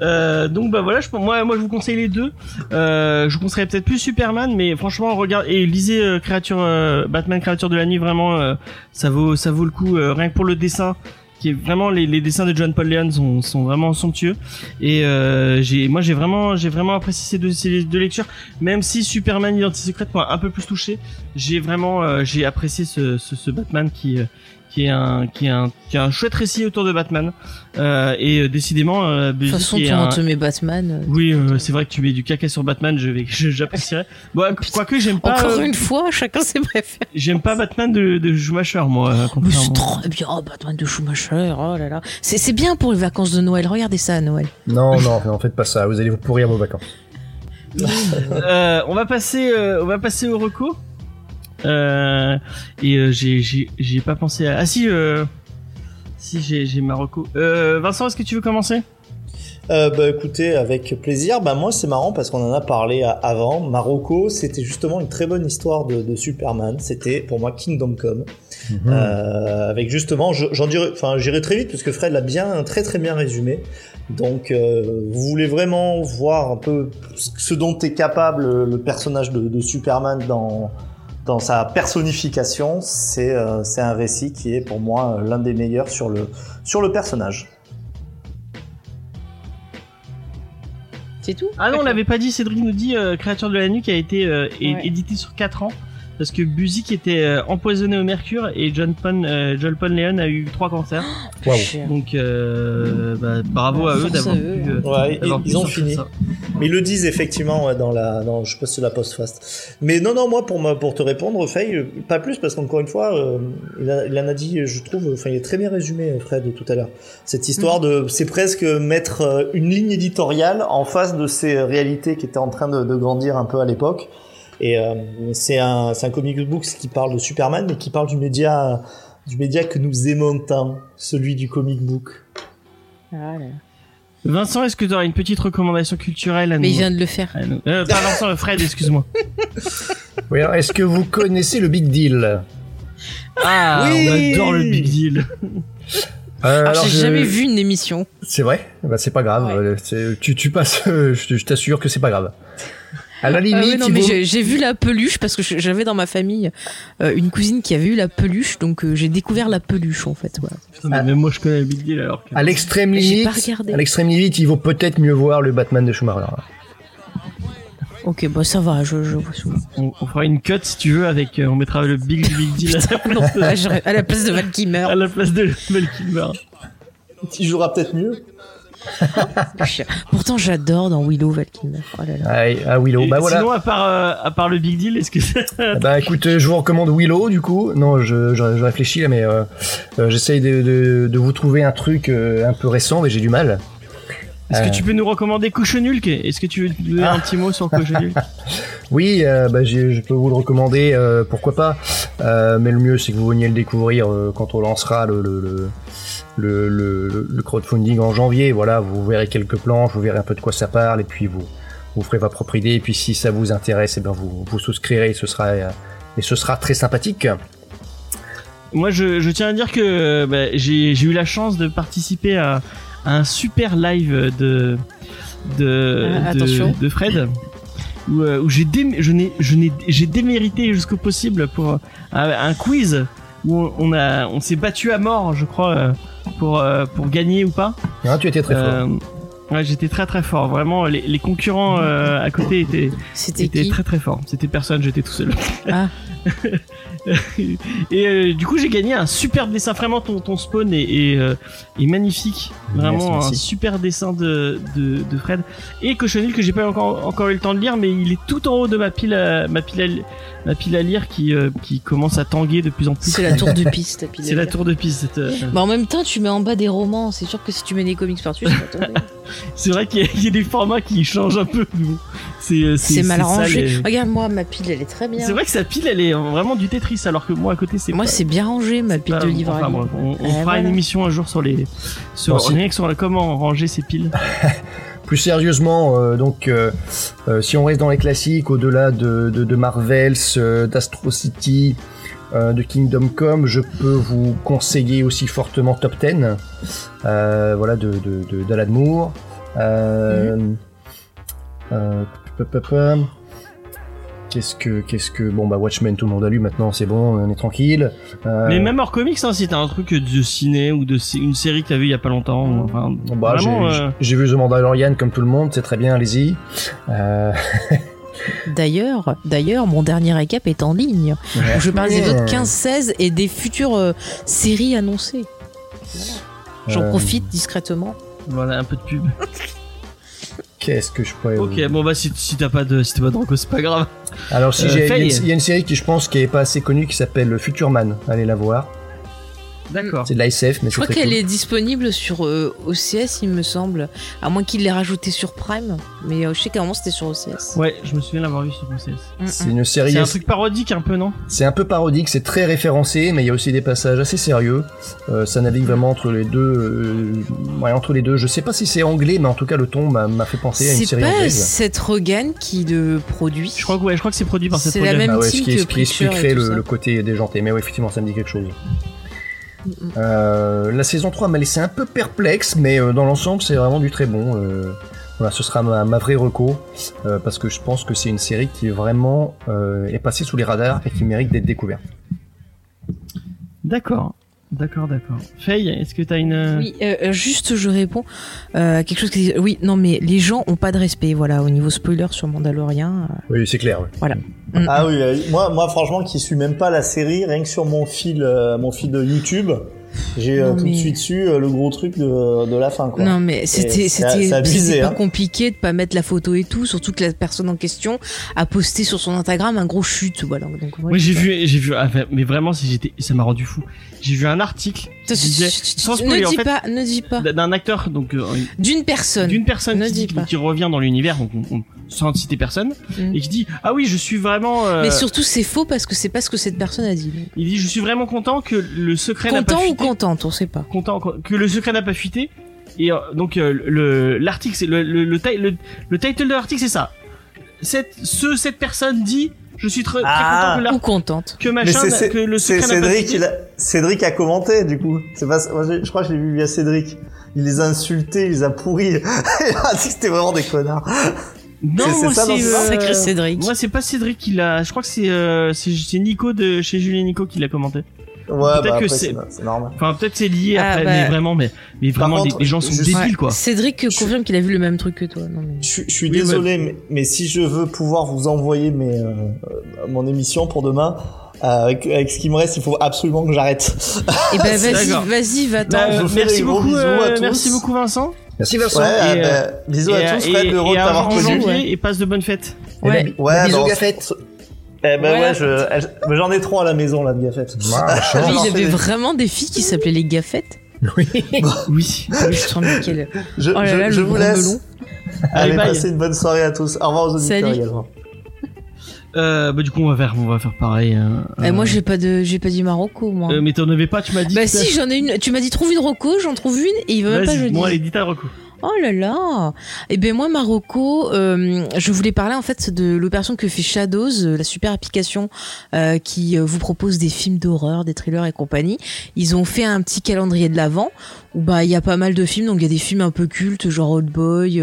Euh, donc bah voilà, je, moi, moi je vous conseille les deux. Euh, je vous conseillerais peut-être plus Superman, mais franchement regarde et lisez euh, créature euh, Batman créature de la nuit vraiment, euh, ça vaut ça vaut le coup euh, rien que pour le dessin. Qui est vraiment les, les dessins de John Paul Leon sont, sont vraiment somptueux et euh, j'ai moi j'ai vraiment j'ai vraiment apprécié ces deux, ces deux lectures même si Superman Identité secrète m'a un peu plus touché j'ai vraiment euh, j'ai apprécié ce, ce, ce Batman qui qui est un qui est un qui est un chouette récit autour de Batman euh, et euh, décidément euh, De toute façon, le un- te met Batman. euh. oui, euh, c'est vrai que tu mets du caca sur Batman, je vais, *laughs* j'apprécierais. Bon, quoique j'aime pas, Encore euh, une fois, chacun ses préférences. j'aime pas Batman de, de Schumacher, moi. euh, Mais c'est contrairement. trop bien, oh, Batman de Schumacher, oh là là. C'est c'est bien pour les vacances de Noël, regardez ça à Noël. Non, non, non, faites pas ça. Vous allez vous pourrir vos vacances. Euh, on va passer, euh, on va passer au reco. Euh, et euh, j'ai, j'ai, j'ai pas pensé à. Ah si, euh, si j'ai, j'ai ma reco. Euh, Vincent, est-ce que tu veux commencer? Euh, bah écoutez, avec plaisir. Bah moi c'est marrant parce qu'on en a parlé avant. Marocco, c'était justement une très bonne histoire de, de Superman. C'était pour moi Kingdom Come. Mhm. Euh, avec justement, je- j'en dirais, enfin j'irai très vite parce que Fred l'a bien, très très bien résumé. Donc euh, vous voulez vraiment voir un peu ce dont est capable le personnage de, de Superman dans dans sa personnification, c'est euh, c'est un récit qui est pour moi l'un des meilleurs sur le sur le personnage. C'est tout? Ah non, on l'avait pas dit. Cédric nous dit euh, Créature de la nuit qui a été euh, Ouais. édité sur 4 ans. Parce que Buzik était euh, empoisonné au mercure et John Pon, euh, John Pon Leon a eu trois cancers. Waouh. Cher. Donc euh, bah, bravo à eux d'avoir à eux, pu. euh, Ouais, ils, d'avoir pu ils ont fini. ça. Mais ils le disent effectivement ouais, dans la, dans, je sais pas si c'est la post-fast. Mais non, non, moi pour me, pour te répondre, Faye, pas plus parce qu'encore une fois, euh, il, a- il en a dit, je trouve, enfin il est très bien résumé, Fred, tout à l'heure. Cette histoire de, c'est presque mettre euh, une ligne éditoriale en face de ces réalités qui étaient en train de, de grandir un peu à l'époque. Et euh, c'est un, comic book qui parle de Superman, mais qui parle du média, du média que nous aimons tant, celui du comic book. Ah. Vincent, est-ce que tu auras une petite recommandation culturelle à Mais nous il vient de le faire. Euh, pas Vincent, Fred, excuse-moi. *laughs* Oui, alors, est-ce que vous connaissez le Big Deal? Ah, Oui. on adore le big deal. Euh, Ah, alors, J'ai je- jamais vu une émission. C'est vrai? Bah, C'est pas grave. Ouais. Tu, tu passes, *laughs* je t'assure que c'est pas grave. À la Ah limite, non, il mais vaut- j'ai vu la peluche parce que j'avais dans ma famille euh, une cousine qui avait eu la peluche, donc euh, j'ai découvert la peluche en fait. Voilà. Putain, mais même moi je connais le big deal alors que. à l'extrême limite, pas regardé. à l'extrême limite, il vaut peut-être mieux voir le Batman de Schumacher. Ok, bah ça va, je, je vois souvent. On, on fera une cut si tu veux avec. euh, on mettra le big big deal à la place de, *laughs* à la place de Val Kilmer. à la place de Val Kilmer. Tu joueras peut-être mieux. *laughs* Pourtant, j'adore dans Willow Val Kilmer. Oh là là. Ah, ah, Willow, Et bah voilà. Sinon, à part, euh, à part le big deal, est-ce que c'est. *laughs* Bah écoute, euh, je vous recommande Willow du coup. Non, je, je, je réfléchis là, mais euh, euh, j'essaye de, de, de vous trouver un truc euh, un peu récent, mais j'ai du mal. Est-ce que Euh. tu peux nous recommander Couchenulk Est-ce que tu veux donner un petit mot sur Couchenulk *laughs* Oui, euh, bah, je peux vous le recommander, euh, pourquoi pas. Euh, mais le mieux, c'est que vous veniez le découvrir quand on lancera le, le, le, le, le- le crowdfunding en janvier. Voilà, vous verrez quelques planches, vous verrez un peu de quoi ça parle, et puis vous vous ferez votre propre idée. Et puis si ça vous intéresse, et ben vous vous souscrirez. Ce sera et ce sera très sympathique. Moi, je, je tiens à dire que bah, j'ai eu la chance de participer à un super live de de, Ah, de, de Fred où, euh, où j'ai dé, je n'ai je n'ai j'ai démérité jusqu'au possible pour euh, un, un quiz où on, a on s'est battu à mort, je crois, euh, pour euh, pour gagner ou pas. Hein, tu étais très fort. Euh, ouais, j'étais très très fort. Vraiment, les, les concurrents euh, à côté étaient C'était étaient qui très très forts. C'était personne, j'étais tout seul. Ah, *laughs* *laughs* et euh, du coup, j'ai gagné un superbe dessin. Vraiment, ton, ton spawn est, est, euh, est magnifique. Vraiment, Merci, un merci. super dessin de, de, de Fred. Et Cochonil, que j'ai pas encore, encore eu le temps de lire, mais il est tout en haut de ma pile à, ma pile à, li- ma pile à lire qui, euh, qui commence à tanguer de plus en plus. c'est la tour de *laughs* piste. C'est la de- tour de piste. cette, euh, Bah en même temps, tu mets en bas des romans. C'est sûr que si tu mets des comics par-dessus, ça va tomber. *laughs* C'est vrai qu'il y, a- il y a des formats qui changent un peu. C'est euh, mal rangé. les- Regarde-moi, ma pile, elle est très bien. C'est vrai que sa pile, elle est vraiment du Tetris, alors que moi à côté, c'est Moi, pas- c'est bien rangé, ma pile pas- de livres enfin, on, on Eh, fera voilà. une émission un jour sur les sur Bon, rien que sur la- comment ranger ses piles. *laughs* plus sérieusement, euh, donc euh, euh, si on reste dans les classiques, au-delà de, de, de Marvels, euh, d'Astro City, euh, de Kingdom Come, je peux vous conseiller aussi fortement Top 10, euh, voilà, de, de, d'Alan Moore. Euh, pa. Qu'est-ce que, qu'est-ce que, bon bah Watchmen, tout le monde a lu maintenant, c'est bon, on est tranquille. Euh, Mais même hors comics, hein, si t'as un truc de ciné ou de une série que t'as vu il y a pas longtemps, enfin, Bah, j'ai, euh, vu The Mandalorian comme tout le monde, c'est très bien, allez-y. Euh, *laughs* D'ailleurs, d'ailleurs, mon dernier récap est en ligne. je parle des autres 15-16 et des futures euh, séries annoncées. J'en Euh, profite discrètement. voilà, un peu de pub. *laughs* Qu'est-ce que je pourrais vous- Ok, bon bah si, si t'as pas de si t'as pas de reco, c'est pas grave. Alors si Euh, j'ai, il y y, a une série qui je pense qui est pas assez connue qui s'appelle Futurman. Allez la voir. D'accord. C'est de la SF mais Je c'est crois qu'elle cool. est disponible sur euh, OCS, il me semble. À moins qu'il l'ait rajouté sur Prime. Mais euh, je sais qu'à un moment c'était sur OCS. Ouais, je me souviens l'avoir vu sur OCS. Mm, C'est mm. une série. C'est un truc parodique un peu, non? C'est un peu parodique, c'est très référencé, mais il y a aussi des passages assez sérieux. Euh, ça navigue vraiment entre les deux. euh, ouais, entre les deux. Je sais pas si c'est anglais, mais en tout cas le ton m'a, fait penser à une C'est série pas anglaise. Seth Rogen qui le produit. Je crois que ouais, je crois que c'est produit par cette C'est la même Ah ouais, ce team qui, que ce qui expliquerait le, le côté déjanté. Mais oui, effectivement, ça me dit quelque chose. Euh, la saison 3 m'a laissé un peu perplexe, mais euh, dans l'ensemble, c'est vraiment du très bon. Euh, voilà, ce sera ma, vraie reco, parce que je pense que c'est une série qui est vraiment est passée sous les radars et qui mérite d'être découverte. D'accord. D'accord, d'accord. Faye, est-ce que t'as une. Oui, euh, euh, juste je réponds euh, quelque chose qui dit oui, non mais les gens ont pas de respect, voilà, au niveau spoiler sur Mandalorian. euh, Oui, c'est clair. ouais. mm, Ah oui, euh, moi, moi franchement, qui suis même pas la série, rien que sur mon fil, euh, mon fil de YouTube, j'ai euh, tout de suite su euh, le gros truc de, de la fin, quoi. Non mais c'était c'était hein. compliqué de pas mettre la photo et tout, surtout que la personne en question a posté sur son Instagram un gros chute, voilà. Donc ouais, Oui, j'ai vu, j'ai vu, ah, mais vraiment, j'étais, ça m'a rendu fou. J'ai vu un article qui disait, sans spoiler, ne en dis fait, pas, ne dis pas. d'un acteur, donc euh, D'une personne. d'une personne Ne qui, dis dit- pas. qui revient dans l'univers, donc on, on- sans citer personne, Mm. et qui dit ah oui, je suis vraiment. Mais surtout c'est faux parce que c'est pas ce que cette personne a dit. Il dit je suis vraiment content que le secret n'a pas fuité. Contente, on sait pas. content que le secret n'a pas fuité. Et euh, donc euh, le l'article, c'est le le, le, ti- le le title de l'article, c'est ça. Cette ce cette personne dit je suis très, très Ah. content que, Ou contente. que machin que le secret n'a pas Cédric, fuité. il a, Cédric a commenté, du coup. C'est pas, moi, je crois que je l'ai vu via Cédric. Il les a insultés, il les a pourris. il a dit que c'était vraiment des connards. Non, C'est- moi euh, Sacré Cédric. Moi c'est pas Cédric qui l'a. Je crois que c'est euh, c'est c'est Nico de chez Julien Nico qui l'a commenté. Ouais, Peut-être bah, que c'est- normal. Enfin peut-être c'est lié Ah, après, bah. mais vraiment mais mais vraiment contre, les, les gens sont je- débiles quoi. Cédric confirme qu'il a vu le même truc que toi. Non, mais... Je, suis- je suis Oui, désolé, mais, mais si je veux pouvoir vous envoyer mes, euh, euh, mon émission pour demain, euh, avec, avec ce qui me reste, il faut absolument que j'arrête. Eh ben *laughs* vas-y, D'accord. vas-y, va-t'en. Bah, euh, merci beaucoup, euh, merci beaucoup Vincent. Merci Vincent. Ouais, et, euh, bah, bisous à tous, Fred, heureux de t'avoir connu. et passe de bonnes fêtes. Ouais. Ouais, bisous bah, Gaffette. Eh ben ouais, je, je- j'en ai trop à la maison là de gaffettes. Ah, Ah, mais il y avait vraiment des filles qui s'appelaient les gaffettes. Oui. *laughs* Oui. Quel- Je, Oh là je, là, je vous laisse. Allez, passez une bonne soirée à tous. Au revoir aux auditeurs Salut. également. Euh, bah du coup on va faire on va faire pareil. euh, Eh, moi euh, j'ai pas de j'ai pas dit Marocco moi. euh, mais t'en avais pas, tu m'as dit. bah si j'en ai une. Tu m'as dit trouve une Rocco, j'en trouve une et il veut même pas que je Vas-y, dise. moi allez, dis ta reco. Oh là là. Eh ben moi Marocco, euh, je voulais parler en fait de l'opération que fait Shadows, euh, la super application euh, qui vous propose des films d'horreur, des thrillers et compagnie. Ils ont fait un petit calendrier de l'avant où bah il y a pas mal de films, donc il y a des films un peu cultes genre Old Boy,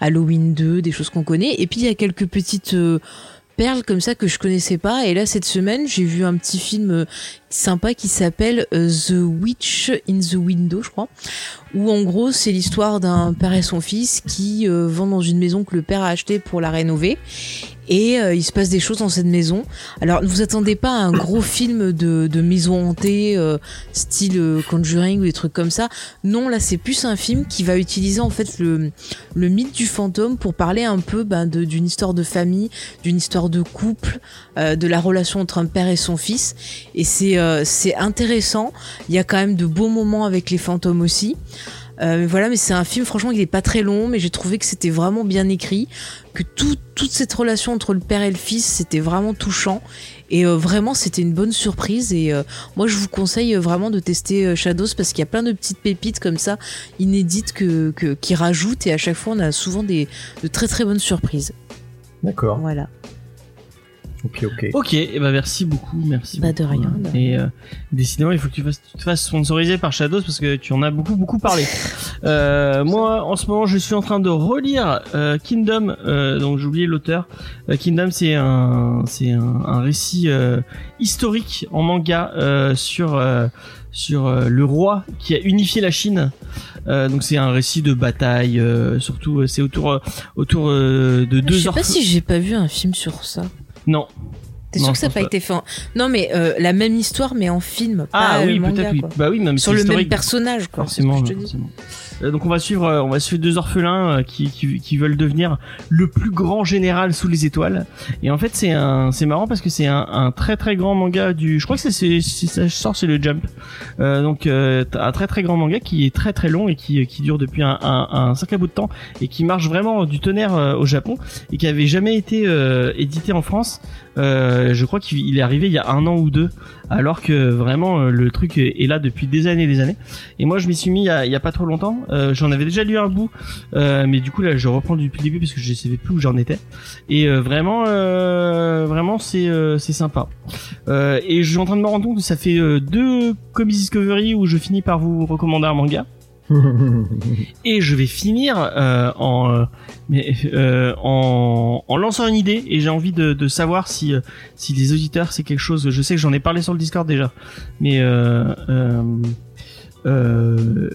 Halloween 2, des choses qu'on connaît, et puis il y a quelques petites perles comme ça que je connaissais pas. Et là cette semaine j'ai vu un petit film euh, sympa qui s'appelle euh, The Witch in the Window, je crois où en gros c'est l'histoire d'un père et son fils qui euh, vont dans une maison que le père a achetée pour la rénover et euh, il se passe des choses dans cette maison. Alors ne vous attendez pas à un gros film de, de maison hantée euh, style euh, Conjuring ou des trucs comme ça. Non là c'est plus un film qui va utiliser en fait le, le mythe du fantôme pour parler un peu ben, d'une histoire de famille, d'une histoire de couple, euh, de la relation entre un père et son fils. Et c'est euh, c'est intéressant. Il y a quand même de beaux moments avec les fantômes aussi. Euh, mais voilà, mais c'est un film, franchement, il est pas très long, mais j'ai trouvé que c'était vraiment bien écrit, que tout, toute cette relation entre le père et le fils, c'était vraiment touchant. Et euh, vraiment, c'était une bonne surprise. Et euh, moi, je vous conseille vraiment de tester euh, Shadows parce qu'il y a plein de petites pépites comme ça, inédites, que, que, qui rajoutent. Et à chaque fois, on a souvent des, de très très bonnes surprises. D'accord. Voilà. Ok, ok. Ok, et bah merci beaucoup, merci. Bah, de rien, Et euh, décidément, il faut que tu, fasses, tu te fasses sponsoriser par Shadows parce que tu en as beaucoup beaucoup parlé. *laughs* Euh, moi, en ce moment, je suis en train de relire euh, Kingdom, euh, donc j'ai oublié l'auteur. Euh, Kingdom, c'est un c'est un, un récit euh, historique en manga euh, sur euh, sur euh, le roi qui a unifié la Chine. Euh, donc c'est un récit de bataille, euh, surtout c'est autour euh, autour euh, de Je deux sais heures. pas si j'ai pas vu un film sur ça. Non, T'es sûr que ça n'a pas pas. été fait en... Non, mais euh, la même histoire, mais en film. ah oui peut-être oui. Bah oui, non, mais Sur le même personnage, quoi. c'est ce forcément, que je te dis. forcément. Euh, donc on va suivre, euh, on va suivre deux orphelins euh, qui, qui, qui veulent devenir le plus grand général sous les étoiles. Et en fait c'est un, c'est marrant parce que c'est un, un très très grand manga du, je crois que c'est, c'est, ça sort c'est le Jump. Euh, donc euh, un très très grand manga qui est très très long et qui, qui dure depuis un, un, un sacré bout de temps et qui marche vraiment du tonnerre au Japon et qui avait jamais été euh, édité en France. Euh, je crois qu'il il est arrivé il y a un an ou deux, alors que vraiment euh, le truc est là depuis des années et des années. Et moi je m'y suis mis il y a, pas trop longtemps. Euh, j'en avais déjà lu un bout, mais du coup là je reprends depuis le début parce que je savais plus où j'en étais. Et vraiment, vraiment c'est c'est sympa. Et je suis en train de me rendre compte que ça fait deux Comics Discovery où je finis par vous recommander un manga. *laughs* Et je vais finir euh, en, euh, euh, en en lançant une idée et j'ai envie de, savoir si si les auditeurs c'est quelque chose. Je sais que j'en ai parlé sur le Discord déjà, mais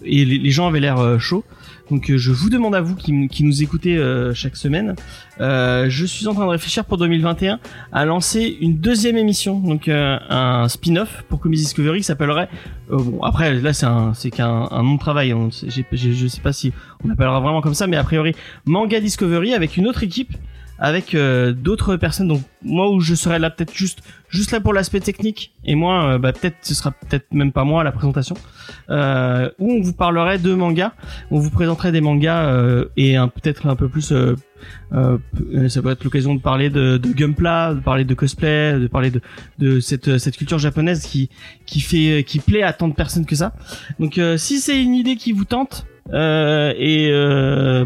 et les, gens avaient l'air chauds. Donc euh, je vous demande à vous qui, nous écoutez euh, chaque semaine, euh, je suis en train de réfléchir pour 2021 à lancer une deuxième émission, donc euh, un spin-off pour Comedy Discovery qui s'appellerait. euh, bon après là c'est un c'est qu'un un nom de travail, j'ai- j'ai- je sais pas si on l'appellera vraiment comme ça, mais a priori Manga Discovery avec une autre équipe avec euh, d'autres personnes donc moi où je serai là peut-être juste juste là pour l'aspect technique et moi euh, bah, peut-être ce sera peut-être même pas moi la présentation euh, où on vous parlerait de mangas on vous présenterait des mangas euh, et un peut-être un peu plus euh, ça peut être l'occasion de parler de, de Gunpla, de parler de cosplay, de parler de, de cette, cette culture japonaise qui, qui fait, qui plaît à tant de personnes que ça. Donc, si c'est une idée qui vous tente, et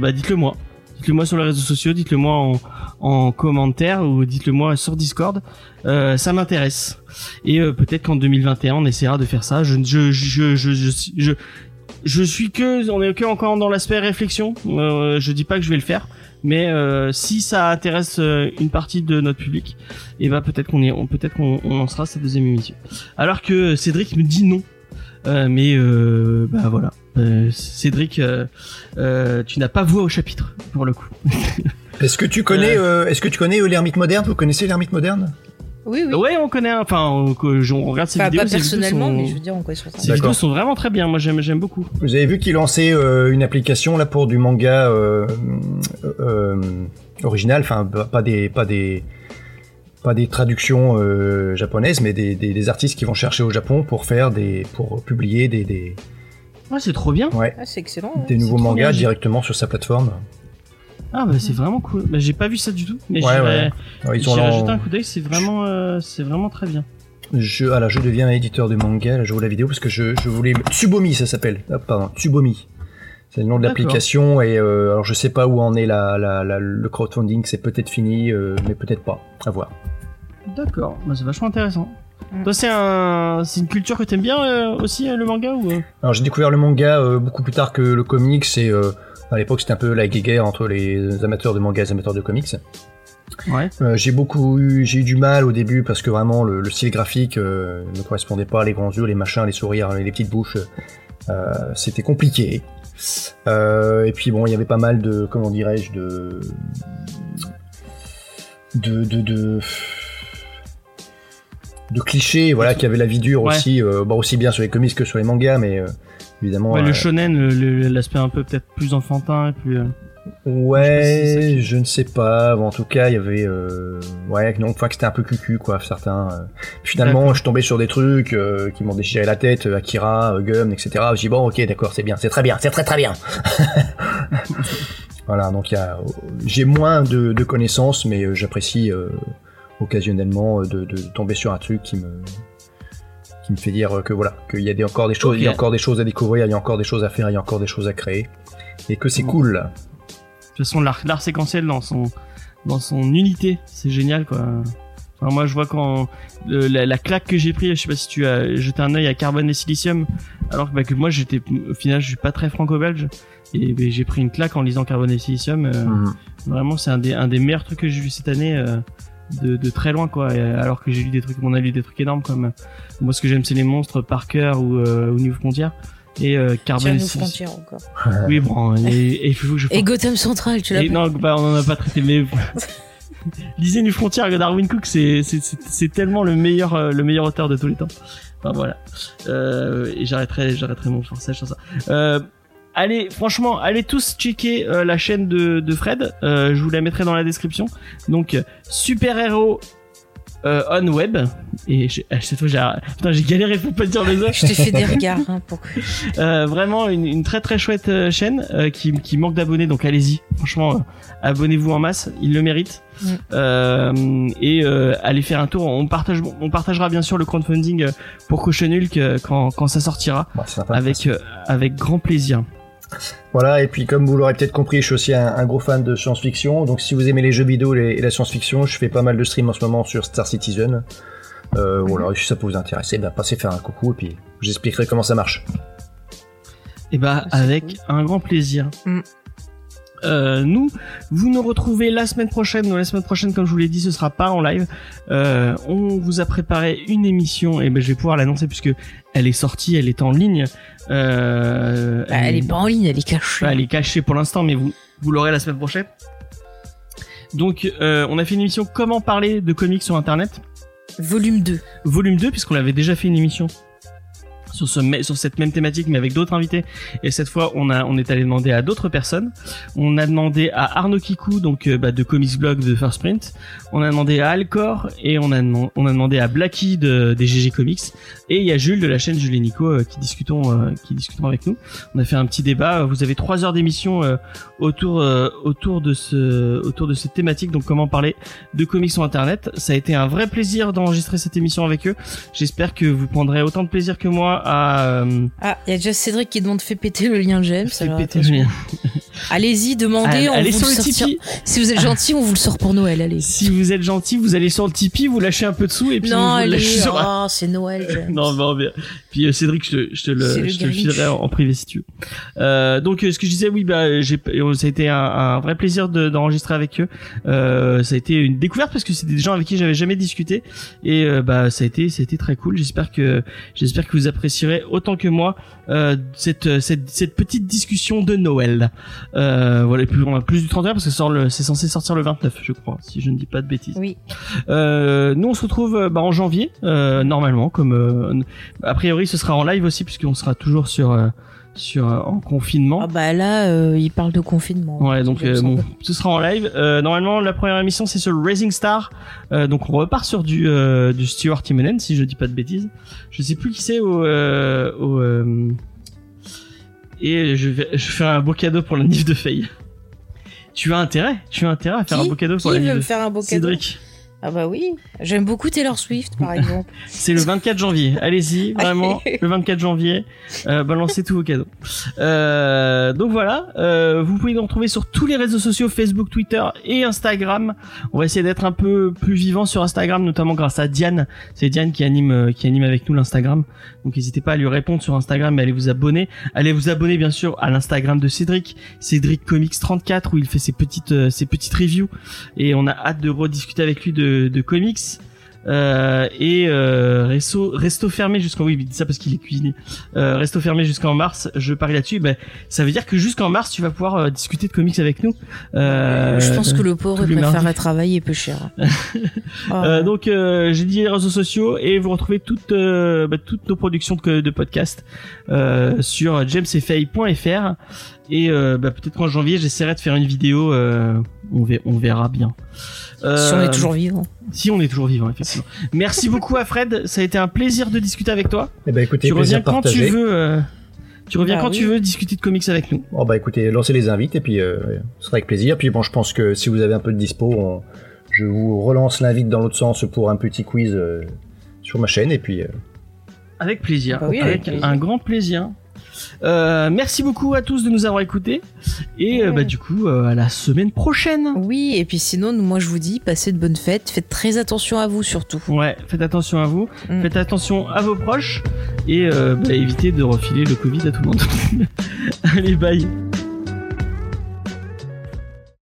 bah, dites-le moi. Dites-le moi sur les réseaux sociaux, dites-le moi en, en commentaire ou dites-le moi sur Discord. Euh, ça m'intéresse. Et euh, peut-être qu'en 2021 on essaiera de faire ça. Je suis que on est que encore dans l'aspect réflexion. Euh, je dis pas que je vais le faire, mais si ça intéresse une partie de notre public, et ben peut-être qu'on est peut-être qu'on on lancera cette deuxième émission. Alors que Cédric me dit non. Mais bah voilà. Euh, Cédric, euh, euh, tu n'as pas voix au chapitre pour le coup. *laughs* Est-ce que tu connais, euh, est-ce que tu connais l'ermite moderne? Vous connaissez l'ermite moderne? Oui, oui. Ouais, on connaît. Enfin, on, regarde ses Enfin, vidéos. pas vidéos personnellement, sont- mais je veux dire, on connaît sur ça. Ces vidéos sont vraiment très bien. Moi, j'aime, j'aime beaucoup. Vous avez vu qu'il lançait euh, une application là pour du manga euh, euh, original, enfin pas pas des pas des pas des traductions euh, japonaises, mais des, des, des artistes qui vont chercher au Japon pour faire des pour publier des des, Ouais, c'est trop bien. ouais, Ah, c'est excellent. des nouveaux mangas directement sur sa plateforme. Ah bah c'est vraiment cool. Bah, j'ai pas vu ça du tout, mais Ouais, ouais. Alors, ils ont jeter un coup d'œil. C'est vraiment, euh, c'est vraiment très bien. je alors je deviens éditeur de manga, là je vois la vidéo parce que je, je voulais Tsubomi ça s'appelle. Ah, pardon, Tsubomi. C'est le nom de D'accord. l'application et euh, alors je sais pas où en est la, la, la- le crowdfunding, c'est peut-être fini, euh, mais peut-être pas. À voir. D'accord. Bah, c'est vachement intéressant. Toi, c'est un, une culture que t'aimes bien euh, aussi euh, le manga ou euh Alors j'ai découvert le manga euh, beaucoup plus tard que le comics et euh, à l'époque c'était un peu la guéguerre entre les amateurs de manga et les amateurs de comics. Ouais. J'ai beaucoup eu, j'ai eu du mal au début parce que vraiment le, le style graphique ne correspondait pas, les grands yeux, les machins, les sourires, les petites bouches, c'était compliqué. Et puis bon, il y avait pas mal de, comment dirais-je, de, de, de, de, de clichés, voilà, qui avaient la vie dure Ouais. aussi, euh, bah, aussi bien sur les comics que sur les mangas, mais euh, évidemment. Ouais, euh, le shonen, l'aspect un peu peut-être plus enfantin et plus. euh, Ouais, Je si je ne sais pas. Bon, en tout cas, il y avait, euh, ouais, non, enfin que c'était un peu cucu, quoi, certains. euh. Finalement, je tombé sur des trucs euh, qui m'ont déchiré la tête, Akira, Gum, etc. J'ai dit bon, ok, d'accord, c'est bien, c'est très bien, c'est très très bien. *laughs* voilà, donc j'ai moins de, de connaissances, mais j'apprécie euh, occasionnellement euh, de, de tomber sur un truc qui me qui me fait dire que voilà qu'il y a des, encore des choses, il y a encore des choses à découvrir, il y a encore des choses à faire, il y a encore des choses à créer, et que c'est cool. De toute façon, l'art, l'art séquentiel dans son, dans son unité, c'est génial, quoi. Enfin, moi, je vois quand la, la claque que j'ai pris, je sais pas si tu as jeté un œil à Carbone et Silicium, alors que, bah, que moi, j'étais, au final, je suis pas très franco-belge, et bah, j'ai pris une claque en lisant Carbone et Silicium. euh, Mhm. Vraiment, c'est un des, un des meilleurs trucs que j'ai vu cette année, euh, de, de très loin, quoi. Euh, alors que j'ai lu des trucs, on a lu des trucs énormes comme, euh, moi, ce que j'aime, c'est les monstres, Parker ou, euh, ou New Frontier. Et euh, Silicium. frontières encore. *laughs* Oui, bon, et, et il faut que je Et Gotham Central, tu l'as non, bah, on en a pas traité, mais *laughs* *laughs* lisez Nu Frontière de Darwin Cook, c'est c'est tellement le meilleur euh, le meilleur auteur de tous les temps. Enfin voilà. Euh, et j'arrêterai j'arrêterai mon forçage sur ça. Euh, allez, franchement, allez tous checker euh, la chaîne de, de Fred. Euh, je vous la mettrai dans la description. Donc super héros. Euh, on web et à cette fois j'ai putain j'ai galéré pour pas dire les autres Je t'ai fait des regards hein, pour *laughs* euh, vraiment une, une très très chouette euh, chaîne euh, qui, qui manque d'abonnés donc allez-y franchement euh, abonnez-vous en masse il le mérite Mm. Euh, et euh, allez faire un tour on partage on partagera bien sûr le crowdfunding euh, pour Cochon Hulk euh, quand, quand ça sortira sympa. avec euh, avec grand plaisir Voilà, et puis comme vous l'aurez peut-être compris, je suis aussi un, un gros fan de science-fiction. Donc si vous aimez les jeux vidéo et, et la science-fiction, je fais pas mal de streams en ce moment sur Star Citizen. Euh, Voilà, et si ça peut vous intéresser, ben, passez faire un coucou et puis j'expliquerai comment ça marche. et bah Ah, avec cool. un grand plaisir Mm. Euh, nous, vous nous retrouvez la semaine prochaine. Donc, la semaine prochaine, comme je vous l'ai dit, ce sera pas en live. Euh, on vous a préparé une émission et ben je vais pouvoir l'annoncer puisque elle est sortie, elle est en ligne. Euh, Bah, elle est pas en ligne, elle est cachée. Enfin, elle est cachée pour l'instant, mais vous, vous l'aurez la semaine prochaine. Donc, euh, on a fait une émission Comment parler de comics sur Internet, Volume 2. volume 2, puisqu'on avait déjà fait une émission sur, ce, sur cette même thématique, mais avec d'autres invités. Et cette fois, on, a, on est allé demander à d'autres personnes. On a demandé à Arnaud Kikou, donc euh, bah, de Comics Blog de First Print. On a demandé à Alcor et on a, on a demandé à Blacky de, des GG Comics. Et il y a Jules de la chaîne Jules et Nico euh, qui discutons, euh, qui discutons avec nous. On a fait un petit débat. Vous avez trois heures d'émission euh, autour, autour de ce, autour de cette thématique. Donc comment parler de comics sur Internet. Ça a été un vrai plaisir d'enregistrer cette émission avec eux. J'espère que vous prendrez autant de plaisir que moi à euh, Ah, il y a déjà Cédric qui demande fait péter le lien James. péter le lien. Allez-y, demandez, Allez, on allez vous sur le le. Tipeee. Si vous êtes gentil, on vous le sort pour Noël, allez. Si vous êtes gentil, vous allez sur le Tipeee, vous lâchez un peu de sous et puis Non, allez, oh, c'est Noël, James. *laughs* Non, non, bien. Puis euh, Cédric, je te, je te le, C'est le je te le filerai en, en privé si tu veux. Euh, donc, euh, ce que je disais, oui, bah, j'ai, ça a été un, un vrai plaisir de- d'enregistrer avec eux. Euh, ça a été une découverte parce que c'était des gens avec qui j'avais jamais discuté et euh, bah, ça a été, ça a été très cool. J'espère que, j'espère que vous apprécierez autant que moi euh, cette, cette, cette petite discussion de Noël. Euh, voilà, on a plus du 31 parce que ça sort le, c'est censé sortir le 29, je crois, si je ne dis pas de bêtises. Oui. Euh, nous on se retrouve bah, en janvier euh, normalement comme euh, a priori ce sera en live aussi puisqu'on sera toujours sur euh, sur euh, en confinement. Ah bah là, euh, il parle de confinement. Ouais, donc euh, bon, ce sera en live. Normalement, la première émission c'est sur le Rising Star, donc on repart sur du du Stuart Timonen si je dis pas de bêtises. Je sais plus qui c'est au, au et je vais je fais un beau cadeau pour la Nif de Faye. Tu as intérêt, tu as intérêt à faire Qui un beau cadeau pour Qui la Nif veut de me faire un beau cadeau? Cédric. Ah bah oui. J'aime beaucoup Taylor Swift, par exemple. *laughs* C'est le 24 janvier. Allez-y, *laughs* vraiment, le 24 janvier. Euh, balancez tous vos cadeaux. Euh, donc voilà, euh, vous pouvez nous retrouver sur tous les réseaux sociaux, Facebook, Twitter et Instagram. On va essayer d'être un peu plus vivant sur Instagram, notamment grâce à Diane. C'est Diane qui anime, euh, qui anime avec nous l'Instagram. Donc n'hésitez pas à lui répondre sur Instagram, mais allez vous abonner. Allez vous abonner bien sûr à l'Instagram de Cédric, Cédric Comics 34 où il fait ses petites, euh, ses petites reviews. Et on a hâte de rediscuter avec lui de, de comics. Euh, et euh, resto, resto fermé jusqu'en oui il dit ça parce qu'il est cuisinier euh, resto fermé jusqu'en mars je parie là-dessus ben ça veut dire que jusqu'en mars tu vas pouvoir euh, discuter de comics avec nous je pense que le pauvre il préférerait mardis. travailler peu cher. *laughs* Euh, donc j'ai dit les réseaux sociaux et vous retrouvez toutes bah, toutes nos productions de, de podcasts euh, sur jamesfay.fr et euh, bah, peut-être qu'en janvier j'essaierai de faire une vidéo euh, on, verra, on verra bien si on Euh, est toujours vivant. si on est toujours vivant effectivement merci beaucoup à Fred ça a été un plaisir de discuter avec toi Eh ben écoutez, tu reviens quand partagé. tu veux euh, tu reviens Bah quand oui. tu veux discuter de comics avec nous Oh bah écoutez, lancez les invites et puis euh, ce sera avec plaisir. Puis bon, je pense que si vous avez un peu de dispo, on- je vous relance l'invite dans l'autre sens pour un petit quiz euh, sur ma chaîne et puis euh, Avec plaisir. Bah oui, avec avec plaisir. un grand plaisir. Euh, merci beaucoup à tous de nous avoir écoutés. Et euh, bah, du coup, euh, à la semaine prochaine. Oui, et puis sinon, moi je vous dis, passez de bonnes fêtes, faites très attention à vous surtout. Ouais, faites attention à vous, Mm. faites attention à vos proches et bah, évitez de refiler le Covid à tout le monde. *laughs* Allez, bye.